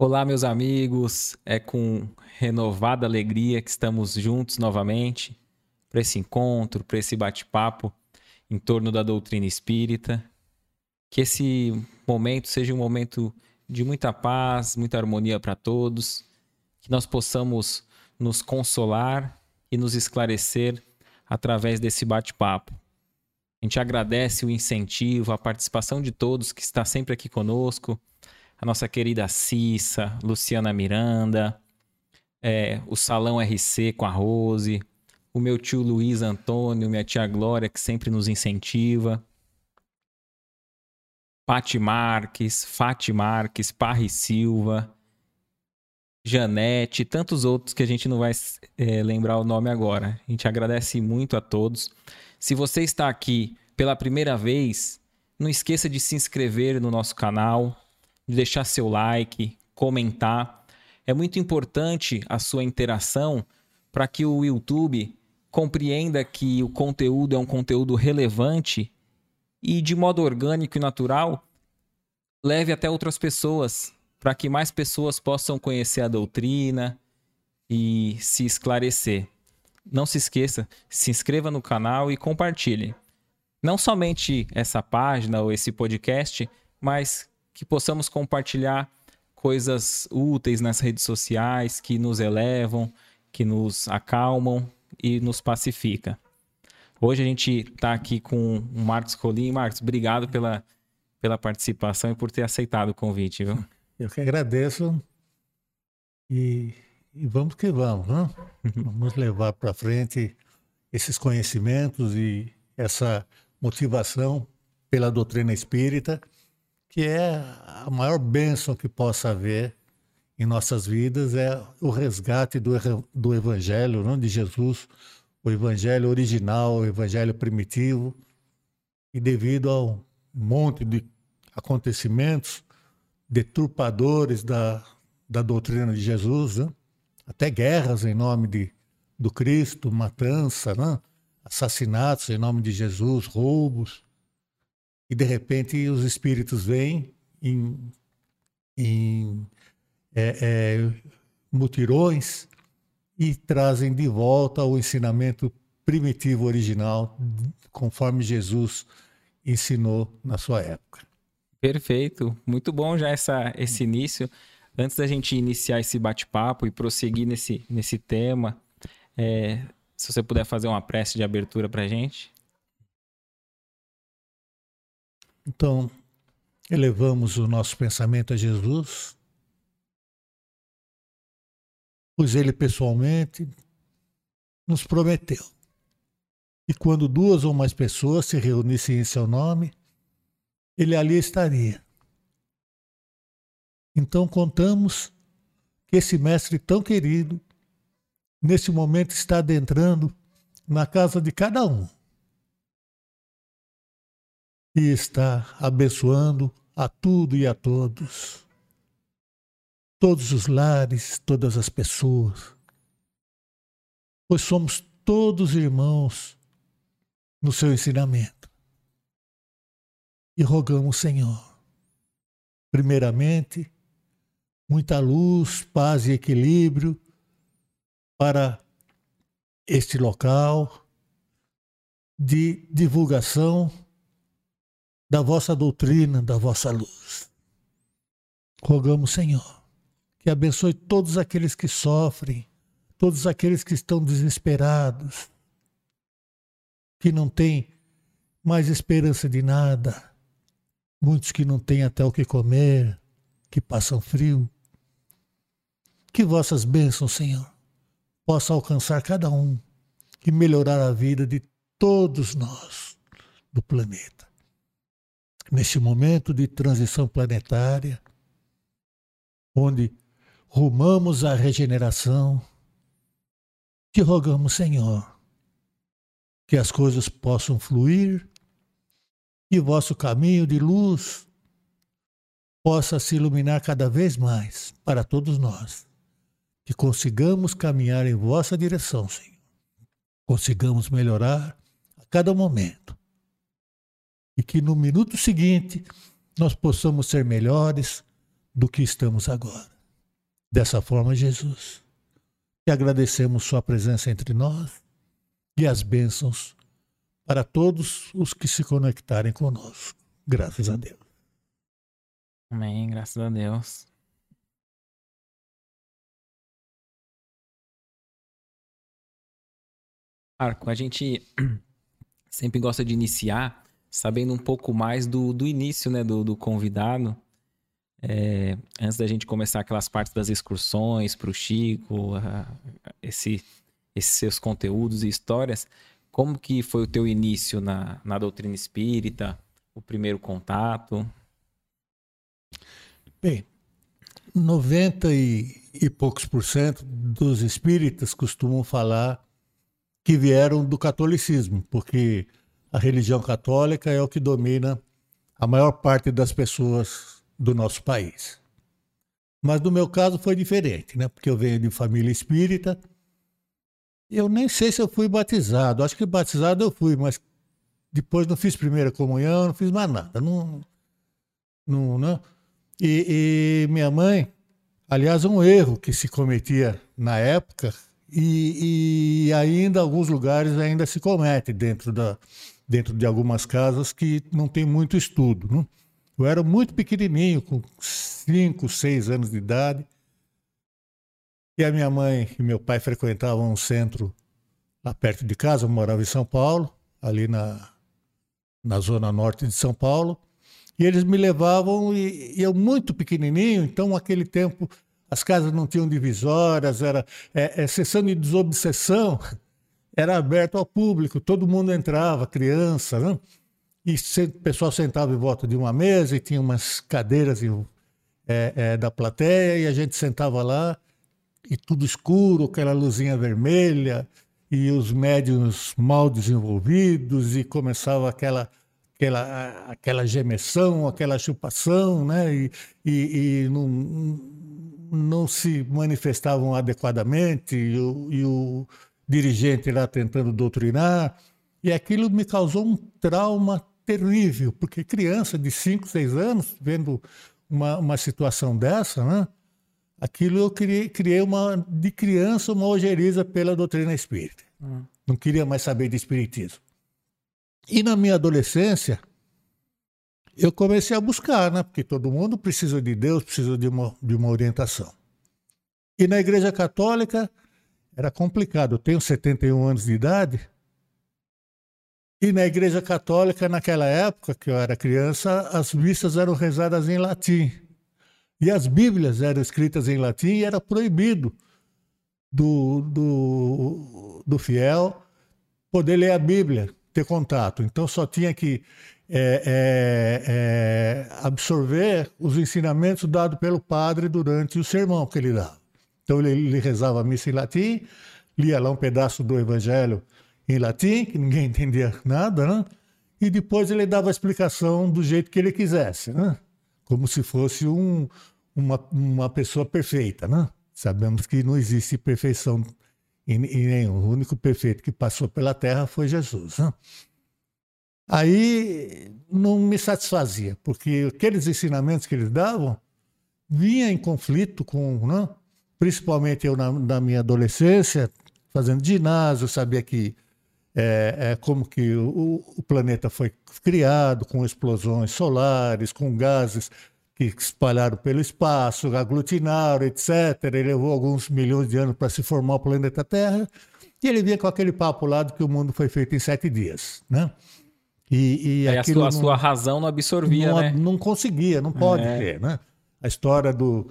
Olá, meus amigos. É com renovada alegria que estamos juntos novamente para esse encontro, para esse bate-papo em torno da doutrina espírita. Que esse momento seja um momento de muita paz, muita harmonia para todos, que nós possamos nos consolar e nos esclarecer através desse bate-papo. A gente agradece o incentivo, a participação de todos que está sempre aqui conosco a nossa querida Cissa, Luciana Miranda, é, o Salão RC com a Rose, o meu tio Luiz Antônio, minha tia Glória, que sempre nos incentiva. Pati Marques, Fati Marques, Parri Silva, Janete, tantos outros que a gente não vai é, lembrar o nome agora. A gente agradece muito a todos. Se você está aqui pela primeira vez, não esqueça de se inscrever no nosso canal, de deixar seu like, comentar. É muito importante a sua interação para que o YouTube compreenda que o conteúdo é um conteúdo relevante e de modo orgânico e natural leve até outras pessoas, para que mais pessoas possam conhecer a doutrina e se esclarecer. Não se esqueça, se inscreva no canal e compartilhe. Não somente essa página ou esse podcast, mas que possamos compartilhar coisas úteis nas redes sociais que nos elevam, que nos acalmam e nos pacifica. Hoje a gente está aqui com o Marcos Colim. Marcos, obrigado pela, pela participação e por ter aceitado o convite. Viu? Eu que agradeço e, e vamos que vamos. Né? vamos levar para frente esses conhecimentos e essa motivação pela doutrina espírita que é a maior bênção que possa haver em nossas vidas é o resgate do, do Evangelho não, de Jesus, o Evangelho original, o Evangelho primitivo. E devido a um monte de acontecimentos deturpadores da, da doutrina de Jesus, né? até guerras em nome de, do Cristo, matança, né? assassinatos em nome de Jesus, roubos, e de repente os espíritos vêm em, em é, é, mutirões e trazem de volta o ensinamento primitivo original, conforme Jesus ensinou na sua época. Perfeito, muito bom já essa, esse início. Antes da gente iniciar esse bate-papo e prosseguir nesse, nesse tema, é, se você puder fazer uma prece de abertura para gente. Então, elevamos o nosso pensamento a Jesus, pois ele pessoalmente nos prometeu. E quando duas ou mais pessoas se reunissem em seu nome, ele ali estaria. Então contamos que esse mestre tão querido, nesse momento, está adentrando na casa de cada um e está abençoando a tudo e a todos, todos os lares, todas as pessoas, pois somos todos irmãos no seu ensinamento. E rogamos, Senhor, primeiramente, muita luz, paz e equilíbrio para este local de divulgação da vossa doutrina, da vossa luz. Rogamos, Senhor, que abençoe todos aqueles que sofrem, todos aqueles que estão desesperados, que não têm mais esperança de nada, muitos que não têm até o que comer, que passam frio. Que vossas bênçãos, Senhor, possam alcançar cada um e melhorar a vida de todos nós do planeta neste momento de transição planetária, onde rumamos à regeneração, te rogamos, Senhor, que as coisas possam fluir e vosso caminho de luz possa se iluminar cada vez mais para todos nós, que consigamos caminhar em vossa direção, Senhor. Consigamos melhorar a cada momento e que no minuto seguinte nós possamos ser melhores do que estamos agora. dessa forma, Jesus. E agradecemos Sua presença entre nós e as bênçãos para todos os que se conectarem conosco. Graças a Deus. Amém, graças a Deus. Marco, a gente sempre gosta de iniciar sabendo um pouco mais do, do início né, do, do convidado. É, antes da gente começar aquelas partes das excursões para o Chico, a, esse, esses seus conteúdos e histórias, como que foi o teu início na, na doutrina espírita, o primeiro contato? Bem, 90 e, e poucos por cento dos espíritas costumam falar que vieram do catolicismo, porque a religião católica é o que domina a maior parte das pessoas do nosso país. Mas no meu caso foi diferente, né? Porque eu venho de família espírita. Eu nem sei se eu fui batizado. Acho que batizado eu fui, mas depois não fiz primeira comunhão, não fiz mais nada. Não, não, não. Né? E, e minha mãe, aliás, um erro que se cometia na época e, e ainda alguns lugares ainda se comete dentro, da, dentro de algumas casas que não tem muito estudo. Né? Eu era muito pequenininho, com 5, 6 anos de idade, e a minha mãe e meu pai frequentavam um centro lá perto de casa, eu morava em São Paulo, ali na, na zona norte de São Paulo, e eles me levavam, e, e eu muito pequenininho, então naquele tempo as casas não tinham divisórias, era é, é, sessão de desobsessão, era aberto ao público, todo mundo entrava, criança, né? e o pessoal sentava em volta de uma mesa e tinha umas cadeiras em, é, é, da plateia e a gente sentava lá e tudo escuro, aquela luzinha vermelha e os médios mal desenvolvidos e começava aquela aquela aquela gemessão, aquela chupação, né? E, e, e não, não se manifestavam adequadamente e o, e o dirigente lá tentando doutrinar. E aquilo me causou um trauma terrível, porque criança de 5, 6 anos, vendo uma, uma situação dessa, né? aquilo eu criei, criei uma, de criança uma ojeriza pela doutrina espírita. Hum. Não queria mais saber de espiritismo. E na minha adolescência, eu comecei a buscar, né? Porque todo mundo precisa de Deus, precisa de uma, de uma orientação. E na Igreja Católica era complicado. Eu tenho 71 anos de idade. E na Igreja Católica, naquela época que eu era criança, as missas eram rezadas em latim. E as Bíblias eram escritas em latim e era proibido do, do, do fiel poder ler a Bíblia, ter contato. Então só tinha que é, é, é, absorver os ensinamentos dados pelo padre durante o sermão que ele dava. Então ele, ele, rezava a missa em latim, lia lá um pedaço do evangelho em latim, que ninguém entendia nada, né? e depois ele dava a explicação do jeito que ele quisesse, né? como se fosse um, uma, uma pessoa perfeita. Né? Sabemos que não existe perfeição em, em nenhum. O único perfeito que passou pela terra foi Jesus. Né? Aí não me satisfazia, porque aqueles ensinamentos que eles davam vinha em conflito com, né? Principalmente eu na, na, minha adolescência, fazendo ginásio, sabia que é, é como que o, o, planeta foi criado com explosões solares, com gases que espalharam pelo espaço, aglutinaram, etc. Ele levou alguns milhões de anos para se formar o planeta Terra. E ele vinha com aquele papo lá de que o mundo foi feito em sete dias, né? E, e a, sua, não, a sua razão não absorvia, não, né? Não conseguia, não pode é. ter, né? A história do,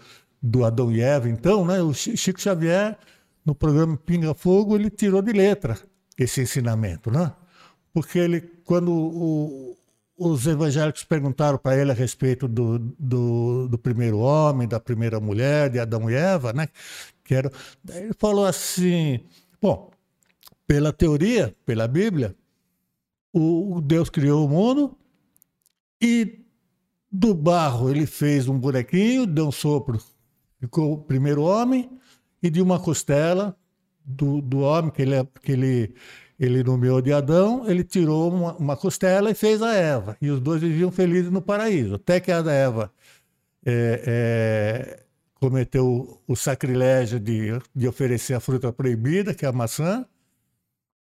do Adão e Eva, então, né? O Chico Xavier, no programa Pinga Fogo, ele tirou de letra esse ensinamento, né? Porque ele, quando o, os evangélicos perguntaram para ele a respeito do, do, do, primeiro homem, da primeira mulher, de Adão e Eva, né? Que era, ele falou assim: bom, pela teoria, pela Bíblia, o Deus criou o mundo e do barro ele fez um bonequinho, deu um sopro, ficou o primeiro homem, e de uma costela do, do homem que ele, que ele, ele nomeou de Adão, ele tirou uma, uma costela e fez a Eva. E os dois viviam felizes no paraíso. Até que a Eva é, é, cometeu o sacrilégio de, de oferecer a fruta proibida, que é a maçã,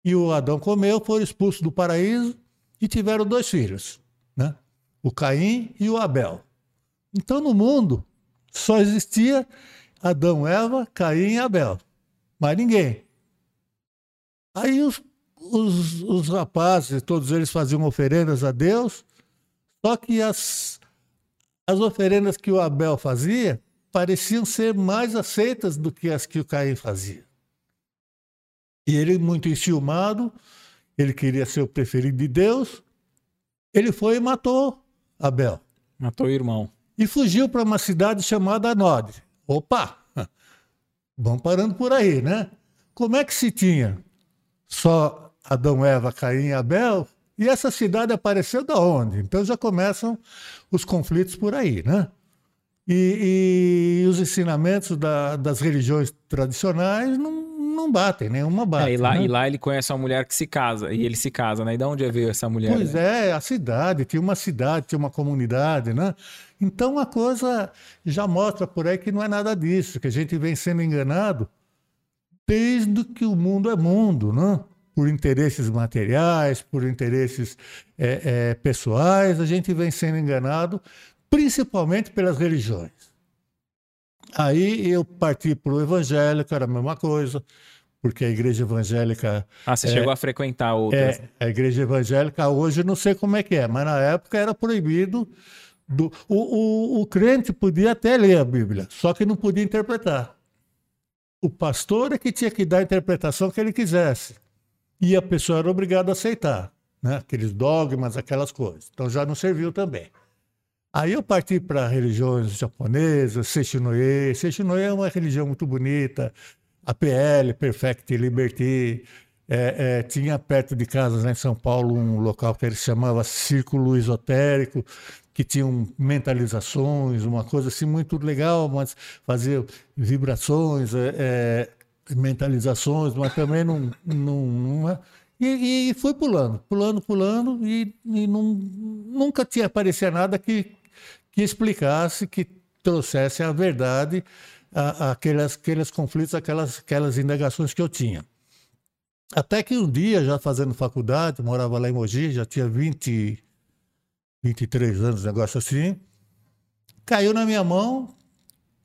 e o Adão comeu, foram expulsos do paraíso e tiveram dois filhos, né? o Caim e o Abel. Então, no mundo, só existia Adão, Eva, Caim e Abel, mais ninguém. Aí os, os, os rapazes, todos eles faziam oferendas a Deus, só que as, as oferendas que o Abel fazia pareciam ser mais aceitas do que as que o Caim fazia. E ele, muito enciumado, ele queria ser o preferido de Deus, ele foi e matou Abel. Matou o irmão. E fugiu para uma cidade chamada Nod. Opa! Vamos parando por aí, né? Como é que se tinha só Adão, Eva, Caim e Abel? E essa cidade apareceu da onde? Então já começam os conflitos por aí, né? E, e os ensinamentos da, das religiões tradicionais não, não batem, nenhuma bate. É, e, lá, né? e lá ele conhece uma mulher que se casa, e ele se casa, né? E de onde veio essa mulher? Pois né? é, a cidade, tinha uma cidade, tinha uma comunidade, né? Então a coisa já mostra por aí que não é nada disso, que a gente vem sendo enganado desde que o mundo é mundo, né? Por interesses materiais, por interesses é, é, pessoais, a gente vem sendo enganado, principalmente pelas religiões. Aí eu parti para o evangélico, era a mesma coisa, porque a igreja evangélica. Ah, você é, chegou a frequentar outras. É, a igreja evangélica hoje não sei como é que é, mas na época era proibido. Do, o, o, o crente podia até ler a Bíblia, só que não podia interpretar. O pastor é que tinha que dar a interpretação que ele quisesse. E a pessoa era obrigada a aceitar, né? aqueles dogmas, aquelas coisas. Então já não serviu também. Aí eu parti para religiões japonesas, Seixinoye. Seixinoye é uma religião muito bonita. A PL, Perfect Liberty. É, é, tinha perto de casa, né, em São Paulo, um local que ele chamava Círculo Esotérico, que tinham mentalizações, uma coisa assim muito legal, mas fazia vibrações, é, é mentalizações, mas também não, não, não e, e foi pulando, pulando, pulando, e, e não, nunca tinha aparecido nada que, que explicasse, que trouxesse a verdade a, a aqueles, conflitos, aquelas, aquelas indagações que eu tinha. Até que um dia, já fazendo faculdade, morava lá em Mogi, já tinha 20, 23 anos, negócio assim, caiu na minha mão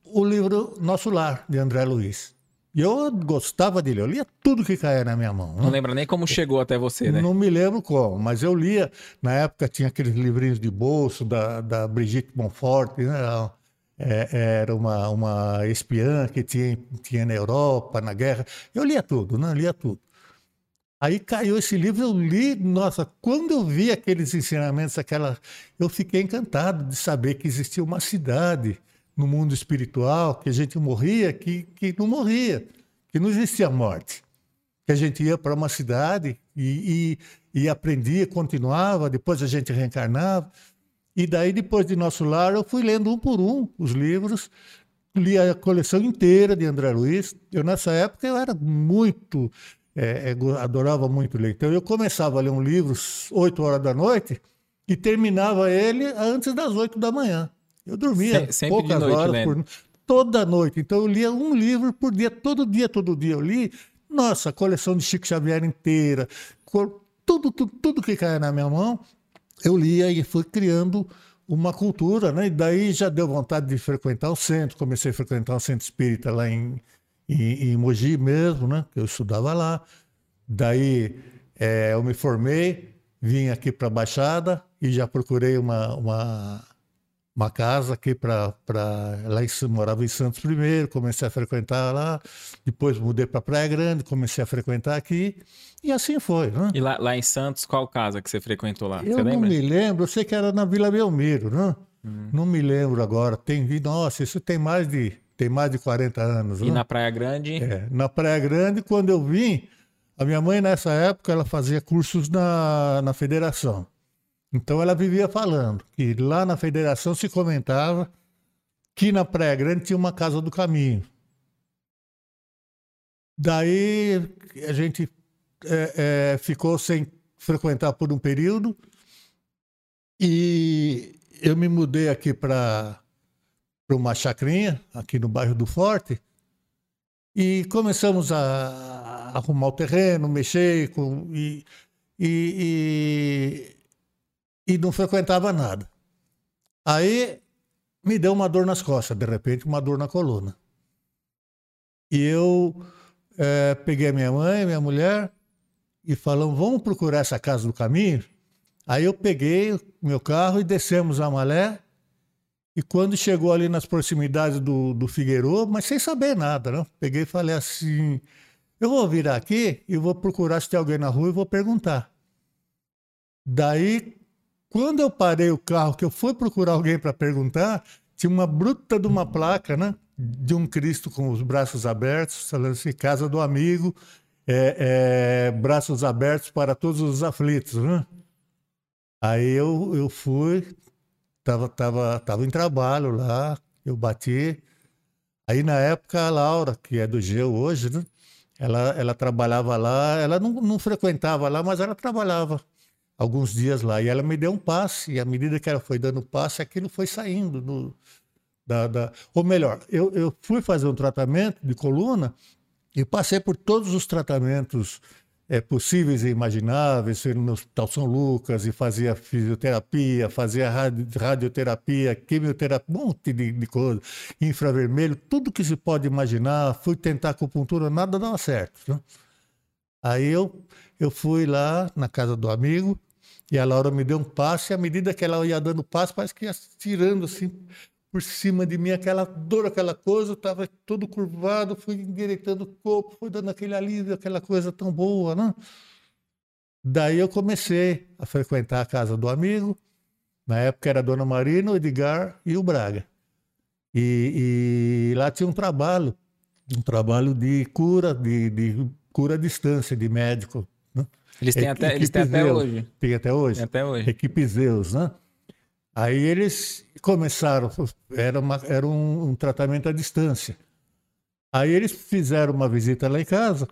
o livro Nosso Lar, de André Luiz. E eu gostava dele, eu lia tudo que caía na minha mão. Não né? lembra nem como chegou até você, né? Não me lembro como, mas eu lia. Na época tinha aqueles livrinhos de bolso da, da Brigitte Monfort, né? É, era uma, uma espiã que tinha, tinha na Europa, na guerra. Eu lia tudo, né? lia tudo. Aí caiu esse livro, eu li, nossa, quando eu vi aqueles ensinamentos, aquela, eu fiquei encantado de saber que existia uma cidade no mundo espiritual, que a gente morria, que, que não morria, que não existia morte. Que a gente ia para uma cidade e, e, e, aprendia, continuava, depois a gente reencarnava. E daí, depois de Nosso Lar, eu fui lendo um por um os livros, li a coleção inteira de André Luiz. Eu, nessa época, eu era muito, é, adorava muito ler. Então, eu começava a ler um livro às 8 horas da noite e terminava ele antes das 8 da manhã. Eu dormia Se, poucas noite, horas né? por toda noite. Então eu lia um livro por dia, todo dia, todo dia eu li. Nossa, a coleção de Chico Xavier inteira, tudo, tudo, tudo que caia na minha mão, eu lia e fui criando uma cultura, né? E daí já deu vontade de frequentar o centro. Comecei a frequentar o centro espírita lá em, em, em Mogi mesmo, né? Eu estudava lá. Daí é, eu me formei, vim aqui para a Baixada e já procurei uma, uma uma casa aqui para lá em, morava em Santos primeiro, comecei a frequentar lá, depois mudei para Praia Grande, comecei a frequentar aqui e assim foi, né? E lá, lá em Santos, qual casa que você frequentou lá? Eu você não lembra? me lembro, eu sei que era na Vila Belmiro, né? Hum. Não me lembro agora. Tem nossa, isso tem mais de tem mais de 40 anos. E né? na Praia Grande? É, na Praia Grande, quando eu vim, a minha mãe nessa época ela fazia cursos na, na federação. Então ela vivia falando que lá na federação se comentava que na Praia Grande tinha uma casa do caminho. Daí a gente é, é, ficou sem frequentar por um período e eu me mudei aqui para uma chacrinha aqui no bairro do Forte e começamos a arrumar o terreno, mexer com, e, e, e, e não frequentava nada. Aí me deu uma dor nas costas, de repente uma dor na coluna. E eu é, peguei a minha mãe, minha mulher, e falamos, vamos procurar essa casa do caminho? Aí eu peguei meu carro e descemos a Malé. E quando chegou ali nas proximidades do, do Figueiredo, mas sem saber nada, né? Peguei e falei assim: eu vou virar aqui e vou procurar se tem alguém na rua e vou perguntar. Daí, quando eu parei o carro, que eu fui procurar alguém para perguntar, tinha uma bruta de uma placa, né? De um Cristo com os braços abertos, falando assim: casa do amigo, é, é, braços abertos para todos os aflitos, né? Aí eu, eu fui, tava, tava, tava em trabalho lá, eu bati. Aí na época a Laura, que é do Geo hoje, né? Ela, ela trabalhava lá, ela não, não frequentava lá, mas ela trabalhava alguns dias lá. E ela me deu um passe, e à medida que ela foi dando passe, aquilo foi saindo. No, da, da... Ou melhor, eu, eu fui fazer um tratamento de coluna e passei por todos os tratamentos é, possíveis e imagináveis, fui no Hospital São Lucas e fazia fisioterapia, fazia radioterapia, quimioterapia, um monte de, de coisa, infravermelho, tudo que se pode imaginar. Fui tentar acupuntura, nada dava certo. Né? Aí eu, eu fui lá na casa do amigo e a Laura me deu um passe, e à medida que ela ia dando passe, parece que ia tirando assim por cima de mim aquela dor, aquela coisa, eu estava todo curvado, fui endireitando o corpo, fui dando aquele alívio, aquela coisa tão boa, né? Daí eu comecei a frequentar a casa do amigo, na época era a Dona Marina, o Edgar e o Braga. E, e lá tinha um trabalho, um trabalho de cura, de, de cura à distância, de médico. Eles têm, até, eles têm até hoje. Tem até hoje? Tem até hoje. Equipe Zeus, né? Aí eles começaram, era, uma, era um, um, tratamento à distância. Aí eles fizeram uma visita lá em casa,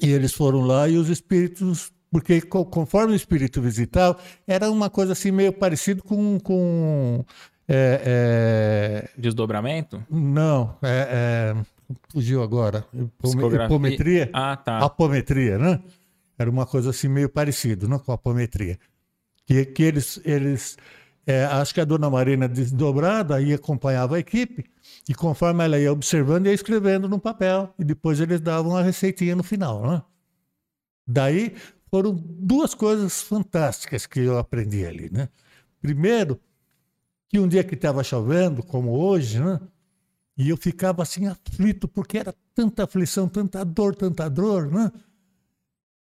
e eles foram lá e os espíritos, porque conforme o espírito visitava, era uma coisa assim meio parecido com. com é, é... Desdobramento? Não, é, é fugiu agora. Apometria? Ah, tá. Apometria, né? Era uma coisa assim meio parecido né, com a apometria. Que, que eles, eles é, acho que a dona Marina desdobrada ia acompanhava a equipe e conforme ela ia observando, ia escrevendo no papel e depois eles davam a receitinha no final. Né? Daí foram duas coisas fantásticas que eu aprendi ali. Né? Primeiro, que um dia que estava chovendo, como hoje, né? e eu ficava assim aflito, porque era tanta aflição, tanta dor, tanta dor. Né?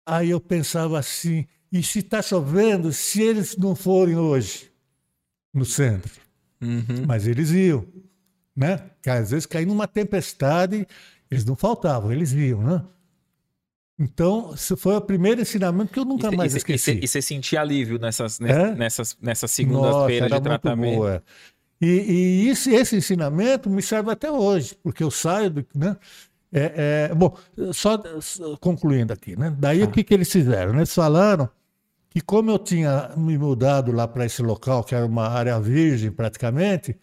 Aí eu pensava assim, e se está chovendo, se eles não forem hoje? no centro. Uhum. Mas eles iam, né? Às vezes caindo numa tempestade, eles não faltavam, eles iam, né? Então, esse foi o primeiro ensinamento que eu nunca e, mais e, esqueci. E você sentia alívio nessas, é? nessas, nessas segundas-feiras de tratamento? Boa. E, e esse, esse, ensinamento me serve até hoje, porque eu saio do. Né? É, é, bom, só concluindo aqui, né? Daí ah. o que, que eles fizeram? Eles falaram e como eu tinha me mudado lá para esse local, que era uma área virgem praticamente,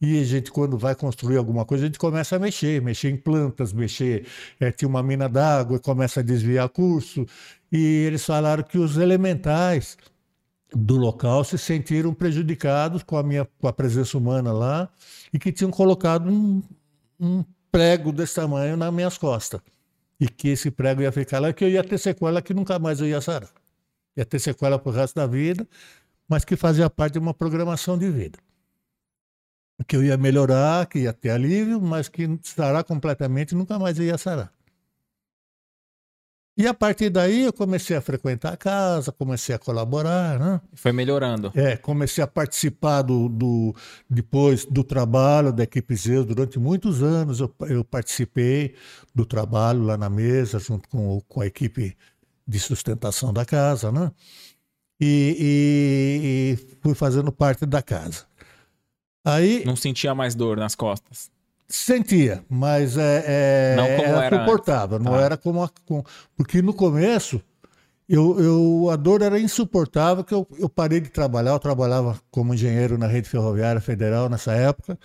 e a gente, quando vai construir alguma coisa, a gente começa a mexer, mexer em plantas, mexer. É, tinha uma mina d'água, começa a desviar curso. E eles falaram que os elementais do local se sentiram prejudicados com a minha com a presença humana lá e que tinham colocado um, um prego desse tamanho nas minhas costas. E que esse prego ia ficar lá, que eu ia ter sequela que nunca mais eu ia sarar ia ter sequela para o resto da vida, mas que fazia parte de uma programação de vida. Que eu ia melhorar, que ia ter alívio, mas que sarar completamente nunca mais ia sarar. E a partir daí eu comecei a frequentar a casa, comecei a colaborar, né? Foi melhorando. É, comecei a participar do, do depois do trabalho da equipe Zeus durante muitos anos. Eu, eu participei do trabalho lá na mesa junto com, com a equipe de sustentação da casa, né? E, e, e, fui fazendo parte da casa. Aí não sentia mais dor nas costas. Sentia, mas é, é não como era, era suportável, não tá. era como, a, com, porque no começo eu, eu, a dor era insuportável, que eu, eu parei de trabalhar, eu trabalhava como engenheiro na rede ferroviária federal nessa época,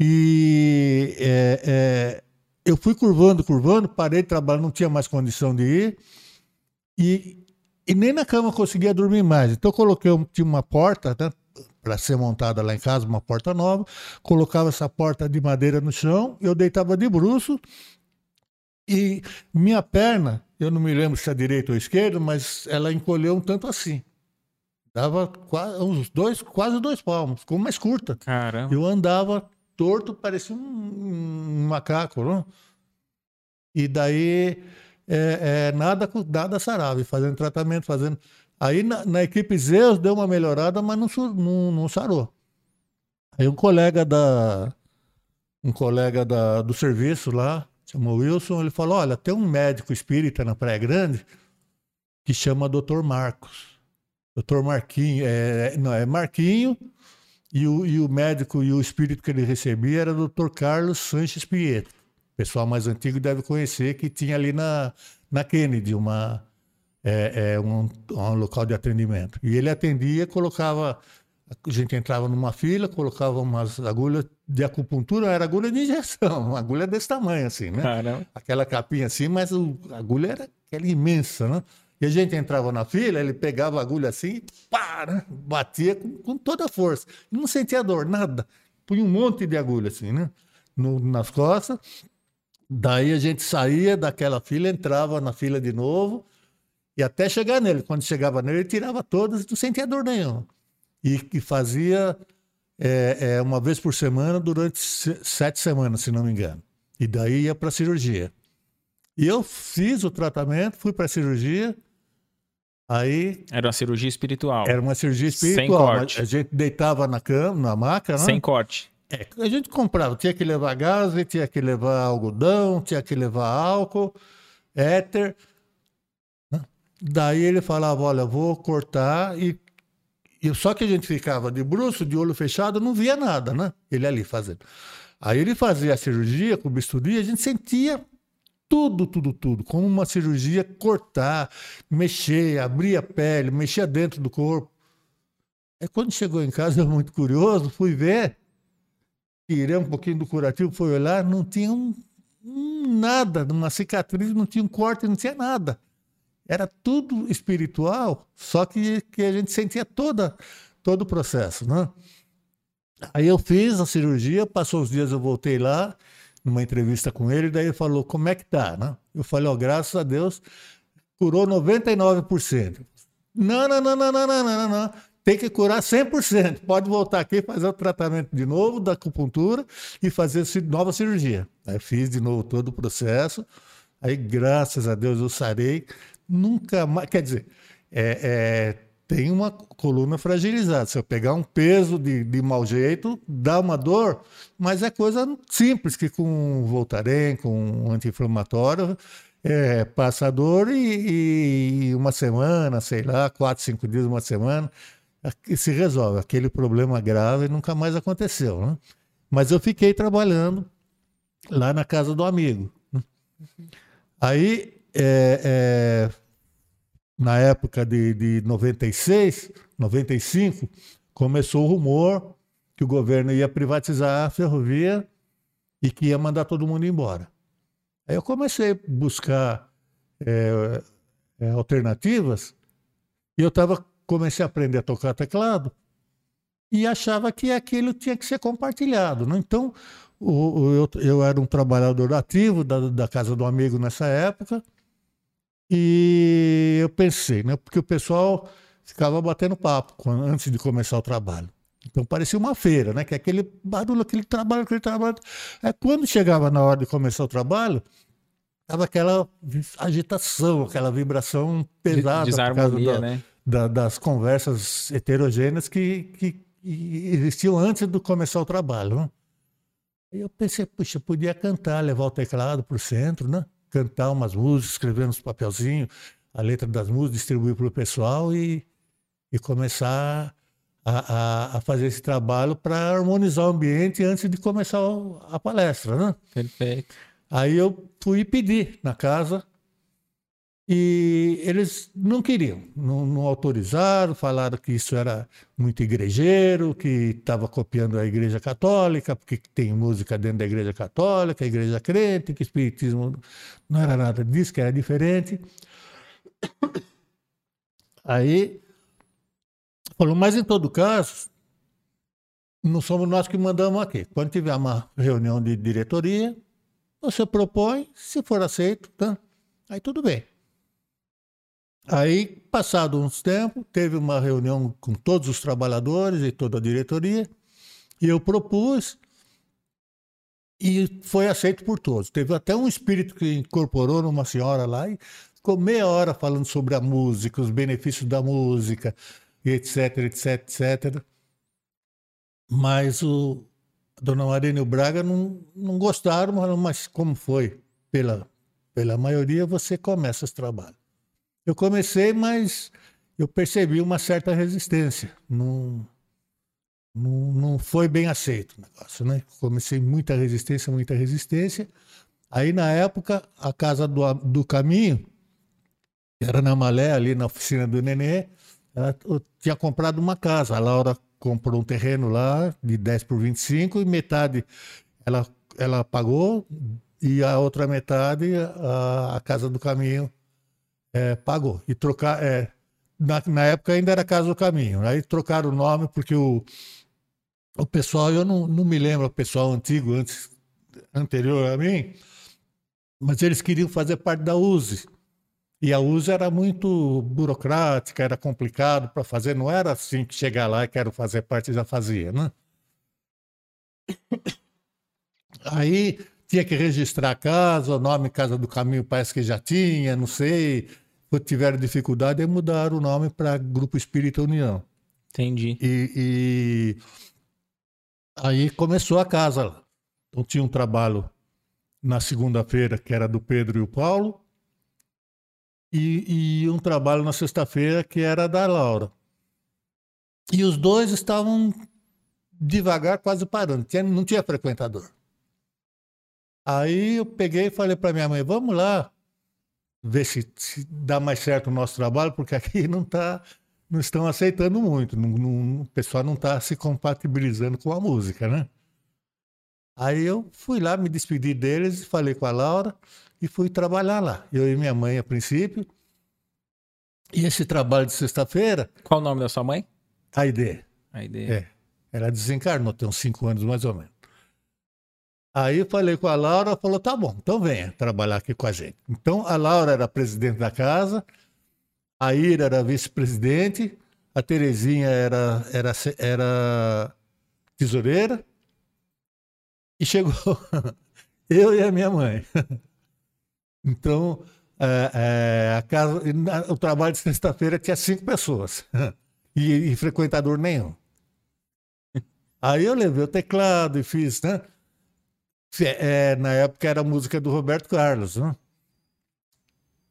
E é, é, eu fui curvando, curvando, parei de trabalhar, não tinha mais condição de ir. E, e nem na cama conseguia dormir mais. Então eu coloquei, tinha uma porta, né, para ser montada lá em casa, uma porta nova, colocava essa porta de madeira no chão, eu deitava de bruço e minha perna, eu não me lembro se é direita ou esquerda, mas ela encolheu um tanto assim. Dava quase, uns dois, quase dois palmos, ficou mais curta. Caramba. Eu andava torto, parecia um, um macaco, não? E daí é, é, nada, nada sarava, fazendo tratamento, fazendo. Aí na, na, equipe Zeus deu uma melhorada, mas não, não, não sarou. Aí um colega da um colega da, do serviço lá, chamou Wilson, ele falou: olha, tem um médico espírita na Praia Grande que chama Dr. Marcos. Doutor Marquinho, é, não, é Marquinho, e o, e o médico e o espírito que ele recebia era doutor Carlos Sanches Pietro. O pessoal mais antigo deve conhecer que tinha ali na, na Kennedy uma, é, é um, um, local de atendimento. E ele atendia, colocava. A gente entrava numa fila, colocava umas agulhas de acupuntura, era agulha de injeção, uma agulha desse tamanho, assim, né? Caramba. Aquela capinha assim, mas o, a agulha era aquela imensa, né? E a gente entrava na fila, ele pegava a agulha assim e pá, né? batia com, com, toda a força. Não sentia dor, nada. Punha um monte de agulha assim, né? No, nas costas. Daí a gente saía daquela fila, entrava na fila de novo e até chegar nele. Quando chegava nele, ele tirava todas e não sentia dor nenhuma. E, e fazia é, é, uma vez por semana durante sete semanas, se não me engano. E daí ia para cirurgia. E eu fiz o tratamento, fui para a cirurgia. Aí. Era uma cirurgia espiritual. Era uma cirurgia espiritual. Sem corte. A gente deitava na cama, na maca, né? Sem corte. É, a gente comprava, tinha que levar gás, tinha que levar algodão, tinha que levar álcool, éter. Daí ele falava: Olha, vou cortar. E, e só que a gente ficava de bruxo, de olho fechado, não via nada, né? Ele ali fazendo. Aí ele fazia a cirurgia com bisturi, a gente sentia tudo, tudo, tudo. Como uma cirurgia, cortar, mexer, abrir a pele, mexer dentro do corpo. É quando chegou em casa, eu muito curioso, fui ver, tirei um pouquinho do curativo, fui olhar, não tinha um, um, nada, uma cicatriz, não tinha um corte, não tinha nada. Era tudo espiritual, só que, que a gente sentia toda, todo o processo, né? Aí eu fiz a cirurgia, passou uns dias eu voltei lá, numa entrevista com ele, daí ele falou, como é que tá? Né? Eu falei, ó, oh, graças a Deus, curou 99%. Não, não, não, não, não, não, não, não. Tem que curar 100%. Pode voltar aqui, fazer o tratamento de novo da acupuntura e fazer nova cirurgia. Aí fiz de novo todo o processo. Aí, graças a Deus, eu sarei. Nunca mais. Quer dizer, é, é tem uma coluna fragilizada. Se eu pegar um peso de, de mau jeito, dá uma dor, mas é coisa simples, que com Voltaren, com um anti-inflamatório, é, passa a dor e, e, uma semana, sei lá, quatro, cinco dias, uma semana, se resolve. Aquele problema grave nunca mais aconteceu. Né? Mas eu fiquei trabalhando lá na casa do amigo. Né? Aí é, é, na época de, de 96, 95, começou o rumor que o governo ia privatizar a ferrovia e que ia mandar todo mundo embora. Aí eu comecei a buscar é, é, alternativas e eu tava, comecei a aprender a tocar teclado e achava que aquilo tinha que ser compartilhado. Né? Então, o, o, eu, eu, era um trabalhador ativo da, da casa do amigo nessa época e eu pensei, né? Porque o pessoal ficava batendo papo antes de começar o trabalho. Então parecia uma feira, né? Que é aquele barulho, aquele trabalho, aquele trabalho. É quando chegava na hora de começar o trabalho, tava aquela agitação, aquela vibração pesada Desarmonia, da, né? Da, das conversas heterogêneas que, que, que, existiam antes de começar o trabalho. Né? E eu pensei, puxa, podia cantar, levar o teclado para o centro, né? Cantar umas músicas, escrever nos papelzinhos a letra das músicas, distribuir para o pessoal e, e começar a, a, a, fazer esse trabalho para harmonizar o ambiente antes de começar a palestra, né? Perfeito. Aí eu fui pedir na casa E eles não queriam, não, não autorizaram, falaram que isso era muito igrejeiro, que estava copiando a Igreja Católica, porque tem música dentro da Igreja Católica, a Igreja crente, que Espiritismo não era nada disso, que era diferente. Aí falou, mas em todo caso, não somos nós que mandamos aqui. Quando tiver uma reunião de diretoria, você propõe, se for aceito, tá? aí tudo bem. Aí, passado uns tempos, teve uma reunião com todos os trabalhadores e toda a diretoria, e eu propus, e foi aceito por todos. Teve até um espírito que incorporou numa senhora lá e ficou meia hora falando sobre a música, os benefícios da música, etc, etc, etc. Mas o a Dona Marina e o Braga não, não gostaram, mas como foi pela, pela maioria, você começa esse trabalho. Eu comecei, mas eu percebi uma certa resistência. Não, não, não foi bem aceito o negócio, né? Comecei muita resistência, muita resistência. Aí, na época, a Casa do, do Caminho, que era na Malé, ali na oficina do Nenê, ela, tinha comprado uma casa. A Laura comprou um terreno lá de 10 por 25 e metade ela, ela pagou e a outra metade a, a Casa do Caminho é, pagou. E trocar. É, na, na, época ainda era Casa do Caminho. Aí trocaram o nome porque o, o pessoal, eu não, não me lembro, o pessoal antigo, antes, anterior a mim, mas eles queriam fazer parte da USE. E a USE era muito burocrática, era complicado para fazer, não era assim que chegar lá e quero fazer parte, já fazia, né? Aí tinha que registrar a casa, o nome Casa do Caminho parece que já tinha, não sei. Quando tiveram dificuldade, mudaram o nome para Grupo Espírita União. Entendi. E, e, aí começou a casa lá. Então tinha um trabalho na segunda-feira, que era do Pedro e o Paulo, e, e um trabalho na sexta-feira, que era da Laura. E os dois estavam devagar, quase parando. Não tinha frequentador. Aí eu peguei e falei para minha mãe: vamos lá ver se, se, dá mais certo o nosso trabalho, porque aqui não tá, não estão aceitando muito, não, não, o pessoal não está se compatibilizando com a música, né? Aí eu fui lá, me despedi deles, falei com a Laura e fui trabalhar lá. Eu e minha mãe a princípio. E esse trabalho de sexta-feira. Qual o nome da sua mãe? Aide. Aide. É. Ela desencarnou, tem uns cinco anos mais ou menos. Aí falei com a Laura, falou: tá bom, então venha trabalhar aqui com a gente. Então a Laura era presidente da casa, a Ira era vice-presidente, a Terezinha era, era, era tesoureira, e chegou eu e a minha mãe. Então, é, é, a casa, o trabalho de sexta-feira tinha cinco pessoas e, e frequentador nenhum. Aí eu levei o teclado e fiz, né? É, na época era música do Roberto Carlos, né?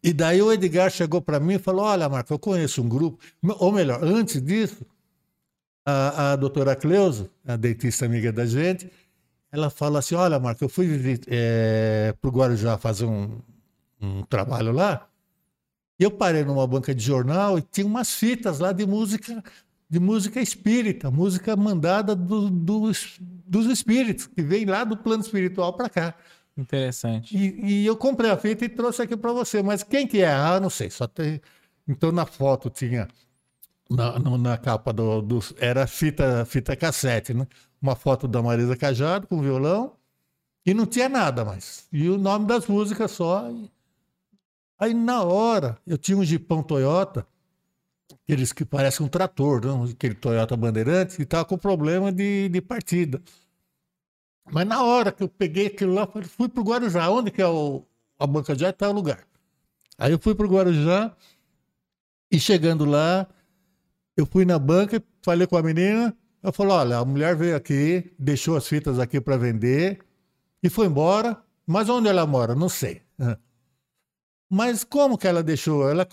E daí o Edgar chegou para mim e falou: Olha, Marco, eu conheço um grupo. Ou melhor, antes disso, a, a doutora Cleusa, a dentista amiga da gente, ela falou assim: Olha, Marco, eu fui é, para o Guarujá fazer um, um trabalho lá. E eu parei numa banca de jornal e tinha umas fitas lá de música de música espírita, música mandada do, dos, dos espíritos, que vem lá do plano espiritual para cá. Interessante. E, e, eu comprei a fita e trouxe aqui para você. Mas quem que é? Ah, não sei. Só tem. Então na foto tinha na, na capa do, do, era fita fita cassete, né? Uma foto da Marisa Cajado com violão e não tinha nada mais. E o nome das músicas só. Aí na hora eu tinha um Jeepão Toyota aqueles que parecem um trator, não? aquele Toyota Bandeirantes, e estava com problema de, de partida. Mas na hora que eu peguei aquilo lá, fui para o Guarujá. Onde que é o, a banca de está o lugar. Aí eu fui para o Guarujá e chegando lá, eu fui na banca, falei com a menina, eu falei, olha, a mulher veio aqui, deixou as fitas aqui para vender e foi embora. Mas onde ela mora? Não sei. Mas como que ela deixou? Ela,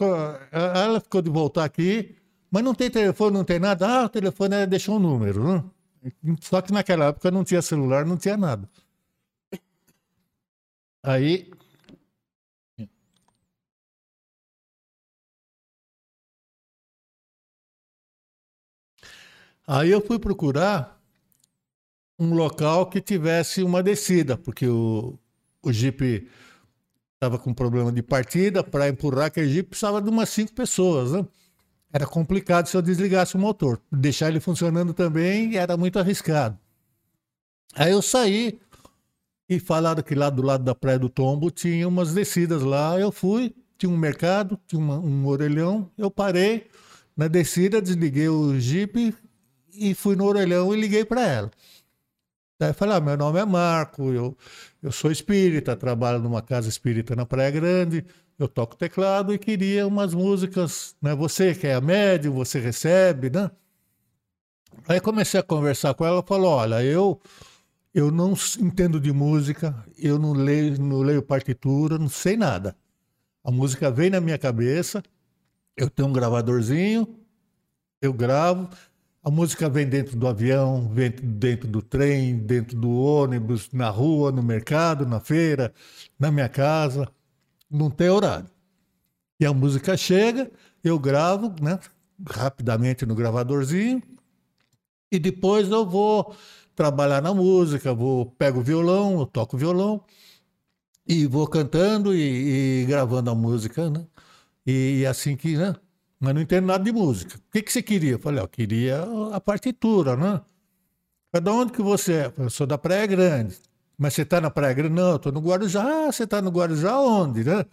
ela ficou de voltar aqui, mas não tem telefone, não tem nada. Ah, o telefone ela deixou um número, né? Só que naquela época não tinha celular, não tinha nada. Aí. Aí eu fui procurar um local que tivesse uma descida, porque o, o Jeep estava com problema de partida, para empurrar aquele Jeep precisava de umas cinco pessoas, né? Era complicado se eu desligasse o motor. Deixar ele funcionando também era muito arriscado. Aí eu saí e falaram que lá do lado da Praia do Tombo tinha umas descidas lá. Eu fui, tinha um mercado, tinha uma, um orelhão. Eu parei na descida, desliguei o Jeep e fui no orelhão e liguei para ela. Daí eu falei: ah, meu nome é Marco, eu, eu sou espírita, trabalho numa casa espírita na Praia Grande, eu toco teclado e queria umas músicas, né? Você que é a médium, você recebe, né? Aí comecei a conversar com ela, falou: olha, eu eu não entendo de música, eu não leio, não leio partitura, não sei nada. A música vem na minha cabeça, eu tenho um gravadorzinho, eu gravo, a música vem dentro do avião, vem dentro do trem, dentro do ônibus, na rua, no mercado, na feira, na minha casa. Não tem horário. E a música chega, eu gravo, né, rapidamente no gravadorzinho, e depois eu vou trabalhar na música, vou pego o violão, eu toco violão e vou cantando e, e gravando a música, né? E, e assim que, né? Mas não entendo nada de música. O que, que você queria? Eu falei, eu queria a partitura, né? De onde que você é? Eu sou da Praia Grande. Mas você está na Praia Grande? Não, eu estou no Guarujá. Ah, você está no Guarujá onde, né?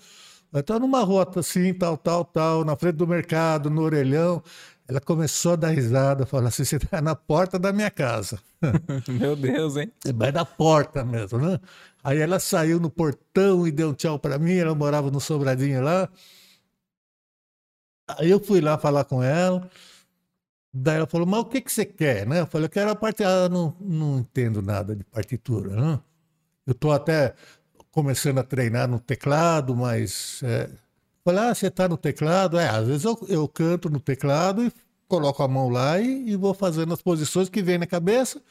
Eu estou numa rota assim, tal, tal, tal, na frente do mercado, no orelhão. Ela começou a dar risada, falou assim, você está na porta da minha casa. Meu Deus, hein? Vai da porta mesmo, né? Aí ela saiu no portão e deu um tchau para mim, ela morava no Sobradinho lá. Aí eu fui lá falar com ela. Daí ela falou, mas o que, que você quer? Né? Eu falei, eu quero a parte. Ah, não, não entendo nada de partitura. Né? Eu estou até começando a treinar no teclado, mas. É... Falei, ah, você está no teclado? É, às vezes eu, eu canto no teclado e coloco a mão lá e, e vou fazendo as posições que vem na cabeça,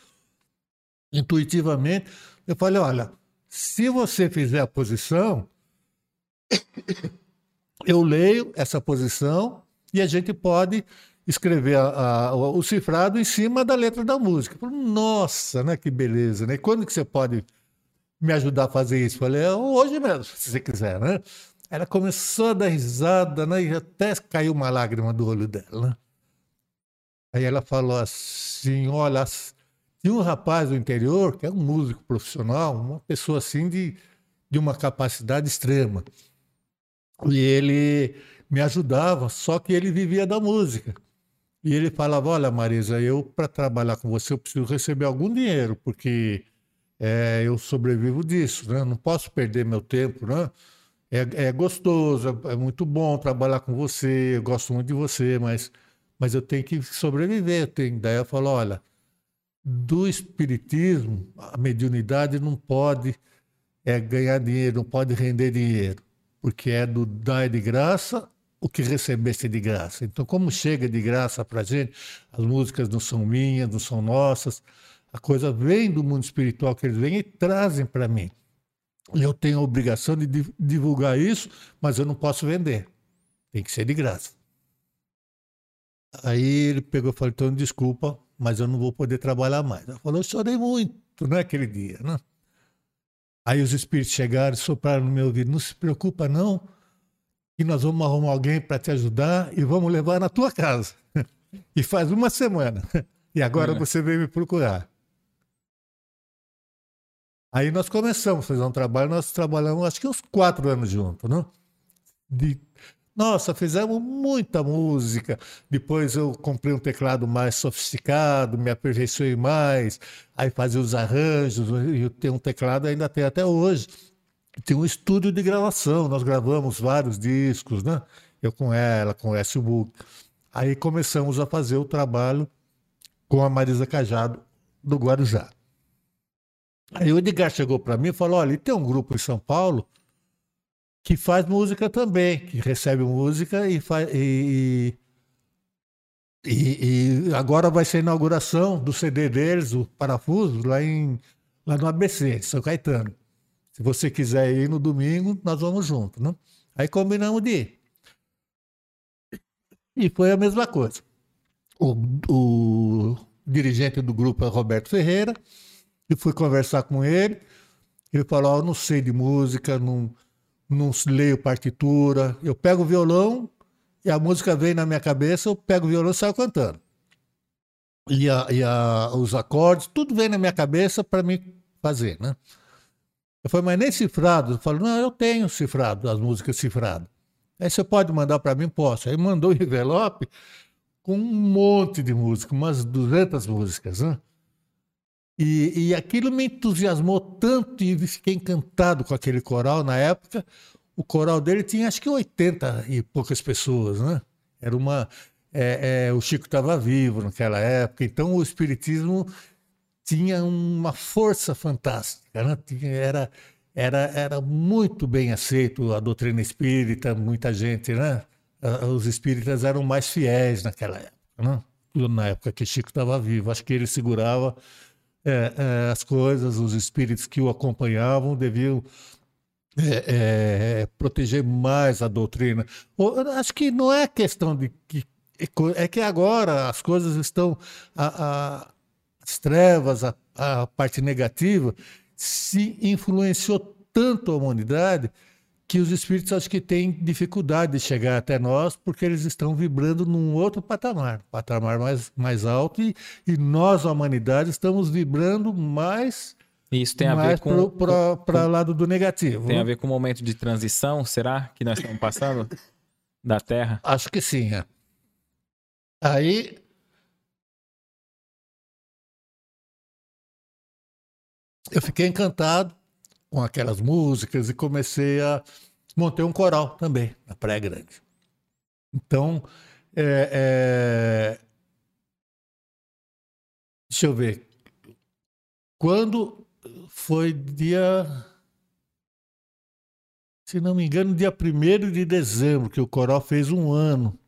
intuitivamente. Eu falei, olha, se você fizer a posição, eu leio essa posição e a gente pode escrever a, a, o cifrado em cima da letra da música. Falei, Nossa, né, que beleza, né? Quando que você pode me ajudar a fazer isso? Falei, é hoje mesmo, se você quiser, né? Ela começou a dar risada, né? E até caiu uma lágrima do olho dela, né? Aí ela falou assim, olha, tinha um rapaz do interior, que é um músico profissional, uma pessoa assim de, de uma capacidade extrema. E ele me ajudava, só que ele vivia da música. E ele falava: Olha, Marisa, eu para trabalhar com você eu preciso receber algum dinheiro, porque é, eu sobrevivo disso, né? Não posso perder meu tempo, né? É, é gostoso, é, é muito bom trabalhar com você, eu gosto muito de você, mas, mas eu tenho que sobreviver. Tenho... Daí eu falo: Olha, do espiritismo, a mediunidade não pode é, ganhar dinheiro, não pode render dinheiro porque é do dar de graça o que recebeste de graça. Então, como chega de graça para a gente, as músicas não são minhas, não são nossas, a coisa vem do mundo espiritual que eles vêm e trazem para mim. E eu tenho a obrigação de divulgar isso, mas eu não posso vender. Tem que ser de graça. Aí ele pegou e falou: então, desculpa, mas eu não vou poder trabalhar mais. Ela falou: eu chorei muito naquele né, dia, né? Aí os espíritos chegaram e sopraram no meu ouvido: não se preocupa, não, que nós vamos arrumar alguém para te ajudar e vamos levar na tua casa. e faz uma semana. E agora é. você veio me procurar. Aí nós começamos a fazer um trabalho, nós trabalhamos acho que uns quatro anos juntos, não? De nossa, fizemos muita música. Depois eu comprei um teclado mais sofisticado, me aperfeiçoei mais. Aí fazia os arranjos. E tenho um teclado, ainda tem até hoje. Tem um estúdio de gravação. Nós gravamos vários discos, né? Eu com ela, com o S. Book. Aí começamos a fazer o trabalho com a Marisa Cajado do Guarujá. Aí o Edgar chegou para mim e falou: olha, tem um grupo em São Paulo que faz música também, que recebe música e faz. E, e, e, agora vai ser a inauguração do CD deles, o Parafuso, lá, em, lá no ABC, São Caetano. Se você quiser ir no domingo, nós vamos junto. Né? Aí combinamos de ir. E foi a mesma coisa. O, o dirigente do grupo é Roberto Ferreira, e fui conversar com ele. Ele falou: oh, Eu não sei de música, não, não leio partitura. Eu pego o violão e a música vem na minha cabeça, eu pego o violão e saio cantando. E, a, e a, os acordes, tudo vem na minha cabeça para mim fazer, né? Eu falei, mas nem cifrado? Eu falei, não, eu tenho cifrado, as músicas cifradas. Aí você pode mandar para mim? Posso. Aí mandou um envelope com um monte de música, umas 200 músicas, né? E, e aquilo me entusiasmou tanto e fiquei encantado com aquele coral na época. O coral dele tinha acho que 80 e poucas pessoas, né? Era uma. É, é, o Chico estava vivo naquela época, então o Espiritismo tinha uma força fantástica, né? era, era, era muito bem aceito a doutrina espírita, muita gente, né? Os espíritas eram mais fiéis naquela época, né? na época que Chico estava vivo. Acho que ele segurava é, é, as coisas, os espíritos que o acompanhavam deviam é, é proteger mais a doutrina. Acho que não é questão de que é que agora as coisas estão a, a as trevas, a, a parte negativa, se influenciou tanto a humanidade que os espíritos acho que têm dificuldade de chegar até nós porque eles estão vibrando num outro patamar, patamar mais, mais alto e, e nós, a humanidade, estamos vibrando mais isso tem a ver com para lado do negativo. Tem a ver com o momento de transição, será que nós estamos passando da Terra? Acho que sim. É. Aí eu fiquei encantado com aquelas músicas e comecei a montar um coral também na Praia Grande. Então, é, é... deixa eu ver. Quando foi dia. Se não me engano, dia 1 de dezembro, que o coral fez um ano,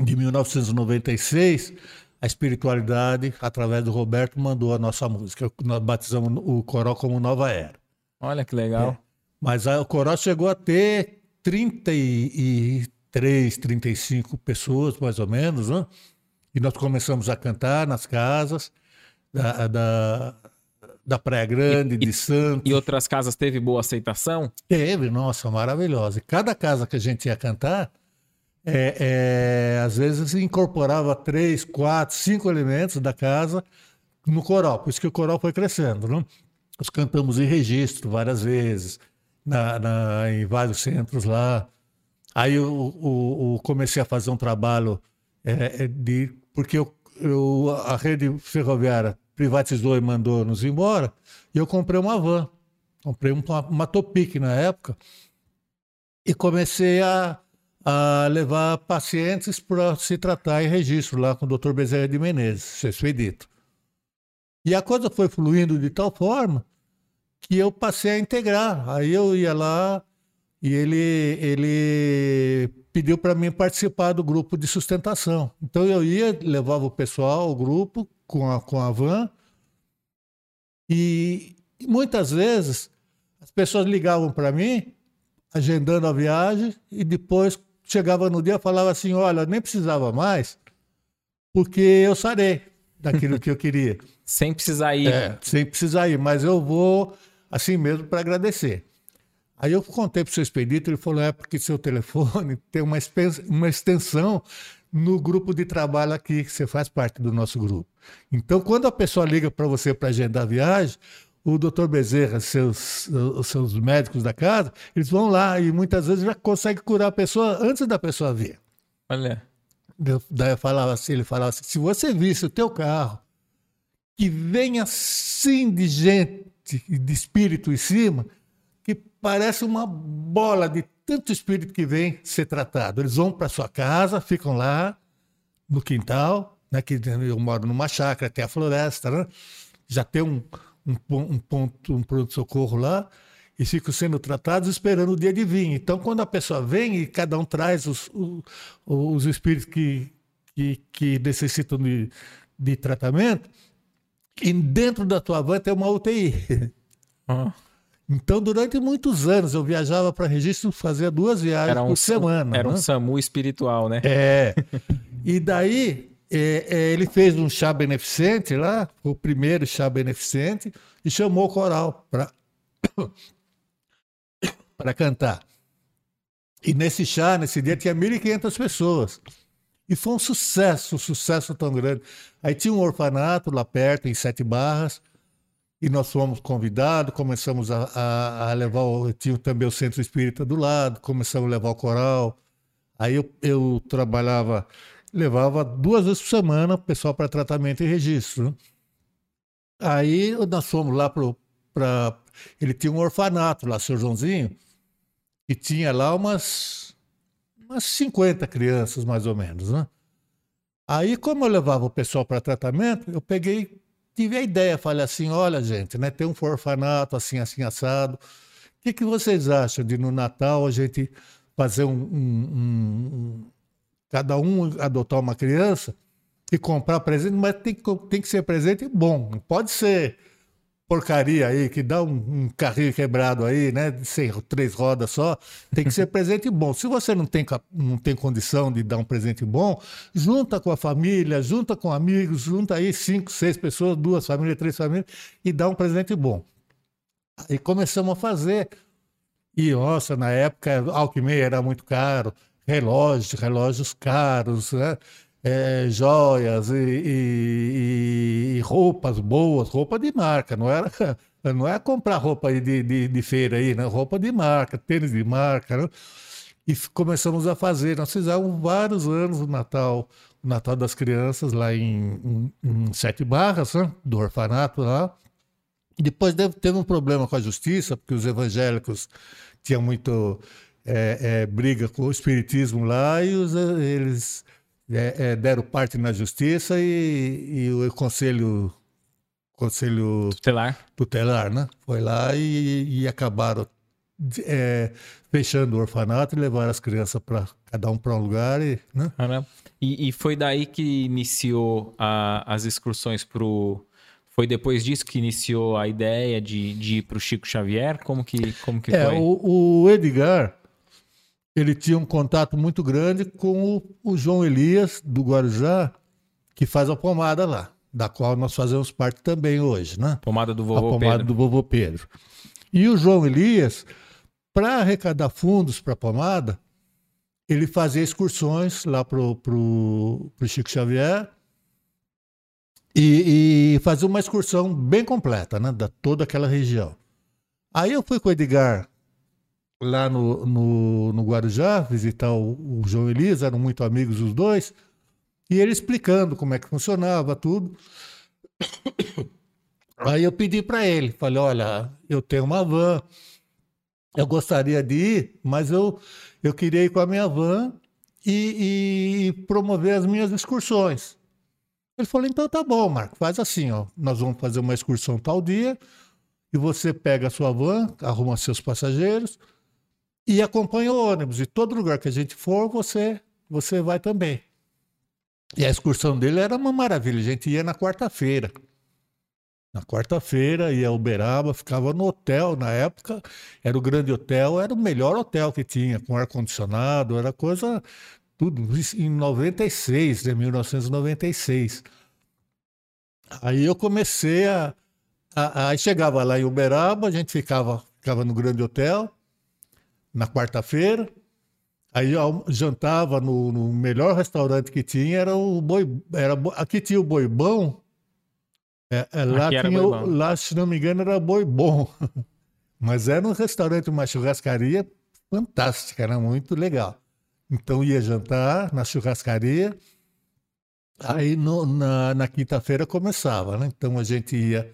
de 1996 a espiritualidade, através do Roberto, mandou a nossa música. Nós batizamos o coral como Nova Era. Olha que legal. É. Mas a, o coral chegou a ter 33, 35 pessoas, mais ou menos, né? E nós começamos a cantar nas casas da, da, da Praia Grande, e, de Santos. E outras casas teve boa aceitação? Teve, nossa, maravilhosa. E cada casa que a gente ia cantar, é, é, às vezes incorporava três, quatro, cinco elementos da casa no coral, por isso que o coral foi crescendo. Né? Nós cantamos em registro várias vezes, na, na em vários centros lá. Aí eu, eu, eu, comecei a fazer um trabalho é, é de. Porque eu, eu, a rede ferroviária privatizou e mandou nos embora, e eu comprei uma van. Comprei uma, uma Topic na época e comecei a a levar pacientes para se tratar em registro lá com o Dr. Bezerra de Menezes, seu expedito. E a coisa foi fluindo de tal forma que eu passei a integrar. Aí eu ia lá e ele, ele pediu para mim participar do grupo de sustentação. Então eu ia, levava o pessoal, o grupo, com a, com a van, e muitas vezes as pessoas ligavam para mim, agendando a viagem, e depois, chegava no dia e falava assim: olha, nem precisava mais, porque eu sarei daquilo que eu queria. sem precisar ir. É, sem precisar ir, mas eu vou assim mesmo para agradecer. Aí eu contei para o seu expedito, ele falou: é porque seu telefone tem uma, uma extensão no grupo de trabalho aqui, que você faz parte do nosso grupo. Então, quando a pessoa liga para você para agendar a viagem, o doutor Bezerra, seus, os seus médicos da casa, eles vão lá e muitas vezes já conseguem curar a pessoa antes da pessoa vir. Olha. daí eu falava assim, ele falava assim, se você visse o teu carro, que vem assim de gente, de espírito em cima, que parece uma bola de tanto espírito que vem ser tratado. Eles vão para sua casa, ficam lá no quintal, né, que eu moro numa chácara, tem a floresta, né? já tem um, um, um ponto, um pronto-socorro lá, e ficam sendo tratados esperando o dia de vir. Então, quando a pessoa vem e cada um traz os, os, os espíritos que, que, que necessitam de, de tratamento, e dentro da tua van tem uma UTI. Ah. Então, durante muitos anos, eu viajava para registro, fazia duas viagens um, por semana. Era né? um SAMU espiritual, né? É. E daí, é, é, ele fez um chá beneficente lá, o primeiro chá beneficente, e chamou o coral para para cantar. E nesse chá, nesse dia, tinha 1.500 pessoas. E foi um sucesso, um sucesso tão grande. Aí tinha um orfanato lá perto, em Sete Barras, e nós fomos convidados, começamos a, a, a levar, o, tinha também o Centro Espírita do lado, começamos a levar o coral. Aí eu, eu trabalhava, levava duas vezes por semana o pessoal para tratamento e registro. Né? Aí nós fomos lá para. Ele tinha um orfanato lá, seu Joãozinho, e tinha lá umas, umas 50 crianças, mais ou menos. Né? Aí, como eu levava o pessoal para tratamento, eu peguei tive a ideia, falei assim, olha gente, né, tem um orfanato assim, assim, assado. O que, que vocês acham de no Natal a gente fazer um, um, um, cada um adotar uma criança e comprar presente, mas tem, tem que ser presente bom, pode ser porcaria aí, que dá um, um, carrinho quebrado aí, né? Sem três rodas só, tem que ser presente bom. Se você não tem, não tem condição de dar um presente bom, junta com a família, junta com amigos, junta aí cinco, seis pessoas, duas famílias, três famílias, e dá um presente bom. Aí começamos a fazer. E, nossa, na época, Alckmin era muito caro, relógios, relógios caros, né? É, joias e, e, e, roupas boas, roupa de marca, não era não é comprar roupa de, de, de, feira aí, né? roupa de marca, tênis de marca, né? e começamos a fazer, nós fizemos vários anos o Natal, o Natal das crianças lá em, em, em Sete Barras, né? do orfanato lá, e depois teve um problema com a justiça, porque os evangélicos tinham muito é, é, briga com o espiritismo lá e os, eles é, é, deram parte na justiça e, e, o conselho conselho tutelar, tutelar né? foi lá e, e acabaram é, fechando o orfanato e levaram as crianças para cada um para um lugar e, né? e, e, foi daí que iniciou a, as excursões para o foi depois disso que iniciou a ideia de, de ir para o Chico Xavier? Como que, como que é, foi? O, o Edgar, ele tinha um contato muito grande com o, o, João Elias, do Guarujá, que faz a pomada lá, da qual nós fazemos parte também hoje, né? Pomada do vovô a pomada Pedro. do vovô Pedro. E o João Elias, para arrecadar fundos para a pomada, ele fazia excursões lá pro, pro, pro Chico Xavier e, e fazia uma excursão bem completa, né? Da toda aquela região. Aí eu fui com o Edgar lá no, no, no Guarujá, visitar o, o, João Elias, eram muito amigos os dois, e ele explicando como é que funcionava tudo. Aí eu pedi para ele, falei, olha, eu tenho uma van, eu gostaria de ir, mas eu, eu queria ir com a minha van e, e promover as minhas excursões. Ele falou, então tá bom, Marco, faz assim, ó, nós vamos fazer uma excursão tal dia, e você pega a sua van, arruma seus passageiros, e acompanha o ônibus. E todo lugar que a gente for, você, você vai também. E a excursão dele era uma maravilha. A gente ia na quarta-feira. Na quarta-feira ia a Uberaba, ficava no hotel na época, era o grande hotel, era o melhor hotel que tinha, com ar-condicionado, era coisa, tudo, em 96, de 1996. Aí eu comecei a, a, Aí chegava lá em Uberaba, a gente ficava, ficava no grande hotel, na quarta-feira. Aí eu jantava no, no, melhor restaurante que tinha, era o boi. Era, aqui tinha o boi bom. É, é, lá, tinha, o, lá, se não me engano, era boi bom. Mas era um restaurante, uma churrascaria fantástica, era muito legal. Então ia jantar na churrascaria. Aí no, na, na quinta-feira começava, né? Então a gente ia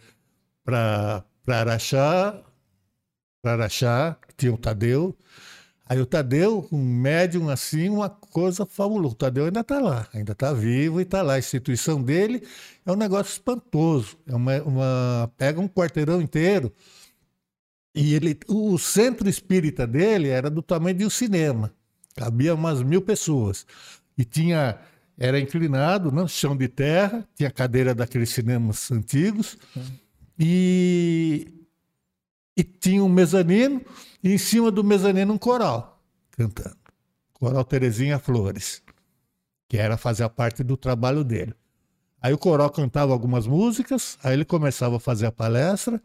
para Araxá, para Araxá, tinha o Tadeu. Aí o Tadeu, um médium assim, uma coisa fabulosa. O Tadeu ainda está lá, ainda está vivo e está lá. A instituição dele é um negócio espantoso. É uma, uma, pega um quarteirão inteiro e ele, o centro espírita dele era do tamanho de um cinema. Cabia umas mil pessoas. E tinha, era inclinado, não, chão de terra, tinha cadeira daqueles cinemas antigos. E e tinha um mezanino, e em cima do mezanino um coral cantando. Coral Terezinha Flores. que era fazer parte do trabalho dele. Aí o coral cantava algumas músicas, aí ele começava a fazer a palestra,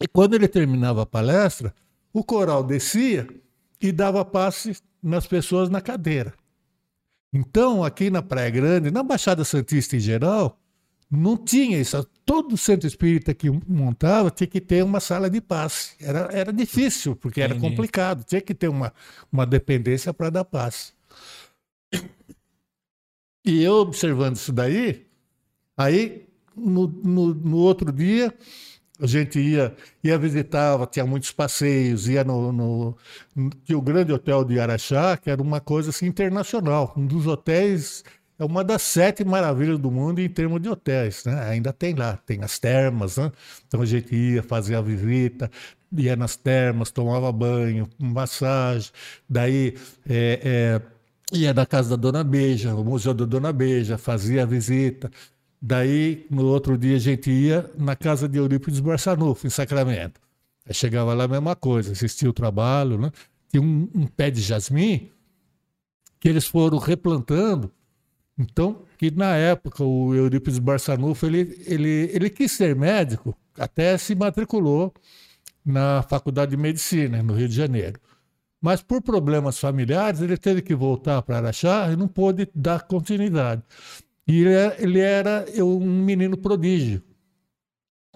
e quando ele terminava a palestra, o coral descia e dava passe nas pessoas na cadeira. Então, aqui na Praia Grande, na Baixada Santista em geral, não tinha isso. Todo centro espírita que montava tinha que ter uma sala de passe. Era, era difícil, porque era complicado. Tinha que ter uma, uma dependência para dar passe. E eu observando isso daí, aí no, no, no outro dia a gente ia, ia visitar, tinha muitos passeios, ia no, no, no o grande hotel de Araxá, que era uma coisa assim internacional, um dos hotéis é uma das sete maravilhas do mundo em termos de hotéis, né? Ainda tem lá, tem as termas, né? Então a gente ia fazer a visita, ia nas termas, tomava banho, massagem, daí é, é, ia na casa da Dona Beija, o museu da Dona Beija, fazia a visita. Daí, no outro dia, a gente ia na casa de Eurípides Barçanufo, em Sacramento. Aí chegava lá a mesma coisa, assistia o trabalho, né? Tinha um, um pé de jasmim que eles foram replantando então, que na época o Eurípides Barçanufo, ele, ele, ele quis ser médico, até se matriculou na Faculdade de Medicina, no Rio de Janeiro. Mas por problemas familiares, ele teve que voltar para Araxá e não pôde dar continuidade. E ele, é, ele era um menino prodígio.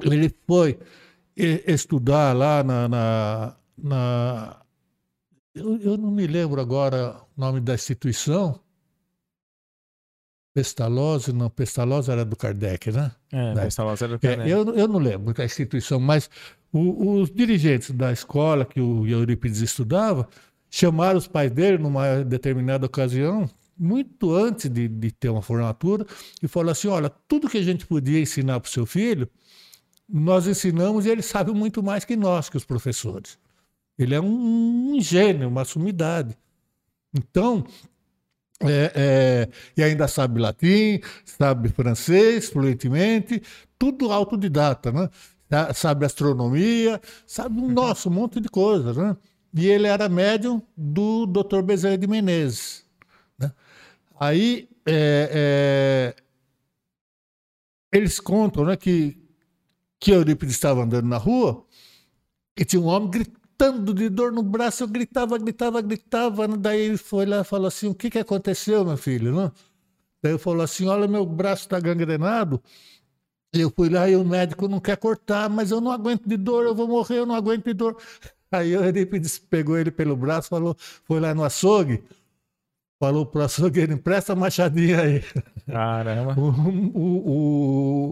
Ele foi estudar lá na. na, na eu, eu não me lembro agora o nome da instituição, Pestalozzi, não, Pestalozzi era do Kardec, né? É, né? Pestalozzi era do Kardec. É, eu, eu não lembro da instituição, mas o, os dirigentes da escola que o Eurípides estudava chamaram os pais dele numa determinada ocasião, muito antes de, de ter uma formatura, e falaram assim: olha, tudo que a gente podia ensinar para o seu filho, nós ensinamos e ele sabe muito mais que nós, que os professores. Ele é um, um gênio, uma sumidade. Então, é, é, e ainda sabe latim, sabe francês fluentemente, tudo autodidata, né? Sabe astronomia, sabe um nosso um monte de coisas, né? E ele era médium do Dr. Bezerra de Menezes. Né? Aí é, é, eles contam né, que, que Eurípides estava andando na rua e tinha um homem gritando gritando de dor no braço, eu gritava, gritava, gritava. Né? Daí ele foi lá e falou assim: O que, que aconteceu, meu filho? Não? Daí ele falou assim: Olha, meu braço está gangrenado. Eu fui lá e o médico não quer cortar, mas eu não aguento de dor, eu vou morrer, eu não aguento de dor. Aí o Eurípides pegou ele pelo braço, falou, foi lá no açougue, falou pro açougueiro, empresta a machadinha aí. Caramba. O, o,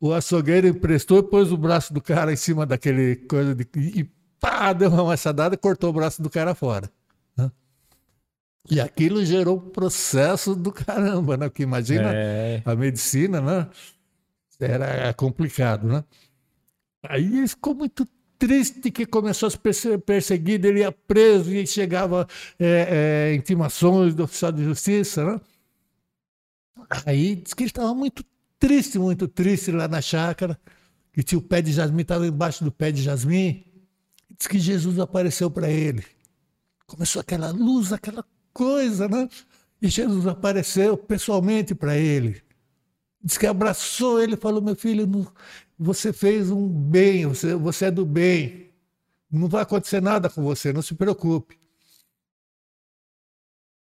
o, o açougueiro emprestou e pôs o braço do cara em cima daquele coisa de, e pá, deu uma machadada e cortou o braço do cara fora. Né? E aquilo gerou um processo do caramba, né? Porque imagina é. a medicina, né? Era complicado, né? Aí ele ficou muito triste que começou a ser perseguido, ele ia preso e chegava é, é, intimações do oficial de justiça, né? Aí disse que ele estava muito triste, muito triste lá na chácara, que tinha o pé de jasmim, estava embaixo do pé de jasmim, Diz que Jesus apareceu para ele. Começou aquela luz, aquela coisa, né? E Jesus apareceu pessoalmente para ele. Diz que abraçou ele e falou: Meu filho, você fez um bem, você, você é do bem. Não vai acontecer nada com você, não se preocupe.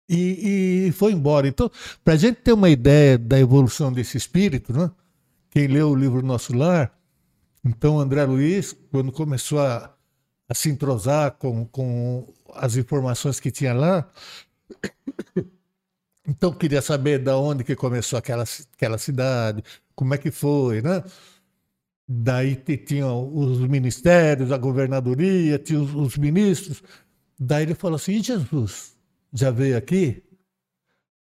E, e foi embora. Então, para a gente ter uma ideia da evolução desse espírito, né? quem leu o livro Nosso Lar, então André Luiz, quando começou a, a se entrosar com, com as informações que tinha lá. Então queria saber da onde que começou aquela, aquela cidade, como é que foi, né? Daí tinham os ministérios, a governadoria, tinha os, os ministros. Daí ele falou assim: Jesus já veio aqui?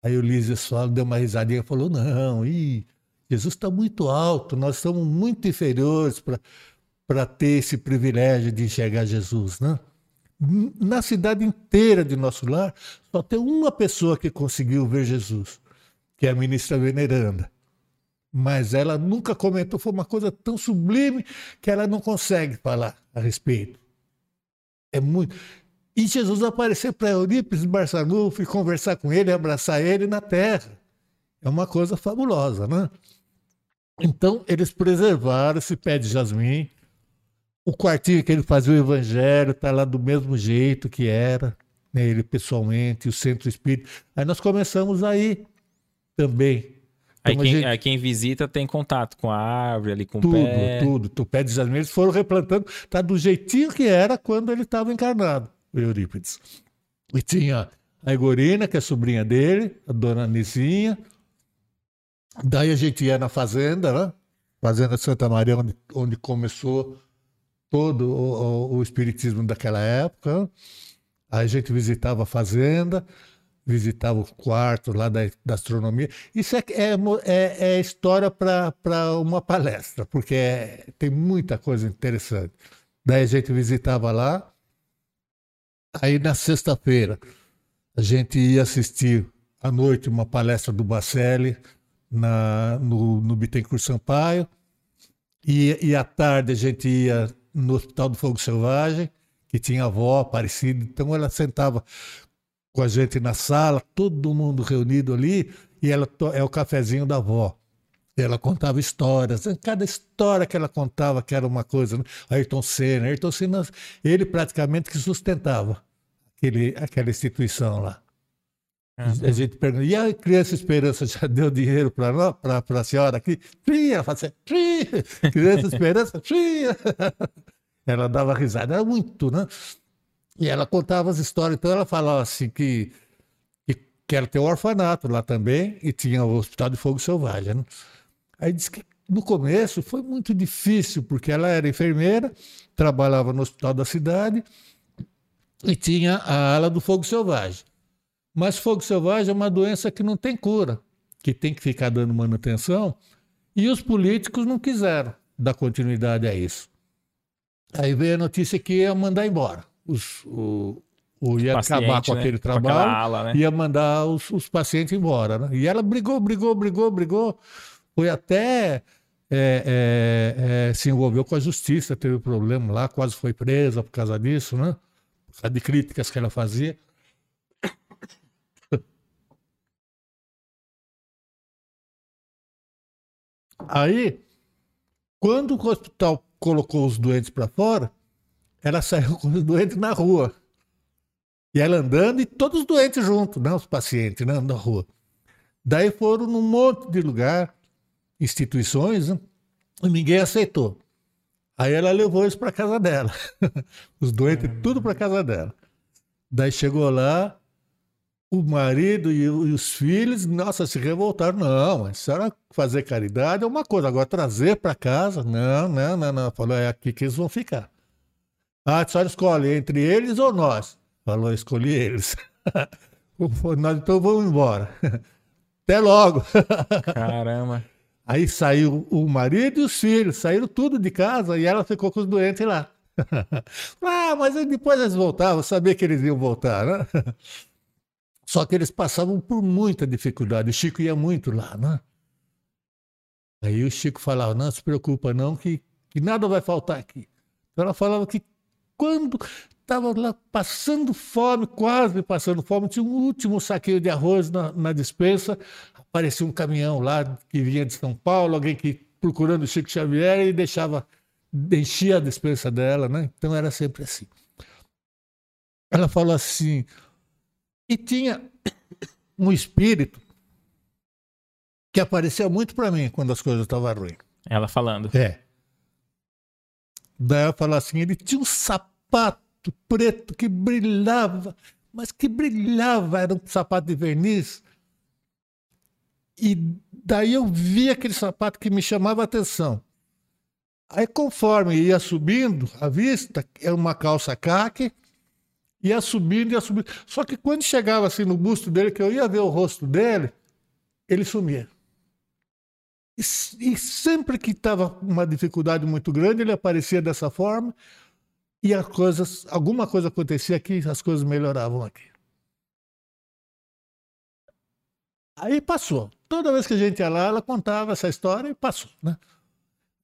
Aí o Lísias falou, deu uma risadinha e falou: Não, ih, Jesus está muito alto, nós estamos muito inferiores para para ter esse privilégio de enxergar Jesus, né? Na cidade inteira de nosso lar, só tem uma pessoa que conseguiu ver Jesus, que é a ministra veneranda. Mas ela nunca comentou, foi uma coisa tão sublime que ela não consegue falar a respeito. É muito. E Jesus apareceu para Eurípides Barçanufo e conversar com ele, abraçar ele na terra. É uma coisa fabulosa, né? Então, eles preservaram esse pé de jasmim. O quartinho que ele fazia o evangelho está lá do mesmo jeito que era, né? ele pessoalmente, o centro espírita. Aí nós começamos aí também. Aí Então, a quem, gente- aí quem visita tem contato com a árvore ali, com tudo, o pé. tudo. O pé de jasmim eles foram replantando, tá do jeitinho que era quando ele estava encarnado, o Eurípides. E tinha a Egorina, que é sobrinha dele, a dona Nizinha. Daí a gente ia na fazenda, né? Fazenda Santa Maria, onde, onde começou todo o, o- espiritismo daquela época. a gente visitava a fazenda, visitava o quarto lá da, da astronomia. Isso é, é, é- é história para uma palestra, porque é- tem muita coisa interessante. Daí a gente visitava lá. Aí na sexta-feira a gente ia assistir à noite uma palestra do Bacelli na, no, no Bittencourt Sampaio. E, e à tarde a gente ia no Hospital do Fogo Selvagem, que tinha avó Aparecida. Então ela sentava com a gente na sala, todo mundo reunido ali, e ela é o cafezinho da avó. Ela contava histórias, cada história que ela contava que era uma coisa, né? Ayrton Senna, Ayrton Senna, ele praticamente que sustentava aquele, aquela instituição lá. A gente pergunta, e a criança Esperança já deu dinheiro para a senhora aqui? Sim, ela fala assim, sim, criança Esperança, sim. Ela dava risada, era muito, né? E ela contava as histórias, então ela falava assim que, que, que ela tem um orfanato lá também e tinha o Hospital de Fogo Selvagem. Né? Aí disse que no começo foi muito difícil, porque ela era enfermeira, trabalhava no hospital da cidade e tinha a ala do fogo selvagem. Mas fogo selvagem é uma doença que não tem cura, que tem que ficar dando manutenção, e os políticos não quiseram dar continuidade a isso. Aí veio a notícia que ia mandar embora. Os, o, o ia Paciente, acabar com né? aquele Com trabalho, ala, né? ia mandar os, os pacientes embora. Né? E ela brigou, brigou, brigou, brigou. Foi até. é, é, é, se envolveu com a justiça, teve problema lá, quase foi presa por causa disso, né? Por causa de críticas que ela fazia. Aí, quando o hospital colocou os doentes para fora, ela saiu com os doentes na rua. E ela andando e todos os doentes juntos, não os pacientes, né, na rua. Daí foram num monte de lugar, instituições, né, e ninguém aceitou. Aí ela levou isso para casa dela. os doentes tudo para casa dela. Daí chegou lá, o marido e, os filhos, nossa, se revoltaram. Não, mas a senhora fazer caridade é uma coisa, agora trazer para casa, não, não, não, não. Falou, é aqui que eles vão ficar. Ah, a senhora escolhe entre eles ou nós? Falou, escolhi eles. nós então vamos embora. Até logo. Caramba. Aí saiu o marido e os filhos, saíram tudo de casa e ela ficou com os doentes lá. ah, mas depois eles voltavam, sabia que eles iam voltar, né? Só que eles passavam por muita dificuldade. O Chico ia muito lá, né? Aí o Chico falava: Não se preocupa, não, que, que nada vai faltar aqui. Então ela falava que quando estava lá passando fome, quase passando fome, tinha um último saquinho de arroz na, na dispensa, aparecia um caminhão lá que vinha de São Paulo, alguém que procurando o Chico Xavier e deixava, enchia a dispensa dela, né? Então era sempre assim. Ela falou assim, e tinha um espírito que aparecia muito para mim quando as coisas estavam ruins. Ela falando. É. Daí ela falou assim: ele tinha um sapato preto que brilhava, mas que brilhava, era um sapato de verniz. E daí eu vi aquele sapato que me chamava a atenção. Aí, conforme ia subindo a vista, era uma calça caque, ia subindo, ia subindo. Só que quando chegava assim no busto dele, que eu ia ver o rosto dele, ele sumia. E, e sempre que estava uma dificuldade muito grande, ele aparecia dessa forma e as coisas, alguma coisa acontecia aqui, as coisas melhoravam aqui. Aí passou. Toda vez que a gente ia lá, ela contava essa história e passou, né?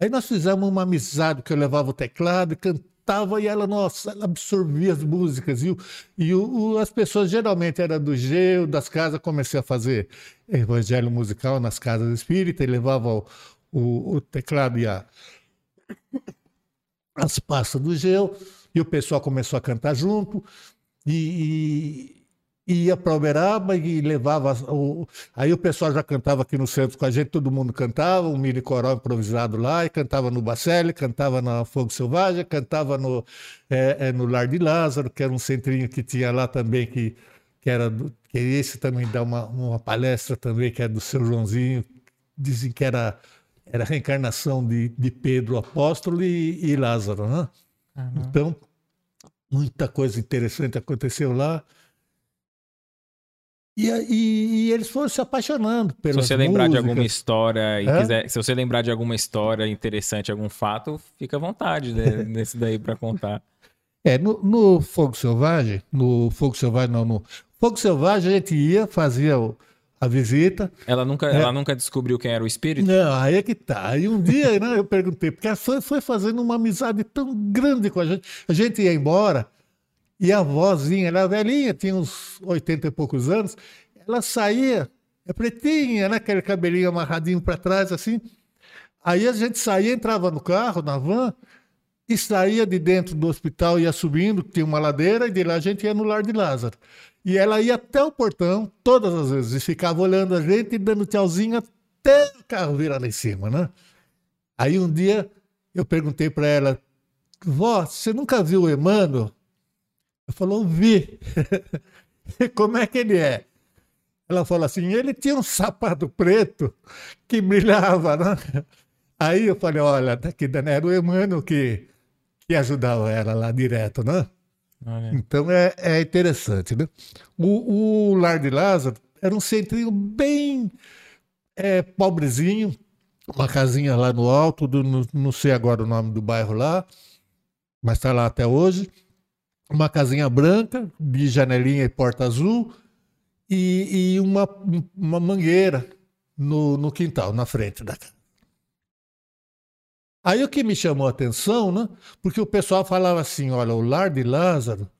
Aí nós fizemos uma amizade que eu levava o teclado e can- cantava e ela, nossa, ela absorvia as músicas. E, e o, as pessoas geralmente eram do geo, das casas, comecei a fazer evangelho musical nas casas espíritas e levava o, o, o teclado e a, as pastas do gel, e o pessoal começou a cantar junto. E, ia para Uberaba e levava. O, aí o pessoal já cantava aqui no centro com a gente, todo mundo cantava, um mini coral improvisado lá, e cantava no Bacelli, cantava na Fogo Selvagem, cantava no, é, é, no Lar de Lázaro, que era um centrinho que tinha lá também, que, que era do, que esse também dá uma, uma palestra também, que é do seu Joãozinho, dizem que era, era a reencarnação de, de Pedro Apóstolo e, e Lázaro, né? Uhum. Então, muita coisa interessante aconteceu lá. E, e, e, eles foram se apaixonando pelas Se você lembrar músicas. de alguma história e é? quiser, se você lembrar de alguma história interessante, algum fato, fica à vontade né, nesse daí para contar. É, no, no, Fogo Selvagem, no Fogo Selvagem não, no Fogo Selvagem a gente ia, fazia a visita. Ela nunca, é. ela nunca descobriu quem era o espírito? Não, aí é que tá. Aí um dia né, eu perguntei, porque ela foi, foi fazendo uma amizade tão grande com a gente. A gente ia embora, e a vozinha, ela velhinha, tinha uns 80 e poucos anos, ela saía, é pretinha, né? Aquele cabelinho amarradinho para trás, assim. Aí a gente saía, entrava no carro, na van, e saía de dentro do hospital, ia subindo, tinha uma ladeira, e de lá a gente ia no lar de Lázaro. E ela ia até o portão, todas as vezes, e ficava olhando a gente e dando tchauzinho até o carro virar lá em cima, né? Aí um dia eu perguntei para ela, vó, você nunca viu o Emmanuel? Ela falou, vi. Como é que ele é? Ela falou assim, ele tinha um sapato preto que brilhava, né? Aí eu falei, olha, daqui era o Emmanuel que, que ajudava ela lá direto, né? Então é, é interessante, né? O, o Lar de Lázaro era um centrinho bem é, pobrezinho, uma casinha lá no alto, do, no, não sei agora o nome do bairro lá, mas está lá até hoje uma casinha branca, de janelinha e porta azul, e, e uma, uma mangueira no, no quintal, na frente da casa. Aí o que me chamou a atenção, né? Porque o pessoal falava assim: olha, o lar de Lázaro,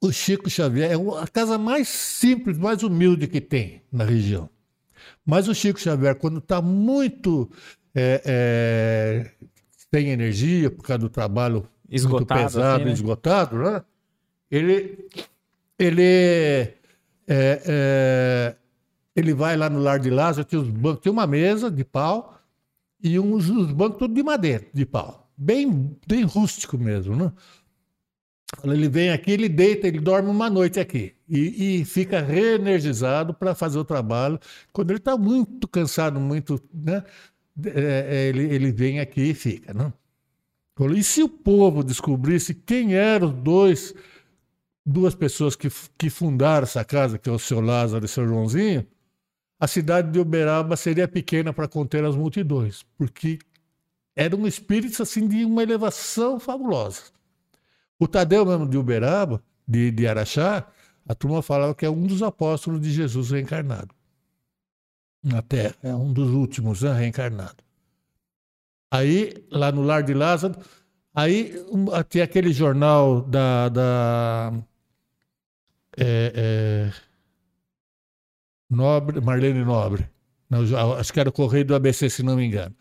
o Chico Xavier é a casa mais simples, mais humilde que tem na região. Mas o Chico Xavier, quando está muito é, é, sem energia por causa do trabalho esgotado, muito pesado, assim, né? esgotado, né? Ele, ele, é, é, ele vai lá no Lar de Lázaro, tem, os bancos, tem uma mesa de pau e uns, os bancos todos de madeira, de pau. Bem, bem rústico mesmo, né? Ele vem aqui, ele deita, ele dorme uma noite aqui e, e fica reenergizado para fazer o trabalho. Quando ele está muito cansado, muito, né? É, é, ele, ele vem aqui e fica, né? E se o povo descobrisse quem eram dois, duas pessoas que, que fundaram essa casa, que é o seu Lázaro e o seu Joãozinho, a cidade de Uberaba seria pequena para conter as multidões, porque eram espíritos assim de uma elevação fabulosa. O Tadeu mesmo de Uberaba, de, de Araxá, a turma falava que é um dos apóstolos de Jesus reencarnado na Terra, é um dos últimos né, reencarnados. Aí, lá no Lar de Lázaro, aí tinha aquele jornal da. da é, é, Nobre, Marlene Nobre. Não, acho que era o Correio do ABC, se não me engano.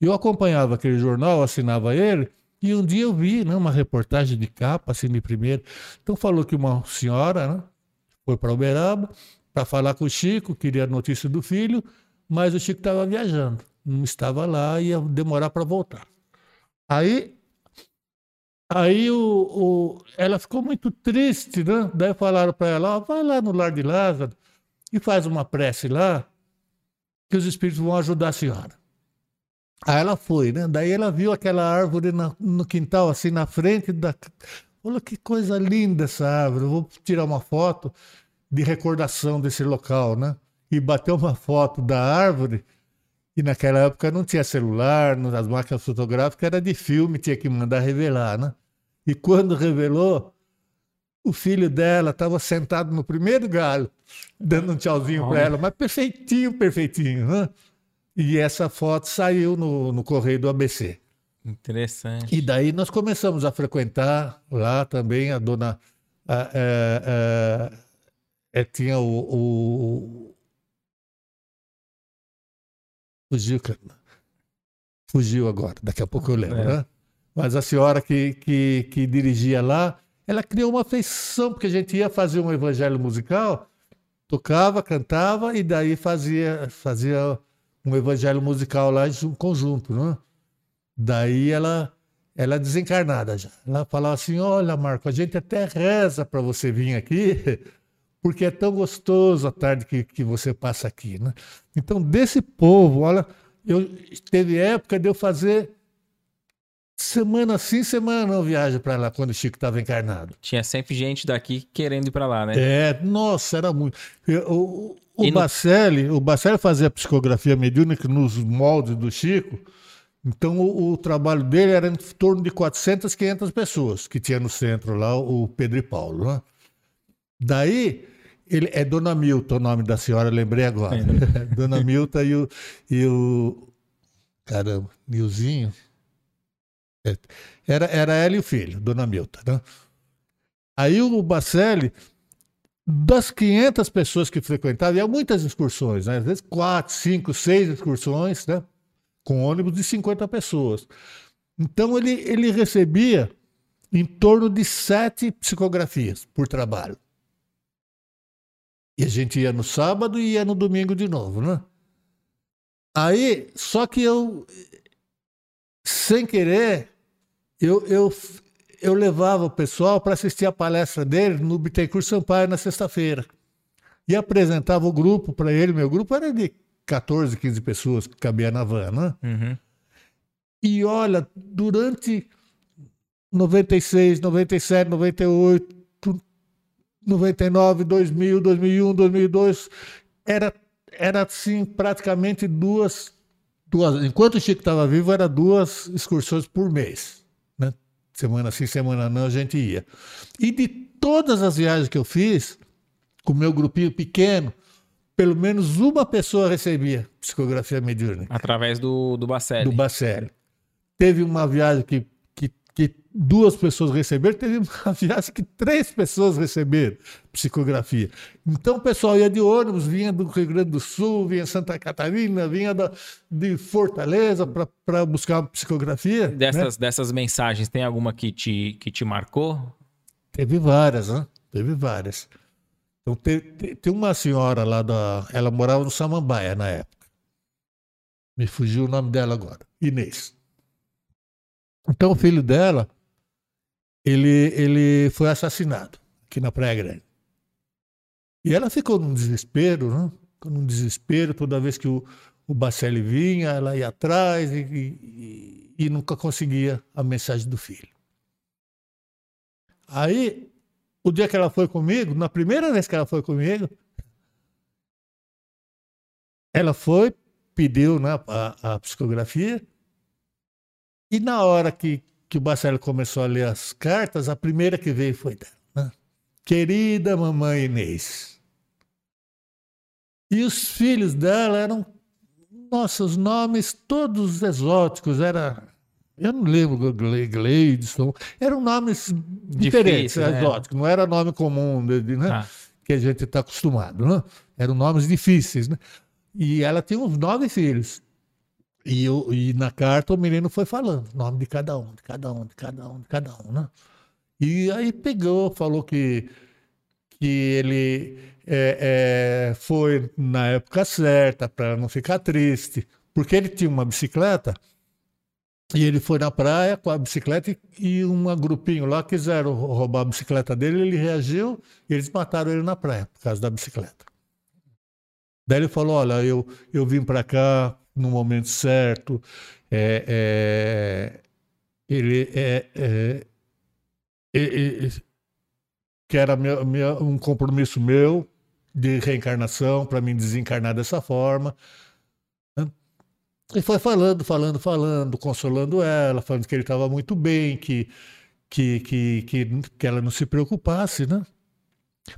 Eu acompanhava aquele jornal, assinava ele, e um dia eu vi né, uma reportagem de capa, assim, de. Então falou que uma senhora né, foi para Uberaba para falar com o Chico, queria notícia do filho, mas o Chico estava viajando não estava lá ia demorar para voltar. Aí, aí o, o, ela ficou muito triste, né? Daí falaram para ela, vai lá no lar de Lázaro e faz uma prece lá, que os espíritos vão ajudar a senhora. Aí ela foi, né? Daí ela viu aquela árvore na, no quintal, assim, na frente da. Olha que coisa linda essa árvore. Vou tirar uma foto de recordação desse local, né? E bateu uma foto da árvore e naquela época não tinha celular, as máquinas fotográficas era de filme, tinha que mandar revelar, né? E quando revelou, o filho dela estava sentado no primeiro galho, dando um tchauzinho para ela, mas perfeitinho, perfeitinho, né? E essa foto saiu no, no correio do ABC. Interessante. E daí nós começamos a frequentar lá também a dona. a- é, é, é, tinha o, o- Fugiu, cara. Fugiu agora, daqui a pouco eu lembro, É. né? Mas a senhora que, que, que dirigia lá, ela criou uma afeição, porque a gente ia fazer um evangelho musical, tocava, cantava e daí fazia, fazia um evangelho musical lá em conjunto, né? Daí ela, ela é desencarnada já. Ela falava assim: Olha, Marco, a gente até reza para você vir aqui, porque é tão gostoso a tarde que, que você passa aqui. Né? Então, desse povo, olha, eu, teve época de eu fazer semana sim, semana não viagem para lá quando o Chico estava encarnado. Tinha sempre gente daqui querendo ir pra lá, né? É, nossa, era muito. Eu- o o E no- Bacelli, o Bacelli fazia psicografia mediúnica nos moldes do Chico. Então o, o trabalho dele era em torno de 400, 500 pessoas que tinha no centro lá o Pedro e Paulo, né? Daí ele é Dona Milta o nome da senhora, lembrei agora. Dona Milta e o, e o caramba, Nilzinho. É, Era, era ela e o filho, Dona Milta, né? Aí o Bacelli, das 500 pessoas que frequentavam, ia muitas excursões, né? às vezes quatro, cinco, seis excursões, né? com ônibus de 50 pessoas. Então ele, ele recebia em torno de sete psicografias por trabalho. E a gente ia no sábado e ia no domingo de novo, né? Aí, só que eu, sem querer, eu, eu, eu levava o pessoal para assistir a palestra dele no Bittencourt Sampaio na sexta-feira. E apresentava o grupo para ele. Meu grupo era de 14, 15 pessoas que cabia na van, né? Uhum. E olha, durante 96, 97, 98, 99, 2000, 2001, 2002, era, era assim, praticamente duas, duas. Enquanto o Chico estava vivo, era duas excursões por mês. Né? Semana sim, semana não, a gente ia. E de todas as viagens que eu fiz, com o meu grupinho pequeno, pelo menos uma pessoa recebia psicografia mediúnica Através do, do Bacelli. do Bacelli. Teve uma viagem que, que, duas pessoas receberam, teve uma viagem que três pessoas receberam psicografia. Então o pessoal ia de ônibus, vinha do Rio Grande do Sul, vinha de Santa Catarina, vinha da, de Fortaleza para buscar psicografia. né? Dessas, dessas mensagens, tem alguma que te, que te marcou? Teve várias, né? Teve várias. Então, te- te- tem uma senhora lá da. Ela morava no Samambaia na época. Me fugiu o nome dela agora. Inês. Então, o filho dela, ele, ele foi assassinado aqui na Praia Grande. E ela ficou num desespero, né? Ficou num desespero toda vez que o, o Bacelli vinha, ela ia atrás e, e- e nunca conseguia a mensagem do filho. Aí, o dia que ela foi comigo, na primeira vez que ela foi comigo, ela foi, pediu né, a, a psicografia, e na hora que, que o Marcelo começou a ler as cartas, a primeira que veio foi dela. né? Querida mamãe Inês. E os filhos dela eram, nossa, os nomes todos exóticos, era... Eu não lembro, Gle- Gleidson. Eram nomes diferentes, Difícil, né? exóticos. Não era nome comum, né? Tá. que a gente está acostumado. Né? Eram nomes difíceis. Né? E ela tinha uns nove filhos. E, eu- e na carta o menino foi falando o nome de cada um, de cada um, de cada um, de cada um. Né? E aí pegou, falou que, que ele é, é, foi na época certa para não ficar triste, porque ele tinha uma bicicleta e ele foi na praia com a bicicleta e, e um grupinho lá quiseram roubar a bicicleta dele, ele reagiu e eles mataram ele na praia por causa da bicicleta. Daí ele falou: Olha, eu, eu vim para cá no momento certo, é, é, ele é, é, que era meu- meu- um compromisso meu de reencarnação para me desencarnar dessa forma. E foi falando, falando, falando, consolando ela, falando que ele estava muito bem, que, que, que, que, que ela não se preocupasse, né?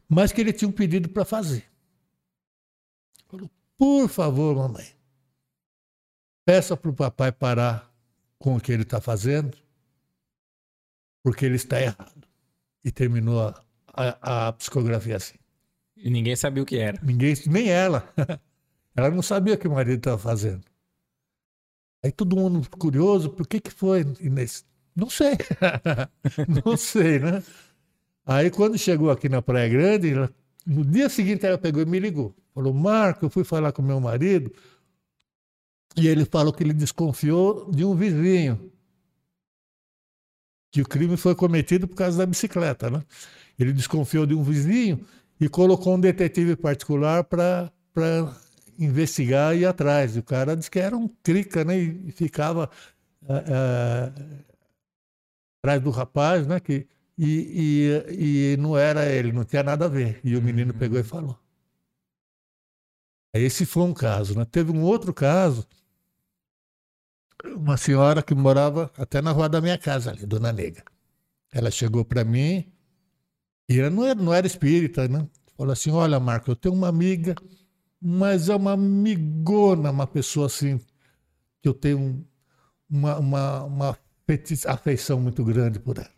Mas que ele tinha um pedido para fazer. Falou, por favor, mamãe, peça para o papai parar com o que ele está fazendo, porque ele está errado. E terminou a, a, a psicografia assim. E ninguém sabia o que era. Ninguém, nem ela. Ela não sabia o que o marido estava fazendo. Aí todo mundo curioso, por que que foi? Inês? Não sei. não sei, né? Aí quando chegou aqui na Praia Grande, ela, no dia seguinte ela pegou e me ligou. Falou, Marco, eu fui falar com meu marido e ele falou que ele desconfiou de um vizinho. Que o crime foi cometido por causa da bicicleta, né? Ele desconfiou de um vizinho e colocou um detetive particular para investigar e ir atrás. E o cara disse que era um crica, né? E ficava é, é, atrás do rapaz, né? Que, e, e, e não era ele, não tinha nada a ver. E o menino pegou e falou. Esse foi um caso. Né? Teve um outro caso, uma senhora que morava até na rua da minha casa ali, Dona Nega. Ela chegou para mim, e ela não era, não era espírita, né? Falou assim: Olha, Marco, eu tenho uma amiga mas é uma amigona, uma pessoa assim, que eu tenho uma, uma, uma afeição muito grande por ela.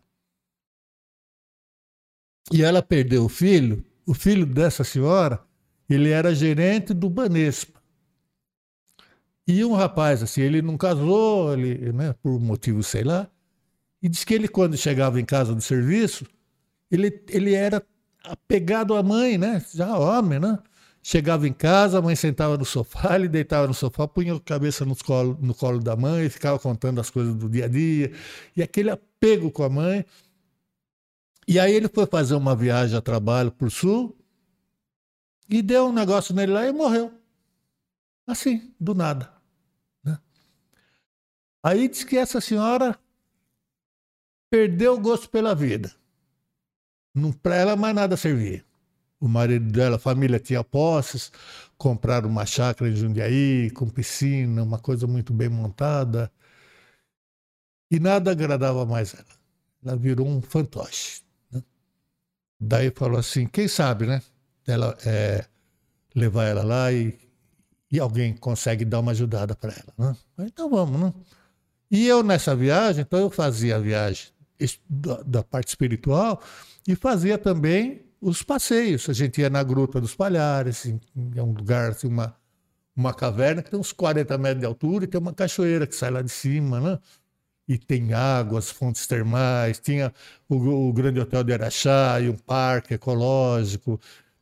E ela perdeu o filho, o filho dessa senhora, ele era gerente do Banespa. E um rapaz, assim, ele não casou, ele, né, por motivo sei lá, e diz que ele, quando chegava em casa do serviço, ele, ele era apegado à mãe, né? Já homem, né? Chegava em casa, a mãe sentava no sofá, ele deitava no sofá, punha a cabeça no colo, no colo da mãe, ficava contando as coisas do dia a dia, e aquele apego com a mãe. E aí ele foi fazer uma viagem a trabalho para o sul, e deu um negócio nele lá e morreu. Assim, do nada. Né? Aí diz que essa senhora perdeu o gosto pela vida. Para ela mais nada servia o marido dela, a família tinha posses, compraram uma chácara em Jundiaí, com piscina, uma coisa muito bem montada. E nada agradava mais ela. Ela virou um fantoche. Né? Daí falou assim: quem sabe, né? Ela, é, levar ela lá e, e alguém consegue dar uma ajudada para ela. Né? Então vamos, né? E eu nessa viagem, então eu fazia a viagem da, da parte espiritual e fazia também os passeios. A gente ia na Gruta dos Palhares, é um lugar, assim, uma, uma caverna que tem uns 40 metros de altura e tem uma cachoeira que sai lá de cima, né? E tem águas, fontes termais, tinha o, o Grande Hotel de Araxá e um parque ecológico,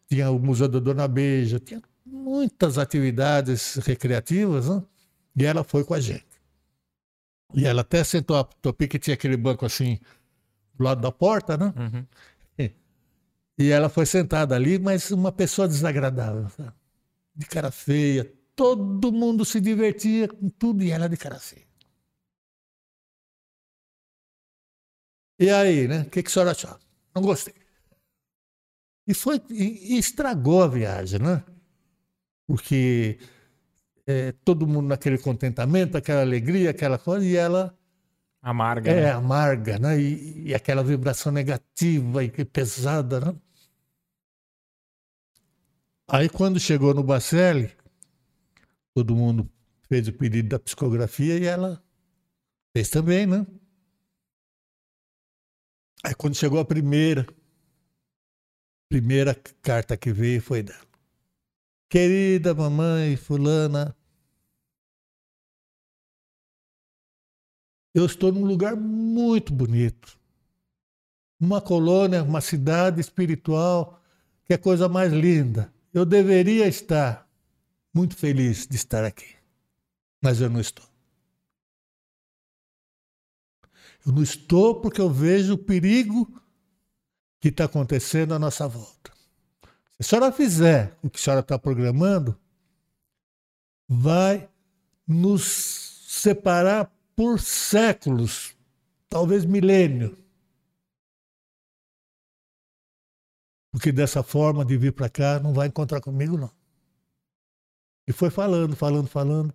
tinha o Museu da Dona Beija, tinha muitas atividades recreativas, né? E ela foi com a gente. E ela até sentou a topi que tinha aquele banco assim do lado da porta, né? Uhum. E ela foi sentada ali, mas uma pessoa desagradável, sabe? de cara feia. Todo mundo se divertia com tudo e ela de cara feia. E aí, né? O que, que a senhora achou? Não gostei. E, foi, e, e estragou a viagem, né? Porque é, todo mundo naquele contentamento, aquela alegria, aquela coisa, e ela. Amarga. É, né? amarga, né? E, e, aquela vibração negativa e pesada, né? Aí quando chegou no Bacelli, todo mundo fez o pedido da psicografia e ela fez também, né? Aí quando chegou a primeira, primeira carta que veio foi dela. Querida mamãe fulana, eu estou num lugar muito bonito. Uma colônia, uma cidade espiritual, que é a coisa mais linda. Eu deveria estar muito feliz de estar aqui, mas eu não estou. Eu não estou porque eu vejo o perigo que está acontecendo à nossa volta. Se a senhora fizer o que a senhora está programando, vai nos separar por séculos, talvez milênio. Porque dessa forma de vir para cá não vai encontrar comigo, não. E foi falando, falando, falando.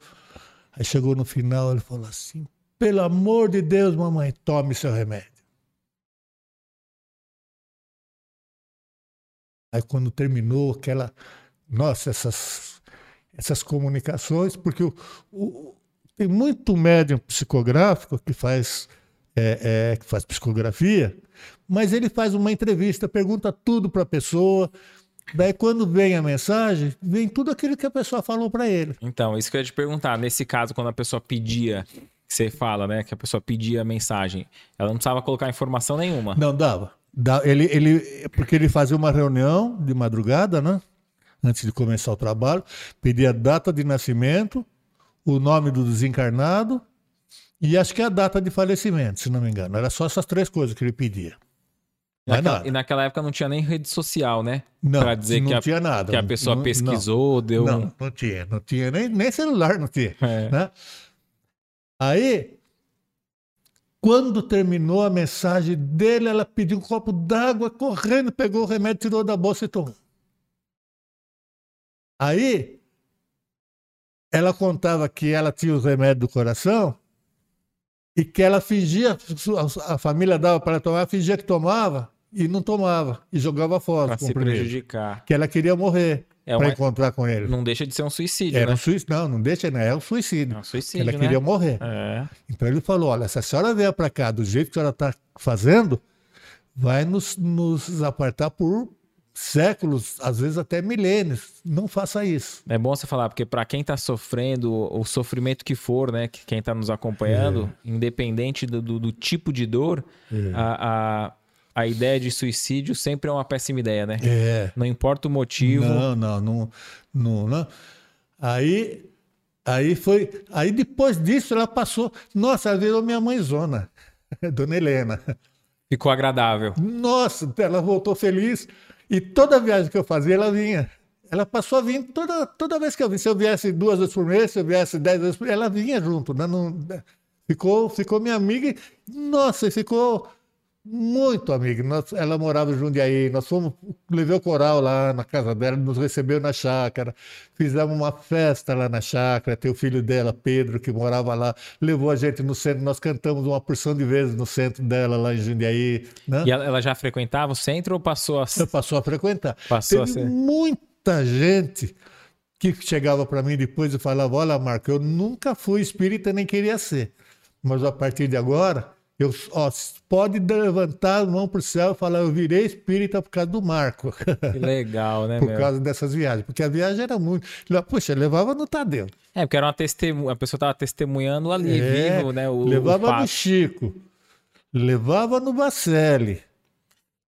Aí chegou no final, ele falou assim: pelo amor de Deus, mamãe, tome seu remédio. Aí quando terminou aquela. Nossa, essas, essas comunicações, porque o, o tem muito médium psicográfico que faz, é, é, que faz psicografia, mas ele faz uma entrevista, pergunta tudo para a pessoa. Daí, quando vem a mensagem, vem tudo aquilo que a pessoa falou para ele. Então, isso que eu ia te perguntar. Nesse caso, quando a pessoa pedia, você fala, né, que a pessoa pedia a mensagem, ela não precisava colocar informação nenhuma. Não, dava. Ele, ele, porque ele fazia uma reunião de madrugada, né? Antes de começar o trabalho, pedia a data de nascimento, o nome do desencarnado e acho que a data de falecimento, se não me engano. Era só essas três coisas que ele pedia. Naquela, e naquela época não tinha nem rede social, né? Não, pra dizer não que a, tinha nada. Que a pessoa não, pesquisou, não, deu. Não, não tinha, não tinha, nem, nem celular não tinha. É. Né? Aí, quando terminou a mensagem dele, ela pediu um copo d'água, correndo, pegou o remédio, tirou da bolsa e tomou. Aí, ela contava que ela tinha os remédios do coração e que ela fingia, a família dava para tomar, fingia que tomava e não tomava e jogava fora. Para se prejudicar. Que ela queria morrer é para encontrar com ele. Não deixa de ser um suicídio, Era né? um suicídio, não, não deixa, não, é um suicídio. É um suicídio, ela né? queria morrer. É. Então ele falou, olha, se a senhora vier para cá do jeito que a senhora está fazendo, vai nos, nos apartar por séculos, às vezes até milênios. Não faça isso. É bom você falar, porque para quem está sofrendo, o sofrimento que for, né, quem está nos acompanhando, é. independente do, do, do, tipo de dor, é. a, a, a, ideia de suicídio sempre é uma péssima ideia, né? É. Não importa o motivo. Não, não, não, não, não. Aí, aí foi, aí depois disso ela passou, nossa, ela virou minha mãezona, Dona Helena. Ficou agradável. Nossa, ela voltou feliz. E toda viagem que eu fazia, ela vinha. Ela passou a vir toda, toda vez que eu vim. Se eu viesse duas vezes por mês, se eu viesse dez vezes por mês, ela vinha junto. Né? Não, ficou, ficou minha amiga. E, nossa, ficou muito amiga. Nós, ela morava em Jundiaí. Nós fomos, levei o coral lá na casa dela, nos recebeu na chácara. Fizemos uma festa lá na chácara. Tem o filho dela, Pedro, que morava lá. Levou a gente no centro. Nós cantamos uma porção de vezes no centro dela, lá em Jundiaí. Né? E ela já frequentava o centro ou passou a... Passou a frequentar. Passou Teve a ser... muita gente que chegava para mim depois e falava: Olha, Marco, eu nunca fui espírita nem queria ser. Mas a partir de agora eu, ó, pode levantar a mão para o céu e falar, eu virei espírita por causa do Marco. Que legal, né, Por meu? causa dessas viagens. Porque a viagem era muito... Puxa, levava no Tadeu. É, porque era uma testemunha, a pessoa estava testemunhando ali, é, vivo, né? O, levava o no Chico, levava no Bacelli,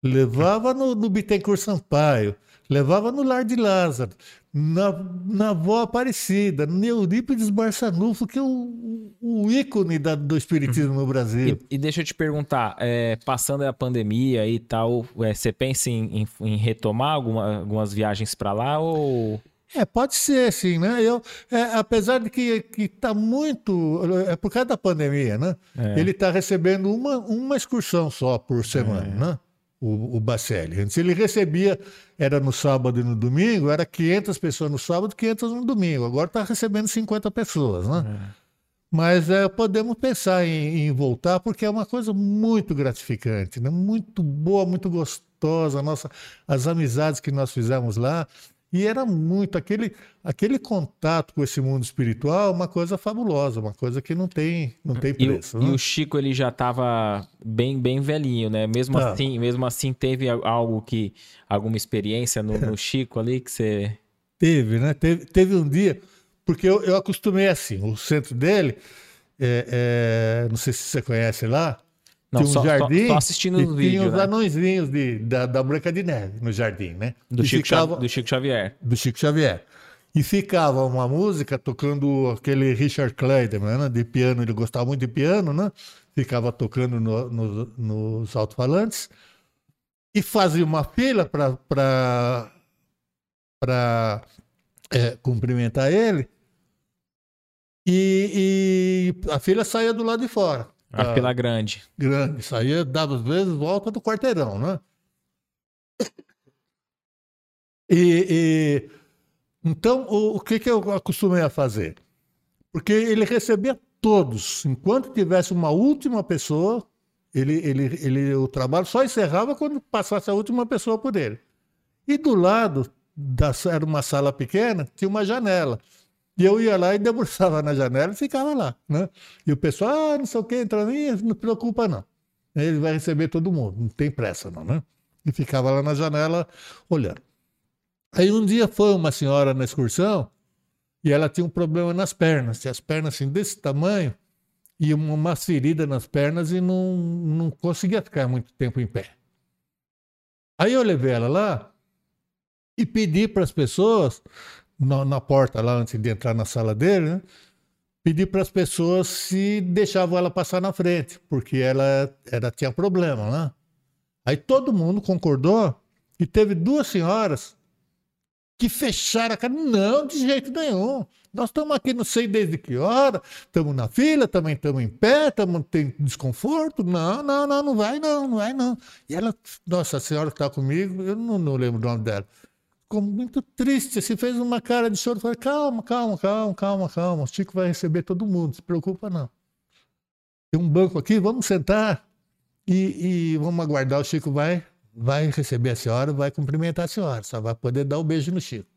levava no, no Bittencourt Sampaio, levava no Lar de Lázaro, na, na avó Aparecida, no Eurípides Barçanufo, que é o, o ícone da, do espiritismo no Brasil. E, e deixa eu te perguntar, é, passando a pandemia e tal, é, você pensa em, em, em retomar alguma, algumas viagens para lá ou... É, pode ser, sim, né? Eu, é, apesar de que está muito. É por causa da pandemia, né? É. Ele está recebendo uma, uma excursão só por semana, É. né? O, o Bacelli. Antes ele recebia, era no sábado e no domingo, era 500 pessoas no sábado, 500 no domingo. Agora está recebendo 50 pessoas, né? Mas é, podemos pensar em, em voltar, porque é uma coisa muito gratificante, né? muito boa, muito gostosa. Nossa, as amizades que nós fizemos lá. E era muito aquele, aquele contato com esse mundo espiritual, uma coisa fabulosa, uma coisa que não tem, não tem E, preço. e né? o Chico ele já estava bem, bem velhinho, né? Mesmo Tá. assim, mesmo assim teve algo que alguma experiência no, no Chico ali que você Teve, né? Teve, teve um dia, porque eu, eu acostumei assim, o centro dele, é, é, não sei se você conhece lá, Não, tinha um só- jardim só assistindo e os tinha os né? anõezinhos de, da, da Branca de Neve no jardim, né? do Chico, ficava- do Chico Xavier. do Chico Xavier. E ficava uma música tocando aquele Richard Clayderman, né? De piano, ele gostava muito de piano, né? Ficava tocando no- no- nos alto-falantes. E fazia uma fila para é, cumprimentar ele. E, e a fila saía do lado de fora. A Ah, fila grande. grande. Saía, dava às vezes volta do quarteirão, né? E, e- então, o, o que, que eu acostumei a fazer? Porque ele recebia todos. Enquanto tivesse uma última pessoa, ele, ele, ele, o trabalho só encerrava quando passasse a última pessoa por ele. E do lado, da, era uma sala pequena, tinha uma janela. E eu ia lá e debruçava na janela e ficava lá, né? E o pessoal, ah, não sei o que, entra aí, não preocupa não. Ele vai receber todo mundo, não tem pressa não, né? E ficava lá na janela olhando. Aí um dia foi uma senhora na excursão e ela tinha um problema nas pernas, tinha as pernas assim desse tamanho e uma ferida nas pernas e não, não conseguia ficar muito tempo em pé. Aí eu levei ela lá e pedi para as pessoas, na, na, porta lá antes de entrar na sala dele, né? pedi para as pessoas se deixavam ela passar na frente, porque ela, ela tinha problema, né? Aí todo mundo concordou e teve duas senhoras que fecharam a cara. Não, de jeito nenhum. Nós estamos aqui, não sei desde que hora, estamos na fila, também estamos em pé, estamos tem desconforto. Não, não, não, não vai não, não vai não. E ela, nossa, a senhora que está comigo, eu não, não lembro o nome dela. Ficou muito triste, assim, fez uma cara de choro. Falei, calma, calma, calma, calma, calma. O Chico vai receber todo mundo, se preocupa não. Tem um banco aqui, vamos sentar e, e vamos aguardar. O Chico vai vai receber a senhora, vai cumprimentar a senhora, só vai poder dar o um beijo no Chico.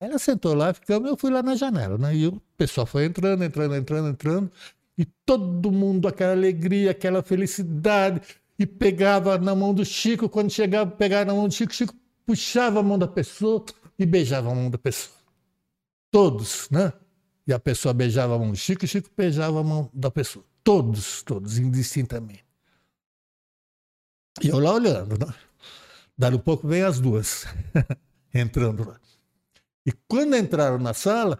Ela sentou lá, ficamos, eu fui lá na janela, né? E o pessoal foi entrando, entrando, entrando, entrando, e todo mundo, aquela alegria, aquela felicidade, e pegava na mão do Chico, quando chegava, pegava na mão do Chico, Chico puxava a mão da pessoa e beijava a mão da pessoa. Todos, né? E a pessoa beijava a mão do Chico, e Chico beijava a mão da pessoa. Todos, todos, indistintamente. E eu lá olhando, né? Dali um pouco vem as duas entrando lá. E quando entraram na sala,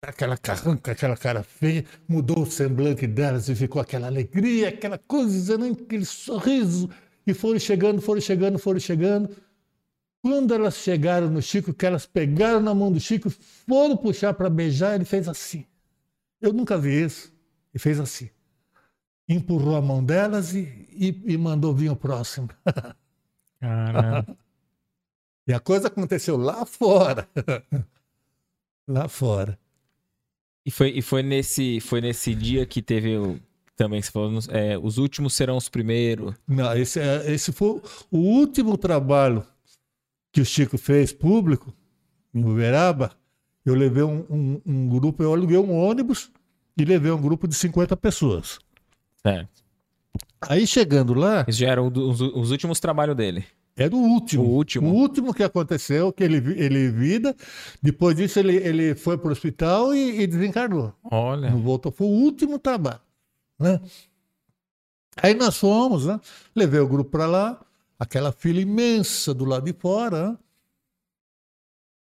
aquela carranca, aquela cara feia, mudou o semblante delas e ficou aquela alegria, aquela coisa, né? aquele sorriso. E foram chegando, foram chegando, foram chegando. Quando elas chegaram no Chico, que elas pegaram na mão do Chico, foram puxar para beijar, ele fez assim. Eu nunca vi isso. E fez assim empurrou a mão delas e, e, e mandou vir o próximo. Caramba. e a coisa aconteceu lá fora. lá fora. E foi, e foi, nesse, foi nesse dia que teve o, também, você falou, é, os últimos serão os primeiros. Não, esse, é, esse foi o último trabalho que o Chico fez público, em Uberaba. Eu levei um, um, um grupo, eu aluguei um ônibus e levei um grupo de 50 pessoas. Certo. Aí chegando lá. Isso já eram os, os últimos trabalhos dele. Era o último. O último. O último que aconteceu, que ele, ele vida. Depois disso, ele, ele foi para o hospital e, e, desencarnou. Olha. Não voltou. Foi o último trabalho. Né? Aí nós fomos, né? Levei o grupo para lá, aquela fila imensa do lado de fora.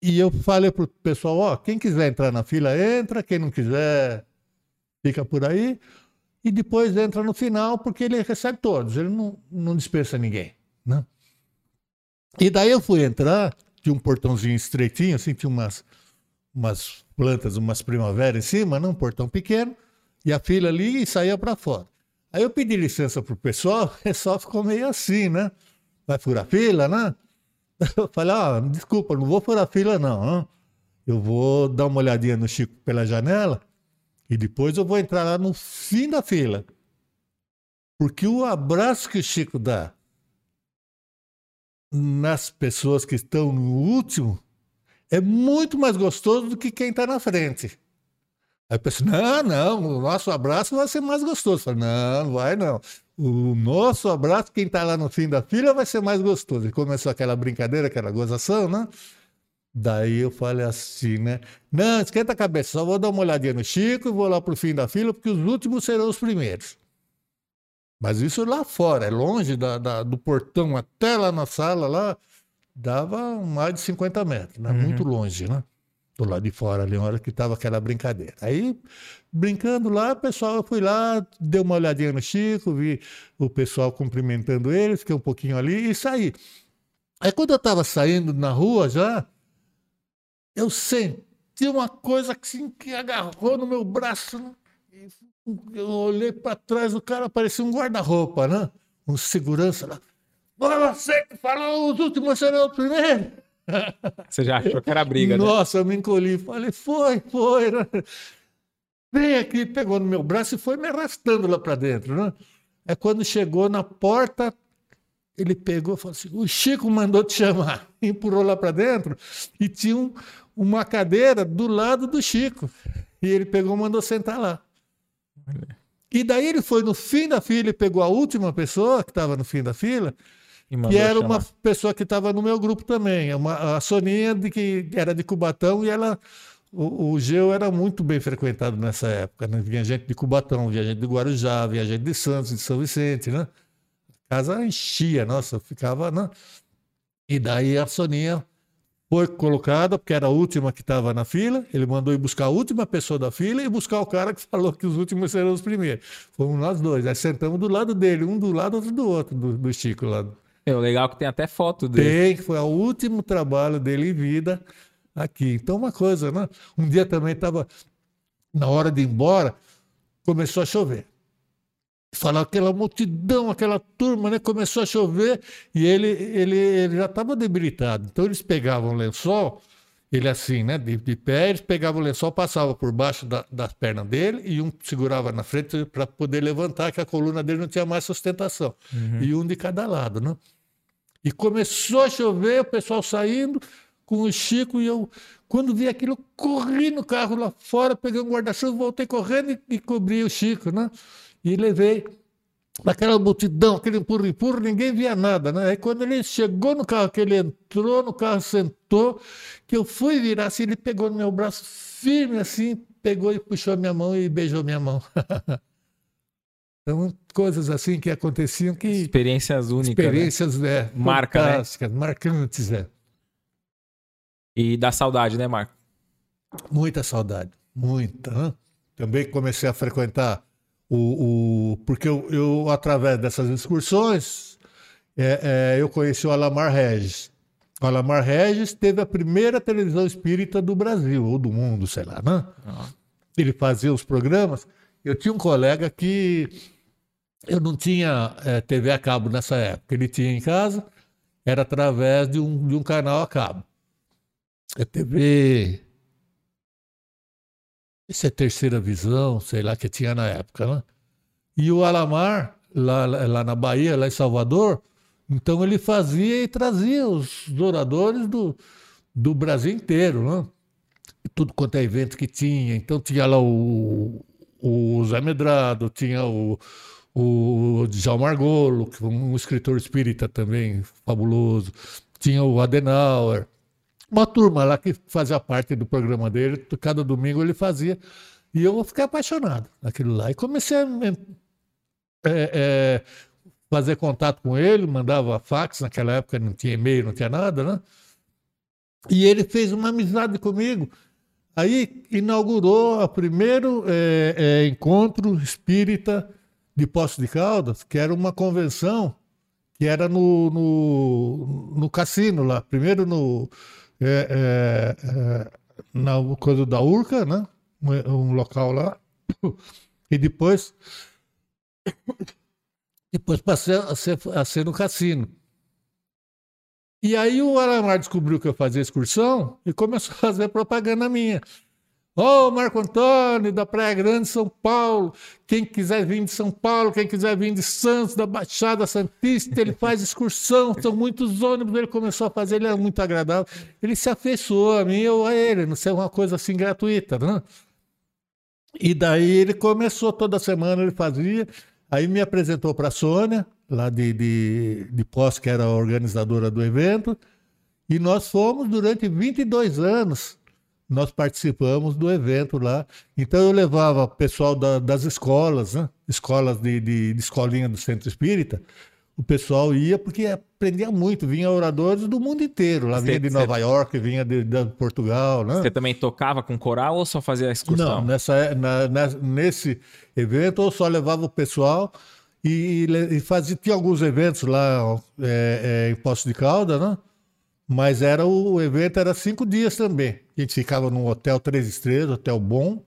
E eu falei para o pessoal: ó, quem quiser entrar na fila, entra. Quem não quiser, fica por aí e depois entra no final porque ele recebe todos, ele não, não dispensa ninguém. Né? E daí eu fui entrar, tinha um portãozinho estreitinho, assim, tinha umas, umas plantas, umas primaveras em cima, né? um portão pequeno, e a fila ali e saía para fora. Aí eu pedi licença pro pessoal, o pessoal ficou meio assim, né? Vai furar fila, né? Eu falei, ah, desculpa, não vou furar fila não. Eu vou dar uma olhadinha no Chico pela janela e depois eu vou entrar lá no fim da fila. Porque o abraço que o Chico dá nas pessoas que estão no último é muito mais gostoso do que quem está na frente. Aí eu penso, não, não, o nosso abraço vai ser mais gostoso. Eu falo, não, não vai não. O nosso abraço, quem está lá no fim da fila, vai ser mais gostoso. E começou aquela brincadeira, aquela gozação, né? Daí eu falei assim, né? Não, esquenta a cabeça, só vou dar uma olhadinha no Chico e vou lá pro fim da fila, porque os últimos serão os primeiros. Mas isso lá fora, é longe da, da, do portão até lá na sala, lá, dava mais de 50 metros, né? Uhum. Muito longe, né? Do lado de fora ali, na hora que tava aquela brincadeira. Aí, brincando lá, o pessoal, eu fui lá, dei uma olhadinha no Chico, vi o pessoal cumprimentando ele, fiquei um pouquinho ali e saí. Aí quando eu tava saindo na rua já, eu senti uma coisa assim, que agarrou no meu braço. Eu olhei para trás, o cara parecia um guarda-roupa, né? Um segurança lá. Você que falou os últimos serão os primeiros. Você já achou que era briga, né? Nossa, eu me encolhi. Falei, foi, foi. Né? Vem aqui, pegou no meu braço e foi me arrastando lá para dentro, né? É quando chegou na porta, ele pegou e falou assim: o Chico mandou te chamar. Empurrou lá para dentro e tinha um, uma cadeira do lado do Chico. E ele pegou e mandou sentar lá. E daí ele foi no fim da fila e pegou a última pessoa que estava no fim da fila, que era chamar. uma pessoa que estava no meu grupo também. Uma, a Soninha, de que era de Cubatão, e ela. O, o Geu era muito bem frequentado nessa época. Né? Vinha gente de Cubatão, vinha gente de Guarujá, vinha gente de Santos, de São Vicente, né? A casa enchia, nossa, ficava. Né? E daí a Soninha foi colocada, porque era a última que estava na fila. Ele mandou ir buscar a última pessoa da fila e buscar o cara que falou que os últimos serão os primeiros. Fomos nós dois. Aí sentamos do lado dele, um do lado, outro do outro, do, do Chico lá. É, o legal é que tem até foto dele. Tem, foi o último trabalho dele em vida aqui. Então, uma coisa, né? Um dia também estava, na hora de ir embora, começou a chover. Falar aquela multidão, aquela turma, né? Começou a chover e ele, ele, ele já estava debilitado. Então eles pegavam o lençol, ele assim, né? De, de pé, eles pegavam o lençol, passavam por baixo da, das pernas dele e um segurava na frente para poder levantar, que a coluna dele não tinha mais sustentação. Uhum. E um de cada lado, né? E começou a chover, o pessoal saindo com o Chico e eu, quando vi aquilo, corri no carro lá fora, peguei um guarda-chuva, voltei correndo e, e cobri o Chico, né? e levei aquela multidão, aquele empurra-empurra, ninguém via nada, né? Aí quando ele chegou no carro, que ele entrou no carro, sentou, que eu fui virar assim, ele pegou no meu braço firme assim, pegou e puxou minha mão e beijou minha mão. então, coisas assim que aconteciam que... Experiências únicas, né? Experiências, né? é, Marca, né? fantásticas, né? E dá saudade, né, Marco? Muita saudade, muita. Também comecei a frequentar o, o, porque eu, eu, através dessas excursões, é, é, eu conheci o Alamar Regis. O Alamar Regis teve a primeira televisão espírita do Brasil, ou do mundo, sei lá, né? Uhum. Ele fazia os programas. Eu tinha um colega que eu não tinha é, TV a cabo nessa época. Ele tinha em casa, era através de um, de um canal a cabo. É TV isso é terceira visão, sei lá, que tinha na época, né? E o Alamar, lá, lá na Bahia, lá em Salvador, então ele fazia e trazia os oradores do, do Brasil inteiro, né? Tudo quanto é evento que tinha. Então tinha lá o, o Zé Medrado, tinha o, o Djalma Argolo, um escritor espírita também fabuloso. Tinha o Adenauer, uma turma lá que fazia parte do programa dele, cada domingo ele fazia. E eu fiquei apaixonado naquilo lá. E comecei a é, é, fazer contato com ele, mandava fax, naquela época não tinha e-mail, não tinha nada, né? E ele fez uma amizade comigo. Aí inaugurou o primeiro é, é, encontro espírita de Poço de Caldas, que era uma convenção que era no, no, no cassino lá. Primeiro no, é, é, é, na coisa da Urca, né? Um, um, local lá. E depois depois passei a ser, a ser no cassino. E aí o Aramar descobriu que eu fazia excursão e começou a fazer propaganda minha. Ô, oh, Marco Antônio, da Praia Grande, São Paulo. Quem quiser vir de São Paulo, quem quiser vir de Santos, da Baixada Santista, ele faz excursão, são muitos ônibus. Ele começou a fazer, ele era muito agradável. Ele se afeiçoou a mim, eu a ele, não sei, uma coisa assim gratuita, né? E daí ele começou, toda semana ele fazia. Aí me apresentou para a Sônia, lá de, de, de Pós, que era a organizadora do evento. E nós fomos durante 22 anos nós participamos do evento lá. Então eu levava pessoal da, das escolas, né? escolas de, de, de, escolinha do Centro Espírita. O pessoal ia porque aprendia muito, vinha oradores do mundo inteiro. Lá vinha de Nova York, vinha de, de, Portugal. Né? Você também tocava com coral ou só fazia excursão? Não, nessa, na, nesse evento eu só levava o pessoal e, e fazia, tinha alguns eventos lá é, é, em Poço de Calda, né? Mas era o, o evento era cinco dias também. A gente ficava num hotel três estrelas, hotel bom,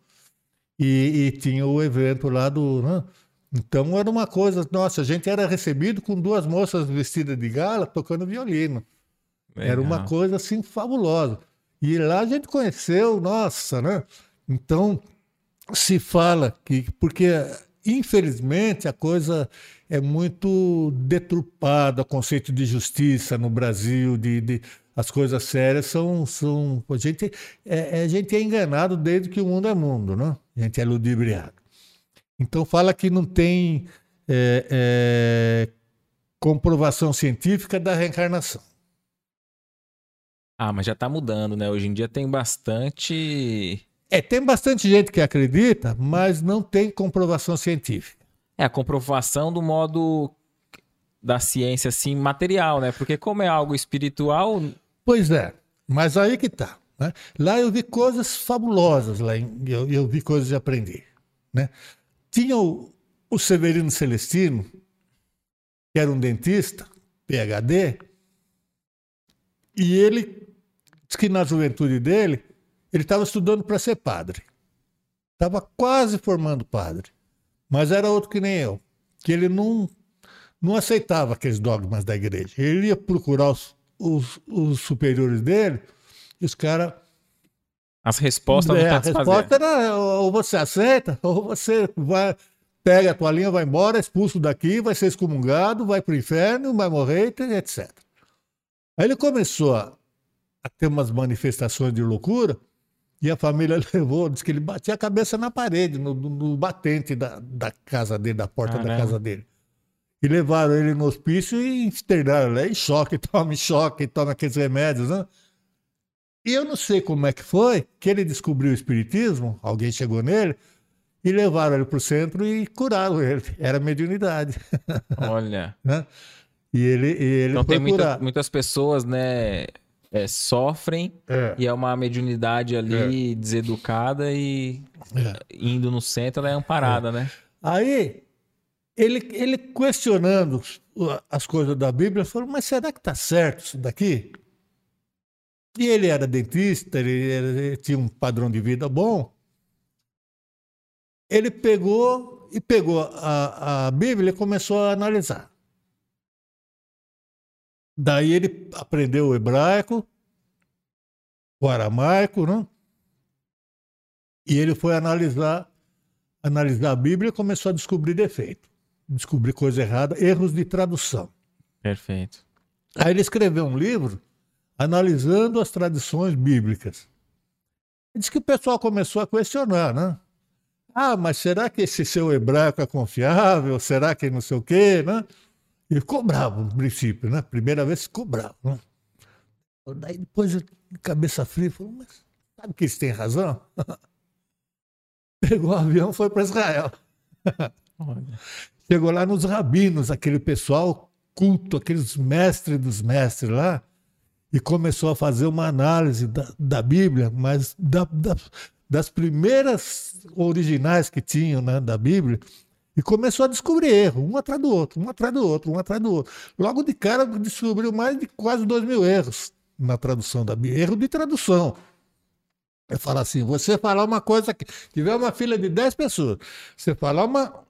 e, e tinha o evento lá do. Né? Então era uma coisa, nossa, a gente era recebido com duas moças vestidas de gala tocando violino. Legal. Era uma coisa assim fabulosa. E lá a gente conheceu, nossa, né? Então se fala que, porque infelizmente a coisa é muito deturpado o conceito de justiça no Brasil, de, de as coisas sérias são. são a, gente, é, a gente é enganado desde que o mundo é mundo, não? A gente é ludibriado. Então fala que não tem é, é, comprovação científica da reencarnação. Ah, mas já está mudando, né? Hoje em dia tem bastante. É, tem bastante gente que acredita, mas não tem comprovação científica. É a comprovação do modo da ciência assim material, né? Porque como é algo espiritual. Pois é, mas aí que tá. Né? Lá eu vi coisas fabulosas, lá em, eu, eu vi coisas de aprender. Né? Tinha o, o Severino Celestino, que era um dentista, PhD, e ele diz que na juventude dele, ele estava estudando para ser padre. Estava quase formando padre. Mas era outro que nem eu, que ele não, não aceitava aqueles dogmas da igreja. Ele ia procurar os, os, os superiores dele os caras. As respostas é, não A resposta era ou você aceita, ou você vai, pega a tua linha, vai embora, expulso daqui, vai ser excomungado, vai para o inferno, vai morrer, etc. Aí ele começou a, a ter umas manifestações de loucura e a família levou, disse que ele batia a cabeça na parede, no, no batente da, da casa dele, da porta Caramba. da casa dele. E levaram ele no hospício e externaram ele em choque, tome choque, toma aqueles remédios, né? E eu não sei como é que foi que ele descobriu o espiritismo, alguém chegou nele, e levaram ele para o centro e curaram ele. Era mediunidade. Olha. né? E ele, e ele então tem muita, muitas pessoas, né? é, sofrem é. e é uma mediunidade ali é. deseducada e é. indo no centro ela é amparada, né? Aí ele, ele questionando as coisas da Bíblia, falou, mas será que está certo isso daqui? E ele era dentista, ele, ele tinha um padrão de vida bom. Ele pegou e pegou a, a Bíblia e começou a analisar. Daí ele aprendeu o hebraico, o aramaico, né? E ele foi analisar, analisar a Bíblia e começou a descobrir defeito, descobrir coisa errada, erros de tradução. Perfeito. Aí ele escreveu um livro analisando as tradições bíblicas. Diz que o pessoal começou a questionar, né? Ah, mas será que esse seu hebraico é confiável? Será que não sei o quê, né? E ficou bravo no princípio, né? Primeira vez ficou bravo. Né? Daí depois, cabeça fria, falou, mas sabe que eles têm razão? Pegou o avião foi para Israel. Chegou lá nos rabinos, aquele pessoal culto, aqueles mestres dos mestres lá, e começou a fazer uma análise da, da Bíblia, mas da, da, das primeiras originais que tinham né, da Bíblia, e começou a descobrir erro, um atrás do outro, um atrás do outro, um atrás do outro. Logo de cara descobriu mais de quase dois mil erros na tradução da Bíblia. Erro de tradução. Eu falo assim, você falar uma coisa que tiver uma fila de dez pessoas, você falar uma,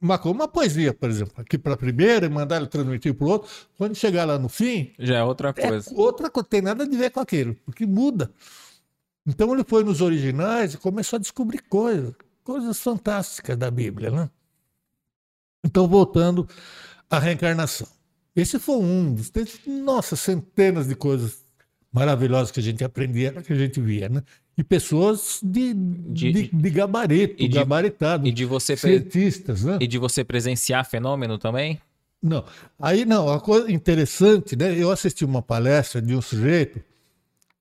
uma, uma poesia, por exemplo, aqui para a primeira e mandar ele transmitir para o outro, quando chegar lá no fim. Já é outra coisa. É outra coisa, tem nada a ver com aquilo, porque muda. Então ele foi nos originais e começou a descobrir coisas, coisas fantásticas da Bíblia, né? Então, voltando à reencarnação. Esse foi um dos. Nossa, centenas de coisas maravilhosas que a gente aprendia, que a gente via, né? E pessoas de, de, de, de gabarito, e de, gabaritado. E de você cientistas, né? E de você presenciar fenômeno também? Não. Aí não, a coisa interessante, né? Eu assisti uma palestra de um sujeito,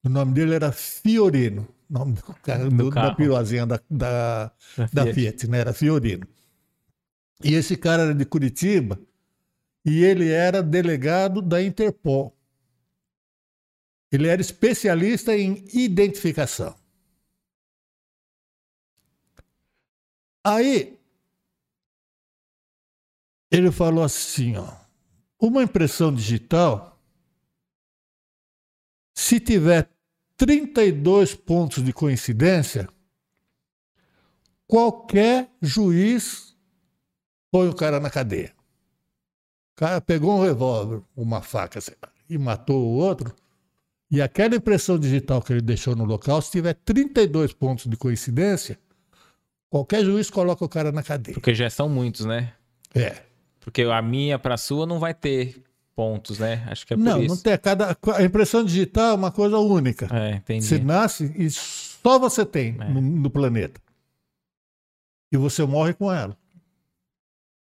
o nome dele era Fiorino, nome do cara, do, da piruazinha da, da, da, Fiat. Fiat, né? Era Fiorino. E esse cara era de Curitiba e ele era delegado da Interpol. Ele era especialista em identificação. Aí ele falou assim, ó, uma impressão digital, se tiver 32 pontos de coincidência, qualquer juiz põe o cara na cadeia. O cara pegou um revólver, uma faca, sei lá, e matou o outro. E aquela impressão digital que ele deixou no local, se tiver 32 pontos de coincidência, qualquer juiz coloca o cara na cadeia. Porque já são muitos, né? É. Porque a minha para a sua não vai ter pontos, né? Acho que é por não, isso. não tem. Cada, a impressão digital é uma coisa única. É, entendi. Você nasce e só você tem É. no, no planeta. E você morre com ela.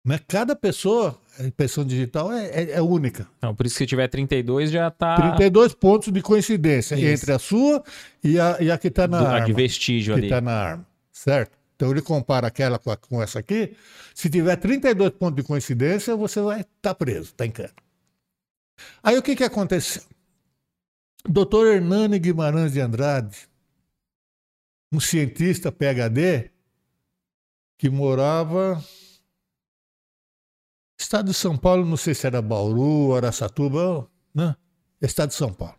Mas cada pessoa, a impressão digital é, é- é única. Então, por isso que se tiver 32 já tá 32 pontos de coincidência Isso. entre a sua e a, e a que está na do- a arma. de vestígio que ali. está na arma, certo? Então ele compara aquela com, a- com essa aqui. Se tiver 32 pontos de coincidência, você vai estar preso, está em cana. Aí o que, que aconteceu? Doutor Hernani Guimarães de Andrade, um cientista PhD, que morava estado de São Paulo, não sei se era Bauru, Araçatuba, né? Estado de São Paulo.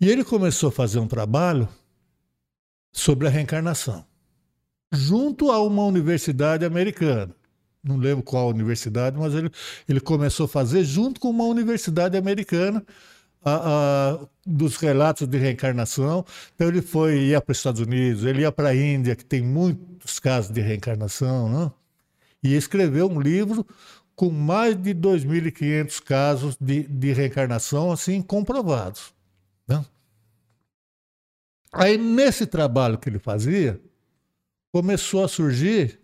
E ele começou a fazer um trabalho sobre a reencarnação, junto a uma universidade americana. Não lembro qual universidade, mas ele, ele começou a fazer junto com uma universidade americana a- a- dos relatos de reencarnação. Então ele foi ia para os Estados Unidos, ele ia para a Índia, que tem muitos casos de reencarnação, né? e escreveu um livro com mais de 2.500 casos de, de reencarnação assim comprovados. Aí, nesse trabalho que ele fazia, começou a surgir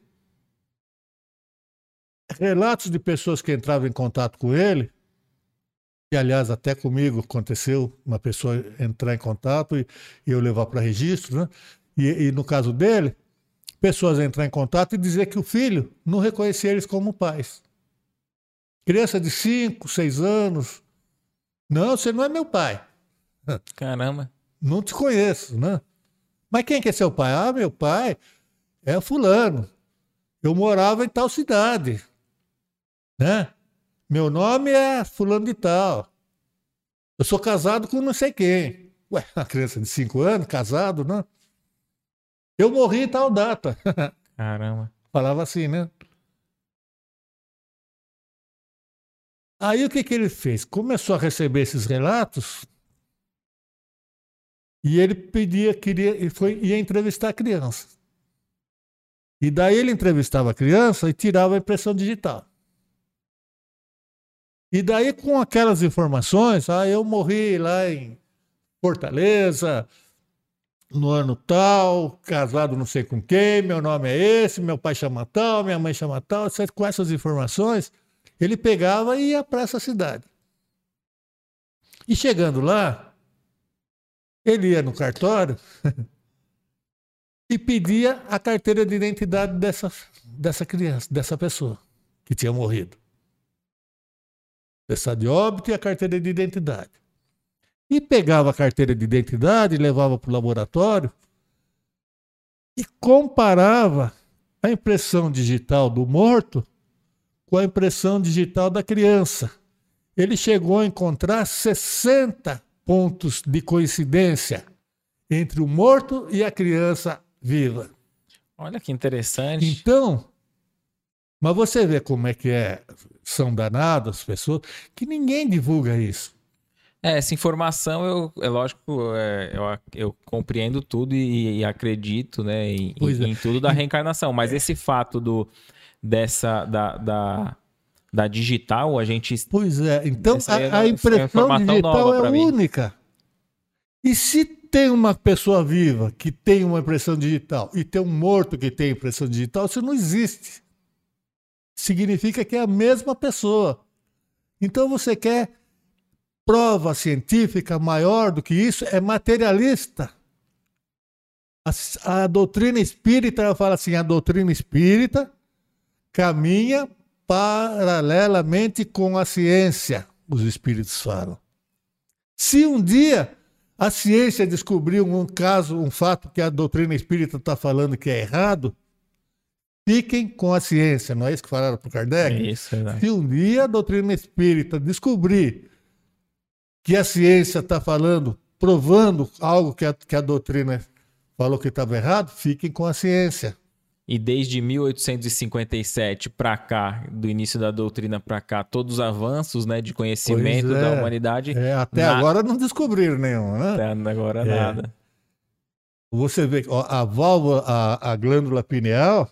relatos de pessoas que entravam em contato com ele, que, aliás, até comigo aconteceu uma pessoa entrar em contato e, e eu levar para registro, né? E, e no caso dele, pessoas entrar em contato e dizer que o filho não reconhecia eles como pais. Criança de 5, 6 anos. Não, você não é meu pai. Caramba. Não te conheço, né? Mas quem que é seu pai? Ah, meu pai é fulano. Eu morava em tal cidade, né? Meu nome é fulano de tal. Eu sou casado com não sei quem. Ué, uma criança de 5 anos, casado, né? Eu morri em tal data. Caramba. Falava assim, né? Aí o que, que ele fez? Começou a receber esses relatos e ele pedia, queria, e foi, ia entrevistar a criança. E daí ele entrevistava a criança e tirava a impressão digital. E daí, com aquelas informações, ah, eu morri lá em Fortaleza, no ano tal, casado não sei com quem, meu nome é esse, meu pai chama tal, minha mãe chama tal, etc. com essas informações, ele pegava e ia para essa cidade. E chegando lá, ele ia no cartório e pedia a carteira de identidade dessa, dessa criança, dessa pessoa que tinha morrido. Pessoa de óbito e a carteira de identidade. E pegava a carteira de identidade, levava para o laboratório e comparava a impressão digital do morto com a impressão digital da criança. Ele chegou a encontrar 60 pontos de coincidência entre o morto e a criança viva. Olha que interessante. Então, mas você vê como é que é, são danadas as pessoas, que ninguém divulga isso. É, essa informação, eu, é lógico, é, eu, eu compreendo tudo e, e acredito né, em, é. em tudo da reencarnação, mas esse fato do, dessa, da, da, da digital, a gente. Pois é, então Essa a, a é uma impressão digital é mim. única. E se tem uma pessoa viva que tem uma impressão digital e tem um morto que tem impressão digital, isso não existe. Significa que é a mesma pessoa. Então você quer prova científica maior do que isso? É materialista. A, a doutrina espírita ela fala assim: a doutrina espírita caminha paralelamente com a ciência, os espíritos falam. Se um dia a ciência descobrir um caso, um fato que a doutrina espírita está falando que é errado, fiquem com a ciência, não é isso que falaram para o É Kardec? isso, é. Se um dia a doutrina espírita descobrir que a ciência está falando, provando algo que a, que a doutrina falou que estava errado, fiquem com a ciência. E desde 1857 para cá, do início da doutrina para cá, todos os avanços né, de conhecimento é. da humanidade, É, até Na- agora não descobriram nenhum, né? até agora É. nada. Você vê a válvula, a, a glândula pineal,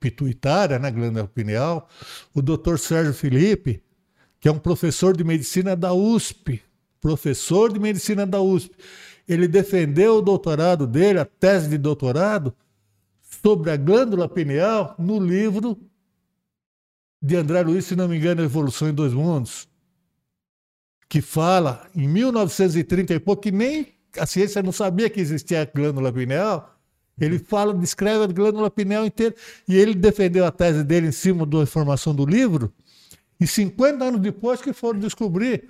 pituitária, né, glândula pineal, o doutor Sérgio Felipe, que é um professor de medicina da USP, professor de medicina da USP. Ele defendeu o doutorado dele, a tese de doutorado, sobre a glândula pineal no livro de André Luiz, se não me engano, Evolução em Dois Mundos, que fala em 1930 e pouco, que nem a ciência não sabia que existia a glândula pineal, ele fala, descreve a glândula pineal inteira. E ele defendeu a tese dele em cima da informação do livro. E 50 anos depois que foram descobrir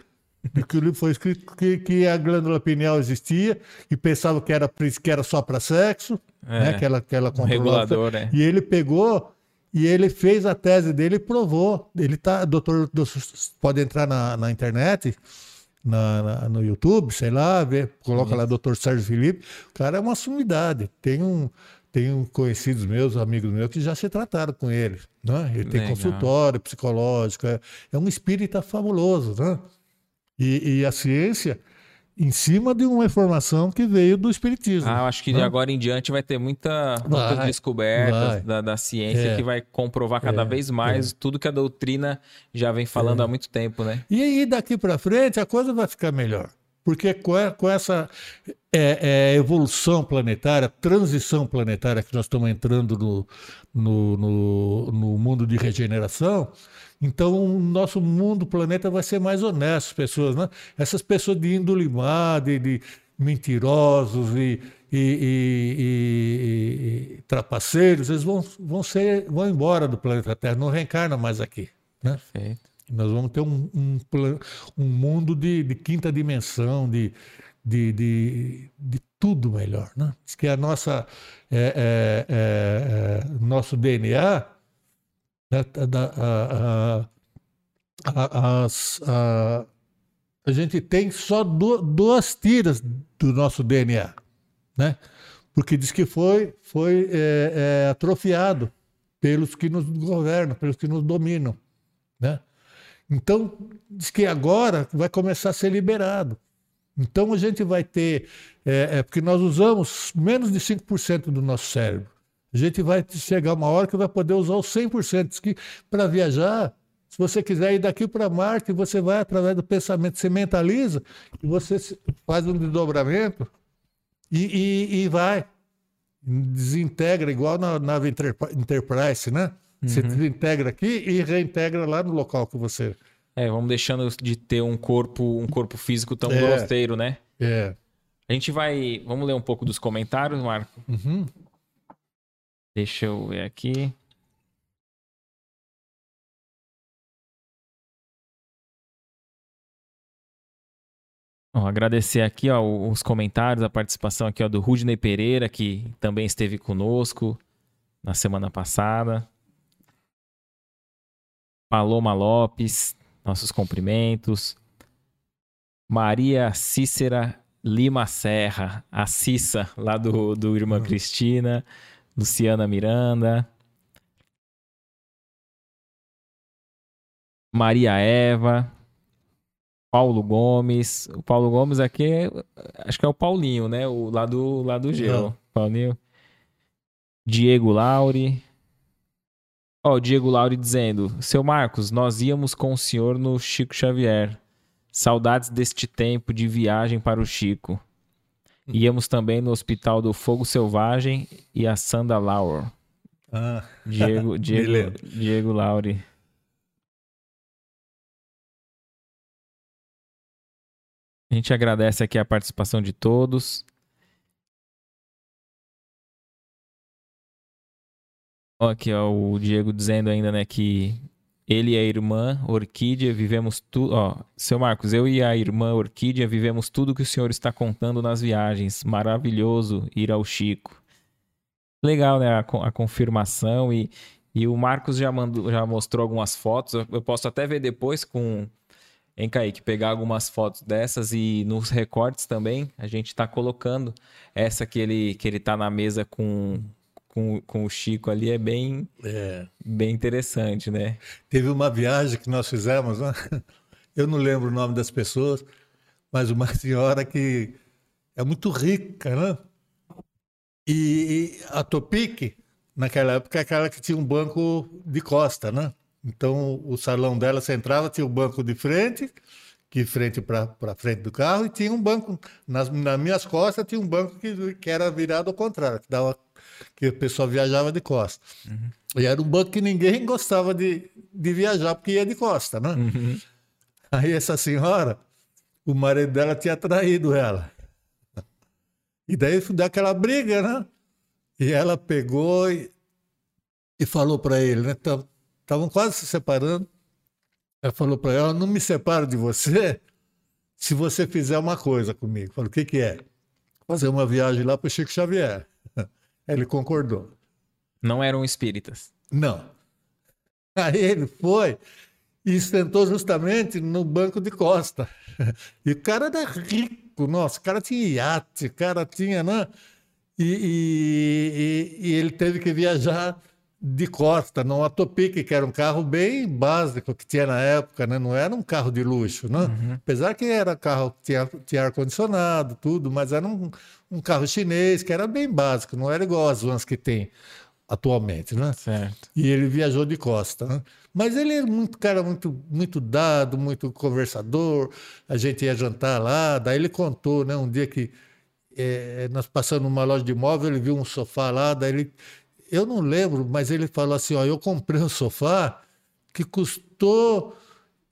que o livro foi escrito que, que a glândula pineal existia e pensava que era, que era só para sexo, é, né? que ela, que ela um regulador, né? E ele pegou e ele fez a tese dele e provou. Ele tá, doutor, doutor pode entrar na, na internet na, na, no YouTube, sei lá, vê, coloca Isso. lá Dr. Sérgio Felipe. O cara é uma sumidade. Tem um, tenho conhecidos meus, amigos meus, que já se trataram com ele. Né? Ele tem Legal. consultório psicológico, é, é, um espírita fabuloso. Né? E, e a ciência em cima de uma informação que veio do Espiritismo. Ah, eu acho que de né? agora em diante vai ter muita, muitas descobertas da, da, ciência é. que vai comprovar cada é. vez mais é. tudo que a doutrina já vem falando é. há muito tempo, né? E aí daqui para frente a coisa vai ficar melhor. Porque com essa é, é, evolução planetária, transição planetária que nós estamos entrando no, no, no, no mundo de regeneração, então, o nosso mundo, o planeta vai ser mais honesto, as pessoas, né? Essas pessoas de índole má, de, de mentirosos e, e, e, e, trapaceiros, eles vão, vão, ser, vão embora do planeta Terra, não reencarnam mais aqui. Né? Perfeito. Nós vamos ter um, um, um mundo de, de, quinta dimensão, de, de, de, de, tudo melhor. Né? Diz que a nossa, é, é, é, é nosso DNA a, a, a, a, gente tem só duas tiras do nosso DNA, né? Porque diz que foi, foi é, é, atrofiado pelos que nos governam, pelos que nos dominam, né? Então, diz que agora vai começar a ser liberado. Então a gente vai ter, é, é porque nós usamos menos de 5% do nosso cérebro. A gente vai chegar uma hora que vai poder usar os 100%. Que para viajar, se você quiser ir daqui para Marte, você vai através do pensamento, você mentaliza e você faz um desdobramento e, e, e vai. Desintegra, igual na nave Enterprise, né? Você uhum. desintegra aqui e reintegra lá no local que você. É, vamos deixando de ter um corpo, um corpo físico tão é, grosteiro, né? É. A gente vai. Vamos ler um pouco dos comentários, Marco? Uhum. Deixa eu ver aqui. Ó, agradecer aqui ó, os comentários, a participação aqui ó, do Rudney Pereira, que também esteve conosco na semana passada. Paloma Lopes, nossos cumprimentos. Maria Cícera Lima Serra, a Cissa, lá do, do Irmã uhum. Cristina. Luciana Miranda, Maria Eva, Paulo Gomes. O Paulo Gomes aqui, é, acho que é o Paulinho, né? O lá do, lá do Gelo. Paulinho. Diego Lauri. Ó, o Diego Lauri dizendo: Seu Marcos, nós íamos com o senhor no Chico Xavier. Saudades deste tempo de viagem para o Chico. Íamos também no Hospital do Fogo Selvagem e a Sanda Lauer. Ah, Diego, Diego, Diego Lauri. A gente agradece aqui a participação de todos. Aqui, ó, o Diego dizendo ainda, né, que ele e a irmã Orquídea vivemos tudo. Seu Marcos, eu e a irmã Orquídea vivemos tudo que o senhor está contando nas viagens. Maravilhoso ir ao Chico. Legal, né? A, a confirmação. E, e o Marcos já, mandou, já mostrou algumas fotos. Eu, eu posso até ver depois com. Hein, Kaique? Pegar algumas fotos dessas e nos recortes também a gente está colocando essa que ele, que ele tá na mesa com com, com o Chico ali é bem, é. bem interessante, né? Teve uma viagem que nós fizemos, né? eu não lembro o nome das pessoas, mas uma senhora que é muito rica, né? E, a Topic, naquela época, aquela que tinha um banco de costa, né? Então, o salão dela, você entrava, tinha o um banco de frente, que frente para frente do carro, e tinha um banco, nas, nas minhas costas, tinha um banco que, que era virado ao contrário, que, dava, que o pessoal viajava de costa. Uhum. E era um banco que ninguém gostava de, de viajar, porque ia de costa, né? Uhum. Aí essa senhora, o marido dela tinha traído ela. E daí deu aquela briga, né? E ela pegou e, e falou para ele, né? Estavam quase se separando. Ela falou para ela: Não me separo de você se você fizer uma coisa comigo. Falou: O que, que é? Fazer uma viagem lá para o Chico Xavier. Ele concordou. Não eram espíritas? Não. Aí ele foi e sentou justamente no banco de costa. E o cara era rico, nossa, o cara tinha iate, o cara tinha, né? E, e, e, e ele teve que viajar de costa, não a Topic, que era um carro bem básico que tinha na época, né? não era um carro de luxo, né? Uhum. apesar que era carro que tinha, tinha ar-condicionado, tudo, mas era um, um, carro chinês que era bem básico, não era igual as vans que tem atualmente. Né? Certo. E ele viajou de costa. Né? Mas ele era muito cara muito, muito dado, muito conversador, a gente ia jantar lá, daí ele contou né, um dia que é, nós passamos numa loja de imóvel, ele viu um sofá lá, daí ele eu não lembro, mas ele falou assim: ó, eu comprei um sofá que custou,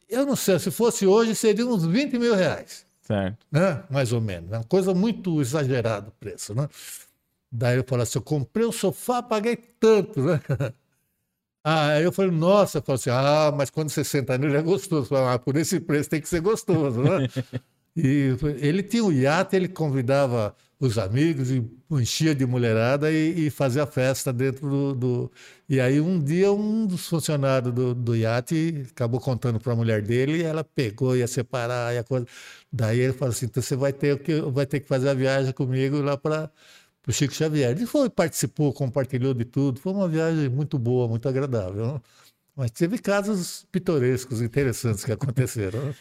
eu não sei, se fosse hoje seria uns 20 mil reais. Certo. Né? Mais ou menos. Uma coisa muito exagerada o preço. Né? Daí eu falei assim: eu comprei o um sofá, paguei tanto. Né? Aí eu falei, nossa, eu falei assim, ah, mas quando você senta nele é gostoso. ah, por esse preço tem que ser gostoso, né? e ele tinha um iate, ele convidava os amigos e enchia de mulherada e, e fazia festa dentro do, do, E aí um dia um dos funcionários do, do iate acabou contando para a mulher dele e ela pegou, ia separar e a coisa. Daí ele falou assim: então você vai ter que, vai ter que fazer a viagem comigo lá para o Chico Xavier. Ele foi, participou, compartilhou de tudo. Foi uma viagem muito boa, muito agradável. Mas teve casos pitorescos, interessantes que aconteceram.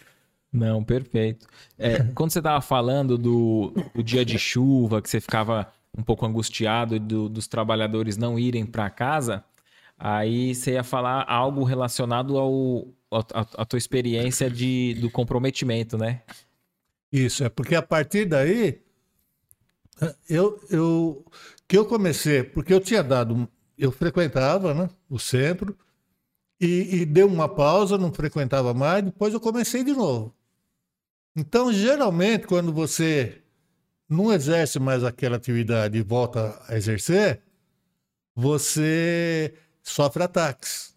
Não, perfeito. É, quando você estava falando do, do, dia de chuva, que você ficava um pouco angustiado do, dos trabalhadores não irem para casa, aí você ia falar algo relacionado ao, à tua experiência de, do comprometimento, né? Isso, é porque a partir daí, eu, eu, que eu comecei, porque eu tinha dado, eu frequentava né, o centro, e, e deu uma pausa, não frequentava mais, depois eu comecei de novo. Então, geralmente, quando você não exerce mais aquela atividade e volta a exercer, você sofre ataques.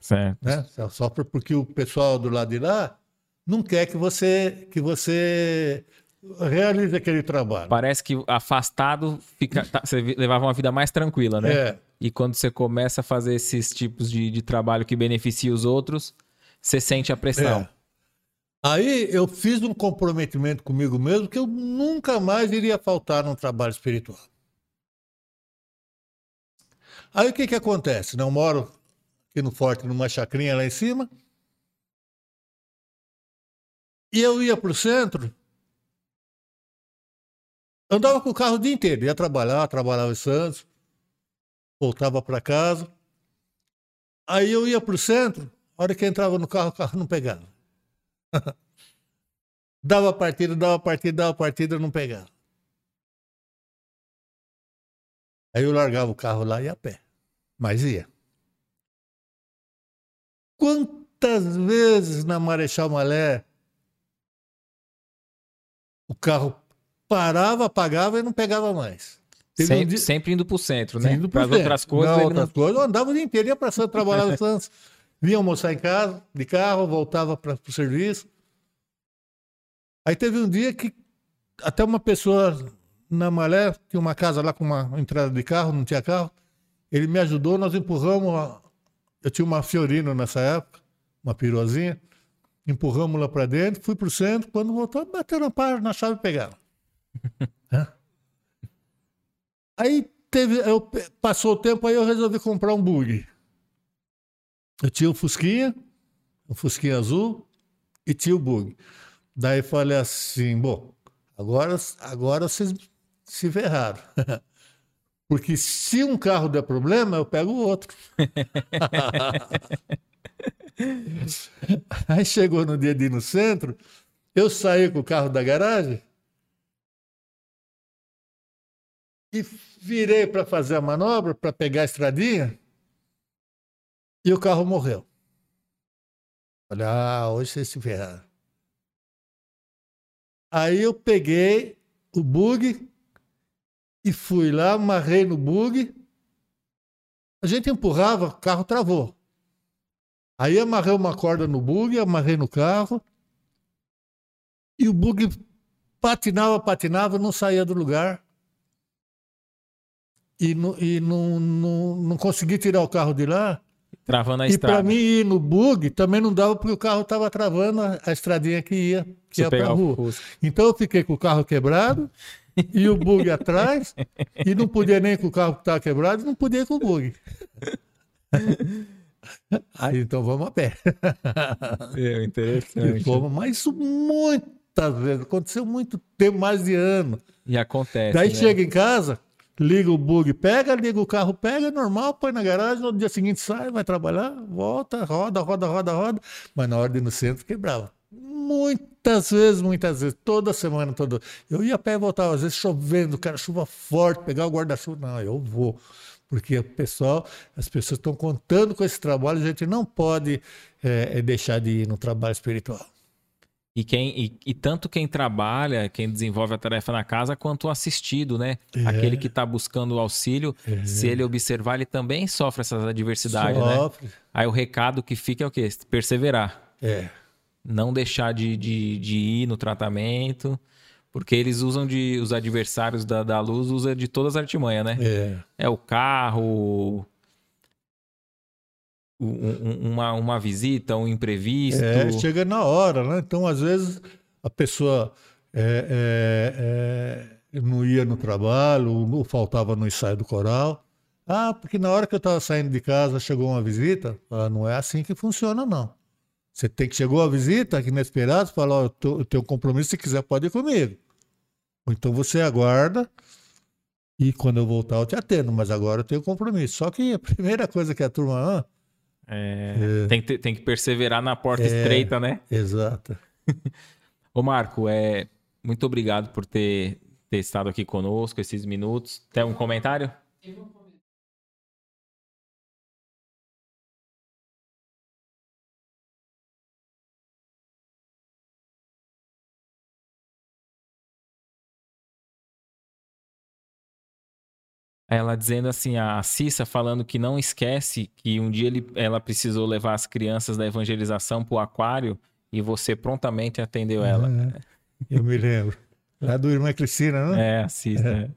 Certo. Né? Você sofre porque o pessoal do lado de lá não quer que você que você realize aquele trabalho. Parece que afastado fica, tá, você levava uma vida mais tranquila, né? É. E quando você começa a fazer esses tipos de, de trabalho que beneficia os outros, você sente a pressão. É. Aí eu fiz um comprometimento comigo mesmo que eu nunca mais iria faltar num trabalho espiritual. Aí o que, que acontece? Não moro aqui no Forte, numa chacrinha lá em cima. E eu ia para o centro, andava com o carro o dia inteiro, ia trabalhar, trabalhava em Santos, voltava para casa. Aí eu ia para o centro, a hora que entrava no carro, o carro não pegava. dava partida, dava partida, dava partida, não pegava. Aí eu largava o carro lá e ia a pé. Mas ia. Quantas vezes na Marechal Malé o carro parava, apagava e não pegava mais. Sempre, um dia... sempre indo para o centro, né? Para as outras coisas. Outras não... coisas. Eu andava o dia inteiro, ia para Santos, trabalhava em Santos. Vinha almoçar em casa, de carro, voltava para o serviço. Aí teve um dia que até uma pessoa na Malé, tinha uma casa lá com uma entrada de carro, não tinha carro. Ele me ajudou, nós empurramos. Eu tinha uma Fiorino nessa época, uma pirozinha. Empurramos lá para dentro, fui para o centro. Quando voltou, bateu na, par, na chave e pegaram. aí teve, eu, passou o tempo, aí eu resolvi comprar um bug. Eu tinha um Fusquinha, um Fusquinha azul, e tinha o bug. Daí falei assim, bom, agora, agora vocês se ferraram. Porque se um carro der problema, eu pego o outro. Aí chegou no dia de ir no centro, eu saí com o carro da garagem e virei para fazer a manobra, para pegar a estradinha, e o carro morreu. Falei, ah, hoje vocês se ferraram. Aí eu peguei o bug e fui lá, amarrei no bug. A gente empurrava, o carro travou. Aí amarrei uma corda no bug, amarrei no carro. E o bug patinava, patinava, não saía do lugar. E, não, e não, não, não consegui tirar o carro de lá. Travando a e estrada. para mim ir no bug também não dava porque o carro estava travando a, a, estradinha que ia, que ia para a rua. Então eu fiquei com o carro quebrado e o bug atrás e não podia nem com o carro que estava quebrado, não podia ir com o bug. Aí então vamos a pé. É interessante. E fomos, mas isso muitas vezes, aconteceu muito tempo, mais de ano. E acontece. Daí né? chega em casa, liga o bug, pega, liga o carro, pega, normal, põe na garagem, no dia seguinte sai, vai trabalhar, volta, roda, roda, roda, roda. Mas na hora de ir no centro quebrava. Muitas vezes, muitas vezes, toda semana, todo. Eu ia a pé e voltava, às vezes chovendo, cara, chuva forte, pegar o guarda-chuva. Não, eu vou. Porque o pessoal, as pessoas estão contando com esse trabalho, a gente não pode é, deixar de ir no trabalho espiritual. E, quem, e, e, tanto quem trabalha, quem desenvolve a tarefa na casa, quanto o assistido, né? É. Aquele que está buscando o auxílio, é. se ele observar, ele também sofre essas adversidades, sofre. né? Aí o recado que fica é o quê? Perseverar. É. Não deixar de, de, de ir no tratamento, porque eles usam de. Os adversários da, da luz usam de todas as artimanhas, né? É. É o carro, um, uma, uma visita, um imprevisto. É, chega na hora, né? Então, às vezes, a pessoa é, é, é, não ia no trabalho, ou faltava no ensaio do coral. Ah, porque na hora que eu estava saindo de casa chegou uma visita. Ah, não é assim que funciona, não. Você tem que chegou a visita, aqui inesperado, fala, ó, eu tenho um compromisso, se quiser pode ir comigo. Ou então você aguarda e quando eu voltar eu te atendo, mas agora eu tenho compromisso. Só que a primeira coisa que a turma... Ah, é, é. Tem, que, tem que perseverar na porta é, estreita, né? Exato. Ô Marco, é, muito obrigado por ter, ter estado aqui conosco esses minutos. Tem um comentário? Ela dizendo assim, a Cissa falando que não esquece que um dia ele, ela precisou levar as crianças da evangelização para o aquário e você prontamente atendeu ela. É, eu me lembro. Lá do irmã Cristina, não? É, a Cissa. É.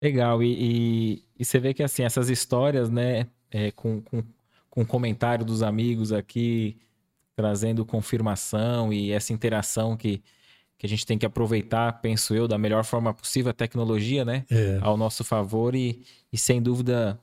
Legal. E, e, e, você vê que assim, essas histórias, né, é, com, com, com comentário dos amigos aqui, trazendo confirmação e essa interação que a gente tem que aproveitar, penso eu, da melhor forma possível a tecnologia, né? É. Ao nosso favor e, e sem dúvida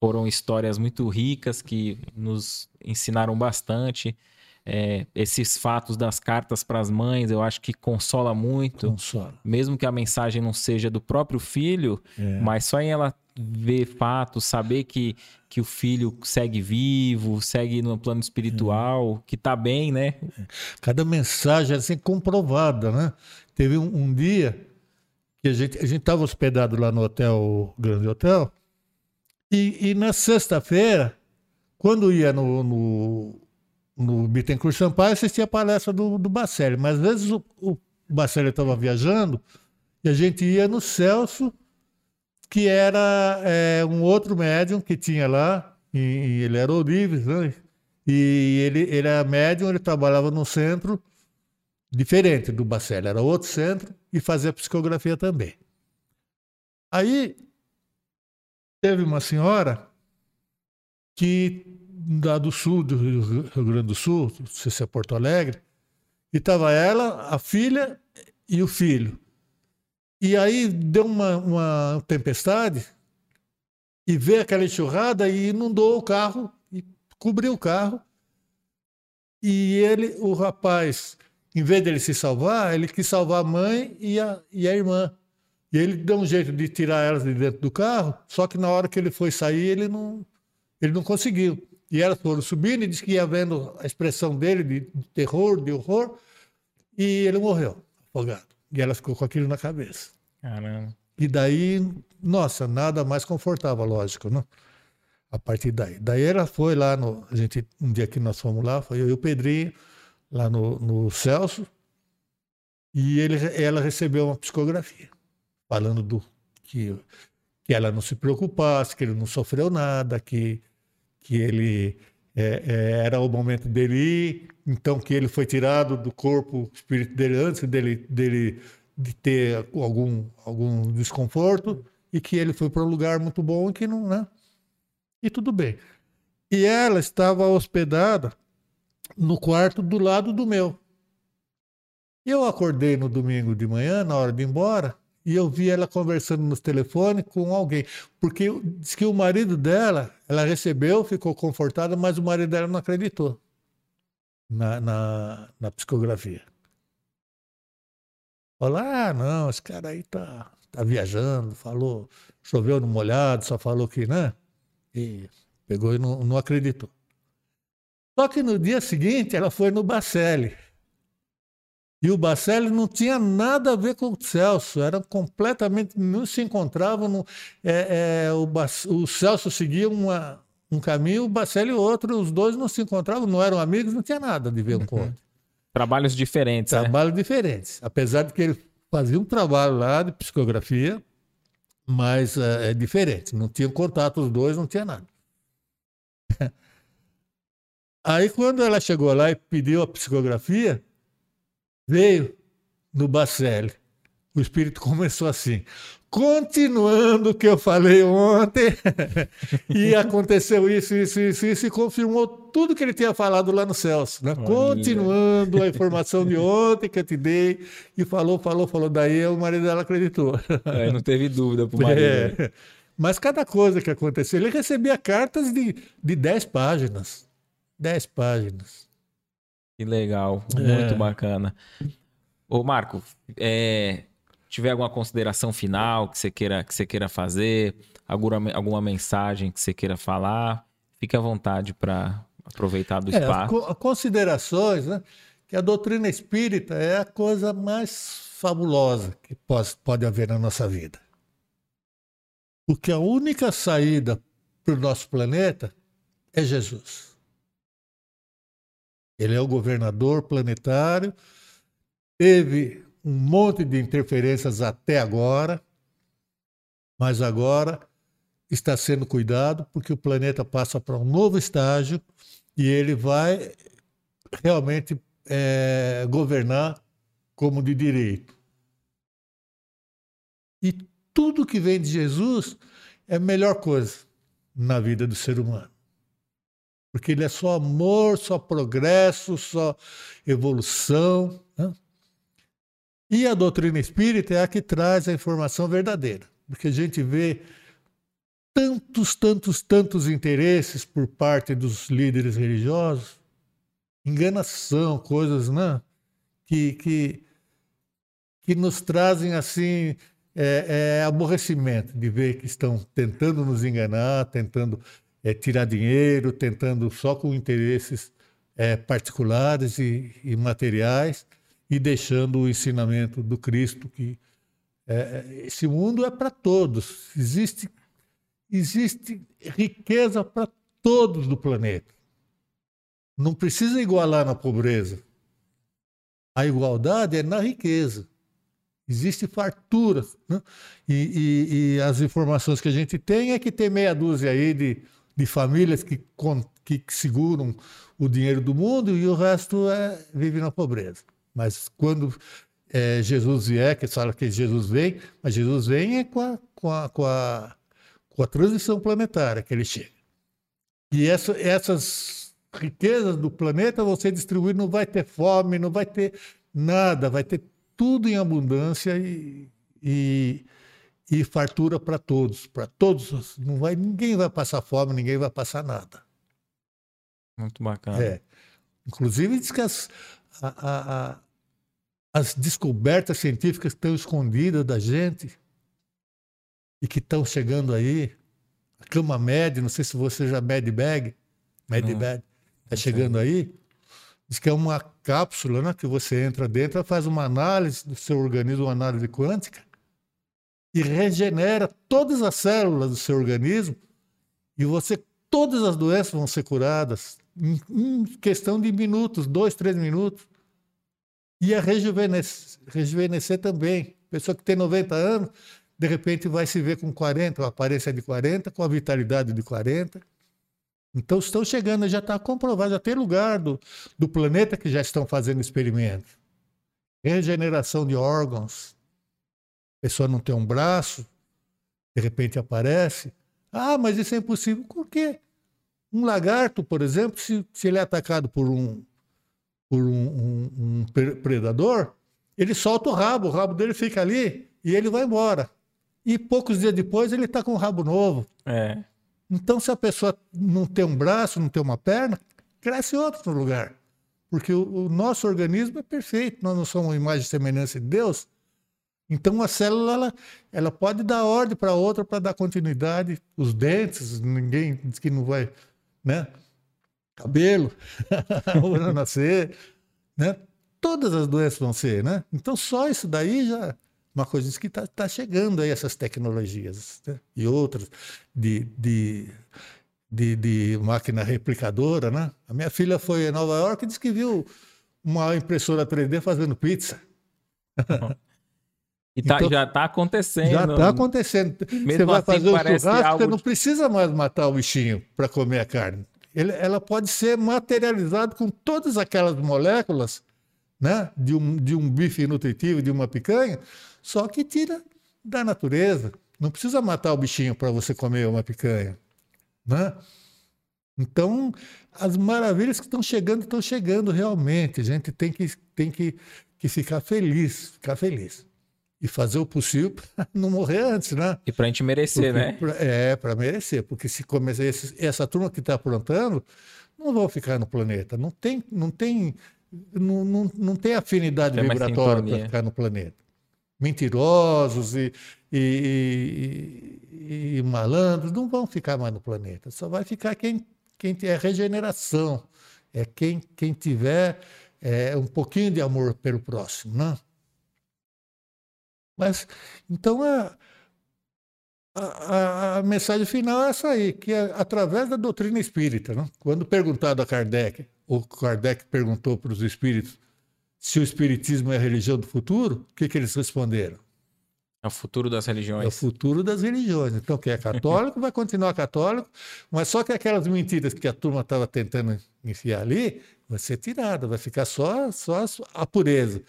foram histórias muito ricas que nos ensinaram bastante. É, esses fatos das cartas para as mães, eu acho que consola muito. Consola. Mesmo que a mensagem não seja do próprio filho, é. mas só em ela ver fatos, saber que, que o filho segue vivo, segue no plano espiritual, é. que tá bem, né? Cada mensagem assim comprovada, né? Teve um, um dia que a gente a gente estava hospedado lá no hotel, grande hotel, e, e na sexta-feira, quando ia no, no, no Bittencourt Sampaio, assistia a palestra do, do Bacelli, mas às vezes o, o Bacelli estava viajando e a gente ia no Celso que era é, um outro médium que tinha lá, e, e ele era Orives, né? E ele, ele era médium, ele trabalhava num centro diferente do Bacelli, era outro centro e fazia psicografia também. Aí teve uma senhora que da do sul, do Rio Grande do Sul, não sei se é Porto Alegre, e estava ela, a filha e o filho. E aí deu uma, uma tempestade e veio aquela enxurrada e inundou o carro, e cobriu o carro. E ele, o rapaz, em vez dele se salvar, ele quis salvar a mãe e a, e a irmã. E ele deu um jeito de tirar elas de dentro do carro, só que na hora que ele foi sair, ele não, ele não conseguiu. E elas foram subindo e disse que ia vendo a expressão dele de, terror, de horror, e ele morreu, afogado. E ela ficou com aquilo na cabeça. Caramba. E daí, nossa, nada mais confortável, lógico, né? A partir daí. Daí ela foi lá no. A gente, um dia que nós fomos lá, foi eu e o Pedrinho, lá no, no Celso, e ele, ela recebeu uma psicografia, falando do que, que ela não se preocupasse, que ele não sofreu nada, que, que ele é, é, era o momento dele ir, então que ele foi tirado do corpo, espírito dele antes dele, dele de ter algum, algum desconforto e que ele foi para um lugar muito bom e que não, né? E tudo bem. E ela estava hospedada no quarto do lado do meu. Eu acordei no domingo de manhã, na hora de ir embora, e eu vi ela conversando no telefone com alguém. Porque diz que o marido dela, ela recebeu, ficou confortada, mas o marido dela não acreditou na, na, na psicografia. Falou, ah, não, esse cara aí tá, tá viajando, falou, choveu no molhado, só falou que, né? E pegou e não, não acreditou. Só que no dia seguinte ela foi no Bacelli. E o Bacelli não tinha nada a ver com o Celso, era completamente. não se encontravam. No, é, é, o, o, Celso seguia uma, um caminho, o Bacelli outro, os dois não se encontravam, não eram amigos, não tinha nada de ver um com o uhum. outro. Trabalhos diferentes. Né? Trabalhos né? diferentes. Apesar de que ele fazia um trabalho lá de psicografia, mas é, é diferente. Não tinha contato os dois, não tinha nada. Aí quando ela chegou lá e pediu a psicografia, veio no Bacelli. O espírito começou assim: continuando o que eu falei ontem, e aconteceu isso, isso, isso, isso, e confirmou tudo que ele tinha falado lá no Celso. Né? Continuando a informação de ontem que eu te dei, e falou, falou, falou. Daí o marido dela acreditou. É, não teve dúvida pro marido. É. Mas cada coisa que aconteceu, ele recebia cartas de, de 10 páginas. 10 páginas. Que legal, muito é. bacana. Ô, Marco, é, tiver alguma consideração final que você queira, que você queira fazer, alguma, alguma mensagem que você queira falar, fique à vontade para aproveitar do é, espaço. Considerações, né? Que a doutrina espírita é a coisa mais fabulosa que pode, pode haver na nossa vida. Porque a única saída para o nosso planeta é Jesus. Ele é o governador planetário, teve um monte de interferências até agora, mas agora está sendo cuidado porque o planeta passa para um novo estágio e ele vai realmente é, governar como de direito. E tudo que vem de Jesus é a melhor coisa na vida do ser humano. Porque ele é só amor, só progresso, só evolução. Né? E a doutrina espírita é a que traz a informação verdadeira, porque a gente vê tantos, tantos, tantos interesses por parte dos líderes religiosos, enganação, coisas né, que, que, que nos trazem assim é, é, aborrecimento de ver que estão tentando nos enganar, tentando é, tirar dinheiro, tentando só com interesses é, particulares e, e materiais e deixando o ensinamento do Cristo que é, esse mundo é para todos. Existe, existe riqueza para todos do planeta. Não precisa igualar na pobreza. A igualdade é na riqueza. Existe fartura. Né? E, e, e, as informações que a gente tem é que tem meia dúzia aí de, de famílias que, que seguram o dinheiro do mundo e o resto é, vive na pobreza. Mas quando é, Jesus vier, que fala que Jesus vem, mas Jesus vem é com a, com a, com a, com a transição planetária que ele chega. E essa, essas riquezas do planeta vão ser distribuídas, não vai ter fome, não vai ter nada, vai ter tudo em abundância e, e, e fartura para todos, para todos. Não vai, ninguém vai passar fome, ninguém vai passar nada. Muito bacana. É. Inclusive diz que as, a, a, as descobertas científicas estão escondidas da gente, e que estão chegando aí. A cama med, não sei se você já med bag, med bag, está chegando aí. Diz que é uma cápsula né, que você entra dentro, faz uma análise do seu organismo, uma análise quântica, e regenera todas as células do seu organismo, e você todas as doenças vão ser curadas em, em questão de minutos, dois, três minutos. E a rejuvenescer, rejuvenescer também. Pessoa que tem 90 anos, de repente vai se ver com 40, a aparência de 40, com a vitalidade de 40. Então estão chegando, já está comprovado, já tem lugar do, do planeta que já estão fazendo experimentos. Regeneração de órgãos. A pessoa não tem um braço, de repente aparece. Ah, mas isso é impossível. Por quê? Um lagarto, por exemplo, se, se ele é atacado por um, por um, um, um predador, ele solta o rabo, o rabo dele fica ali e ele vai embora. E poucos dias depois ele está com um rabo novo. É. Então, se a pessoa não tem um braço, não tem uma perna, cresce outro no lugar. Porque o, o nosso organismo é perfeito, nós não somos uma imagem e semelhança de Deus. Então, a célula ela, ela pode dar ordem para outra para dar continuidade. Os dentes, ninguém diz que não vai. Né? Cabelo, vai nascer. Né? Todas as doenças vão ser. Né? Então, só isso daí já uma coisa que está tá chegando aí, essas tecnologias né? e outras de, de, de, de, máquina replicadora. Né? A minha filha foi a Nova York e disse que viu uma impressora 3D fazendo pizza. E tá, então, já está acontecendo. Já está acontecendo. Mesmo você vai assim, fazer o churrasco, algo... você não precisa mais matar o bichinho para comer a carne. Ele, ela pode ser materializada com todas aquelas moléculas né, de, um, de um bife nutritivo, de uma picanha, só que tira da natureza. Não precisa matar o bichinho para você comer uma picanha. Né? Então, as maravilhas que estão chegando, estão chegando realmente. A gente tem que, tem que, que ficar feliz, ficar feliz. E fazer o possível para não morrer antes, né? E para a gente merecer, porque, né? É, para merecer. Porque se começar essa turma que está aprontando, não vão ficar no planeta. Não tem, não tem, não, não, não tem afinidade tem vibratória para ficar no planeta mentirosos e, e, e, e, malandros não vão ficar mais no planeta. Só vai ficar quem, quem é regeneração, é quem, quem tiver é, um pouquinho de amor pelo próximo. Né? Mas, então, a, a, a, mensagem final é essa aí, que é através da doutrina espírita. Né? Quando perguntado a Kardec, o Kardec perguntou para os espíritos se o Espiritismo é a religião do futuro, o que, que eles responderam? É o futuro das religiões. É o futuro das religiões. Então, quem é católico vai continuar católico, mas só que aquelas mentiras que a turma estava tentando enfiar ali, vai ser tirada, vai ficar só, só a pureza.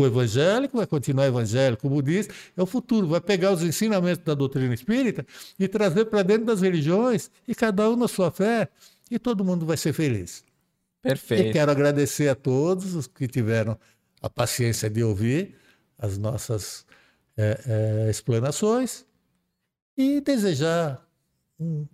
O evangélico vai continuar evangélico, o budista é o futuro, vai pegar os ensinamentos da doutrina espírita e trazer para dentro das religiões, e cada um na sua fé, e todo mundo vai ser feliz. Perfeito. E quero agradecer a todos os que tiveram a paciência de ouvir as nossas é, é, explanações e desejar um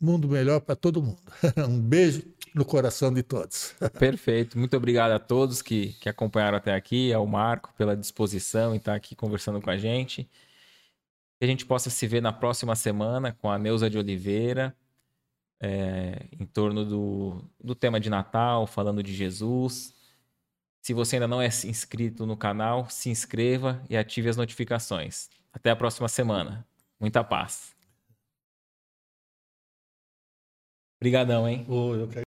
mundo melhor para todo mundo. um beijo no coração de todos. Perfeito. Muito obrigado a todos que, que acompanharam até aqui, ao Marco pela disposição em estar aqui conversando com a gente. Que a gente possa se ver na próxima semana com a Neuza de Oliveira é, em torno do, do tema de Natal, falando de Jesus. Se você ainda não é inscrito no canal, se inscreva e ative as notificações. Até a próxima semana. Muita paz. Obrigadão, hein? Oh,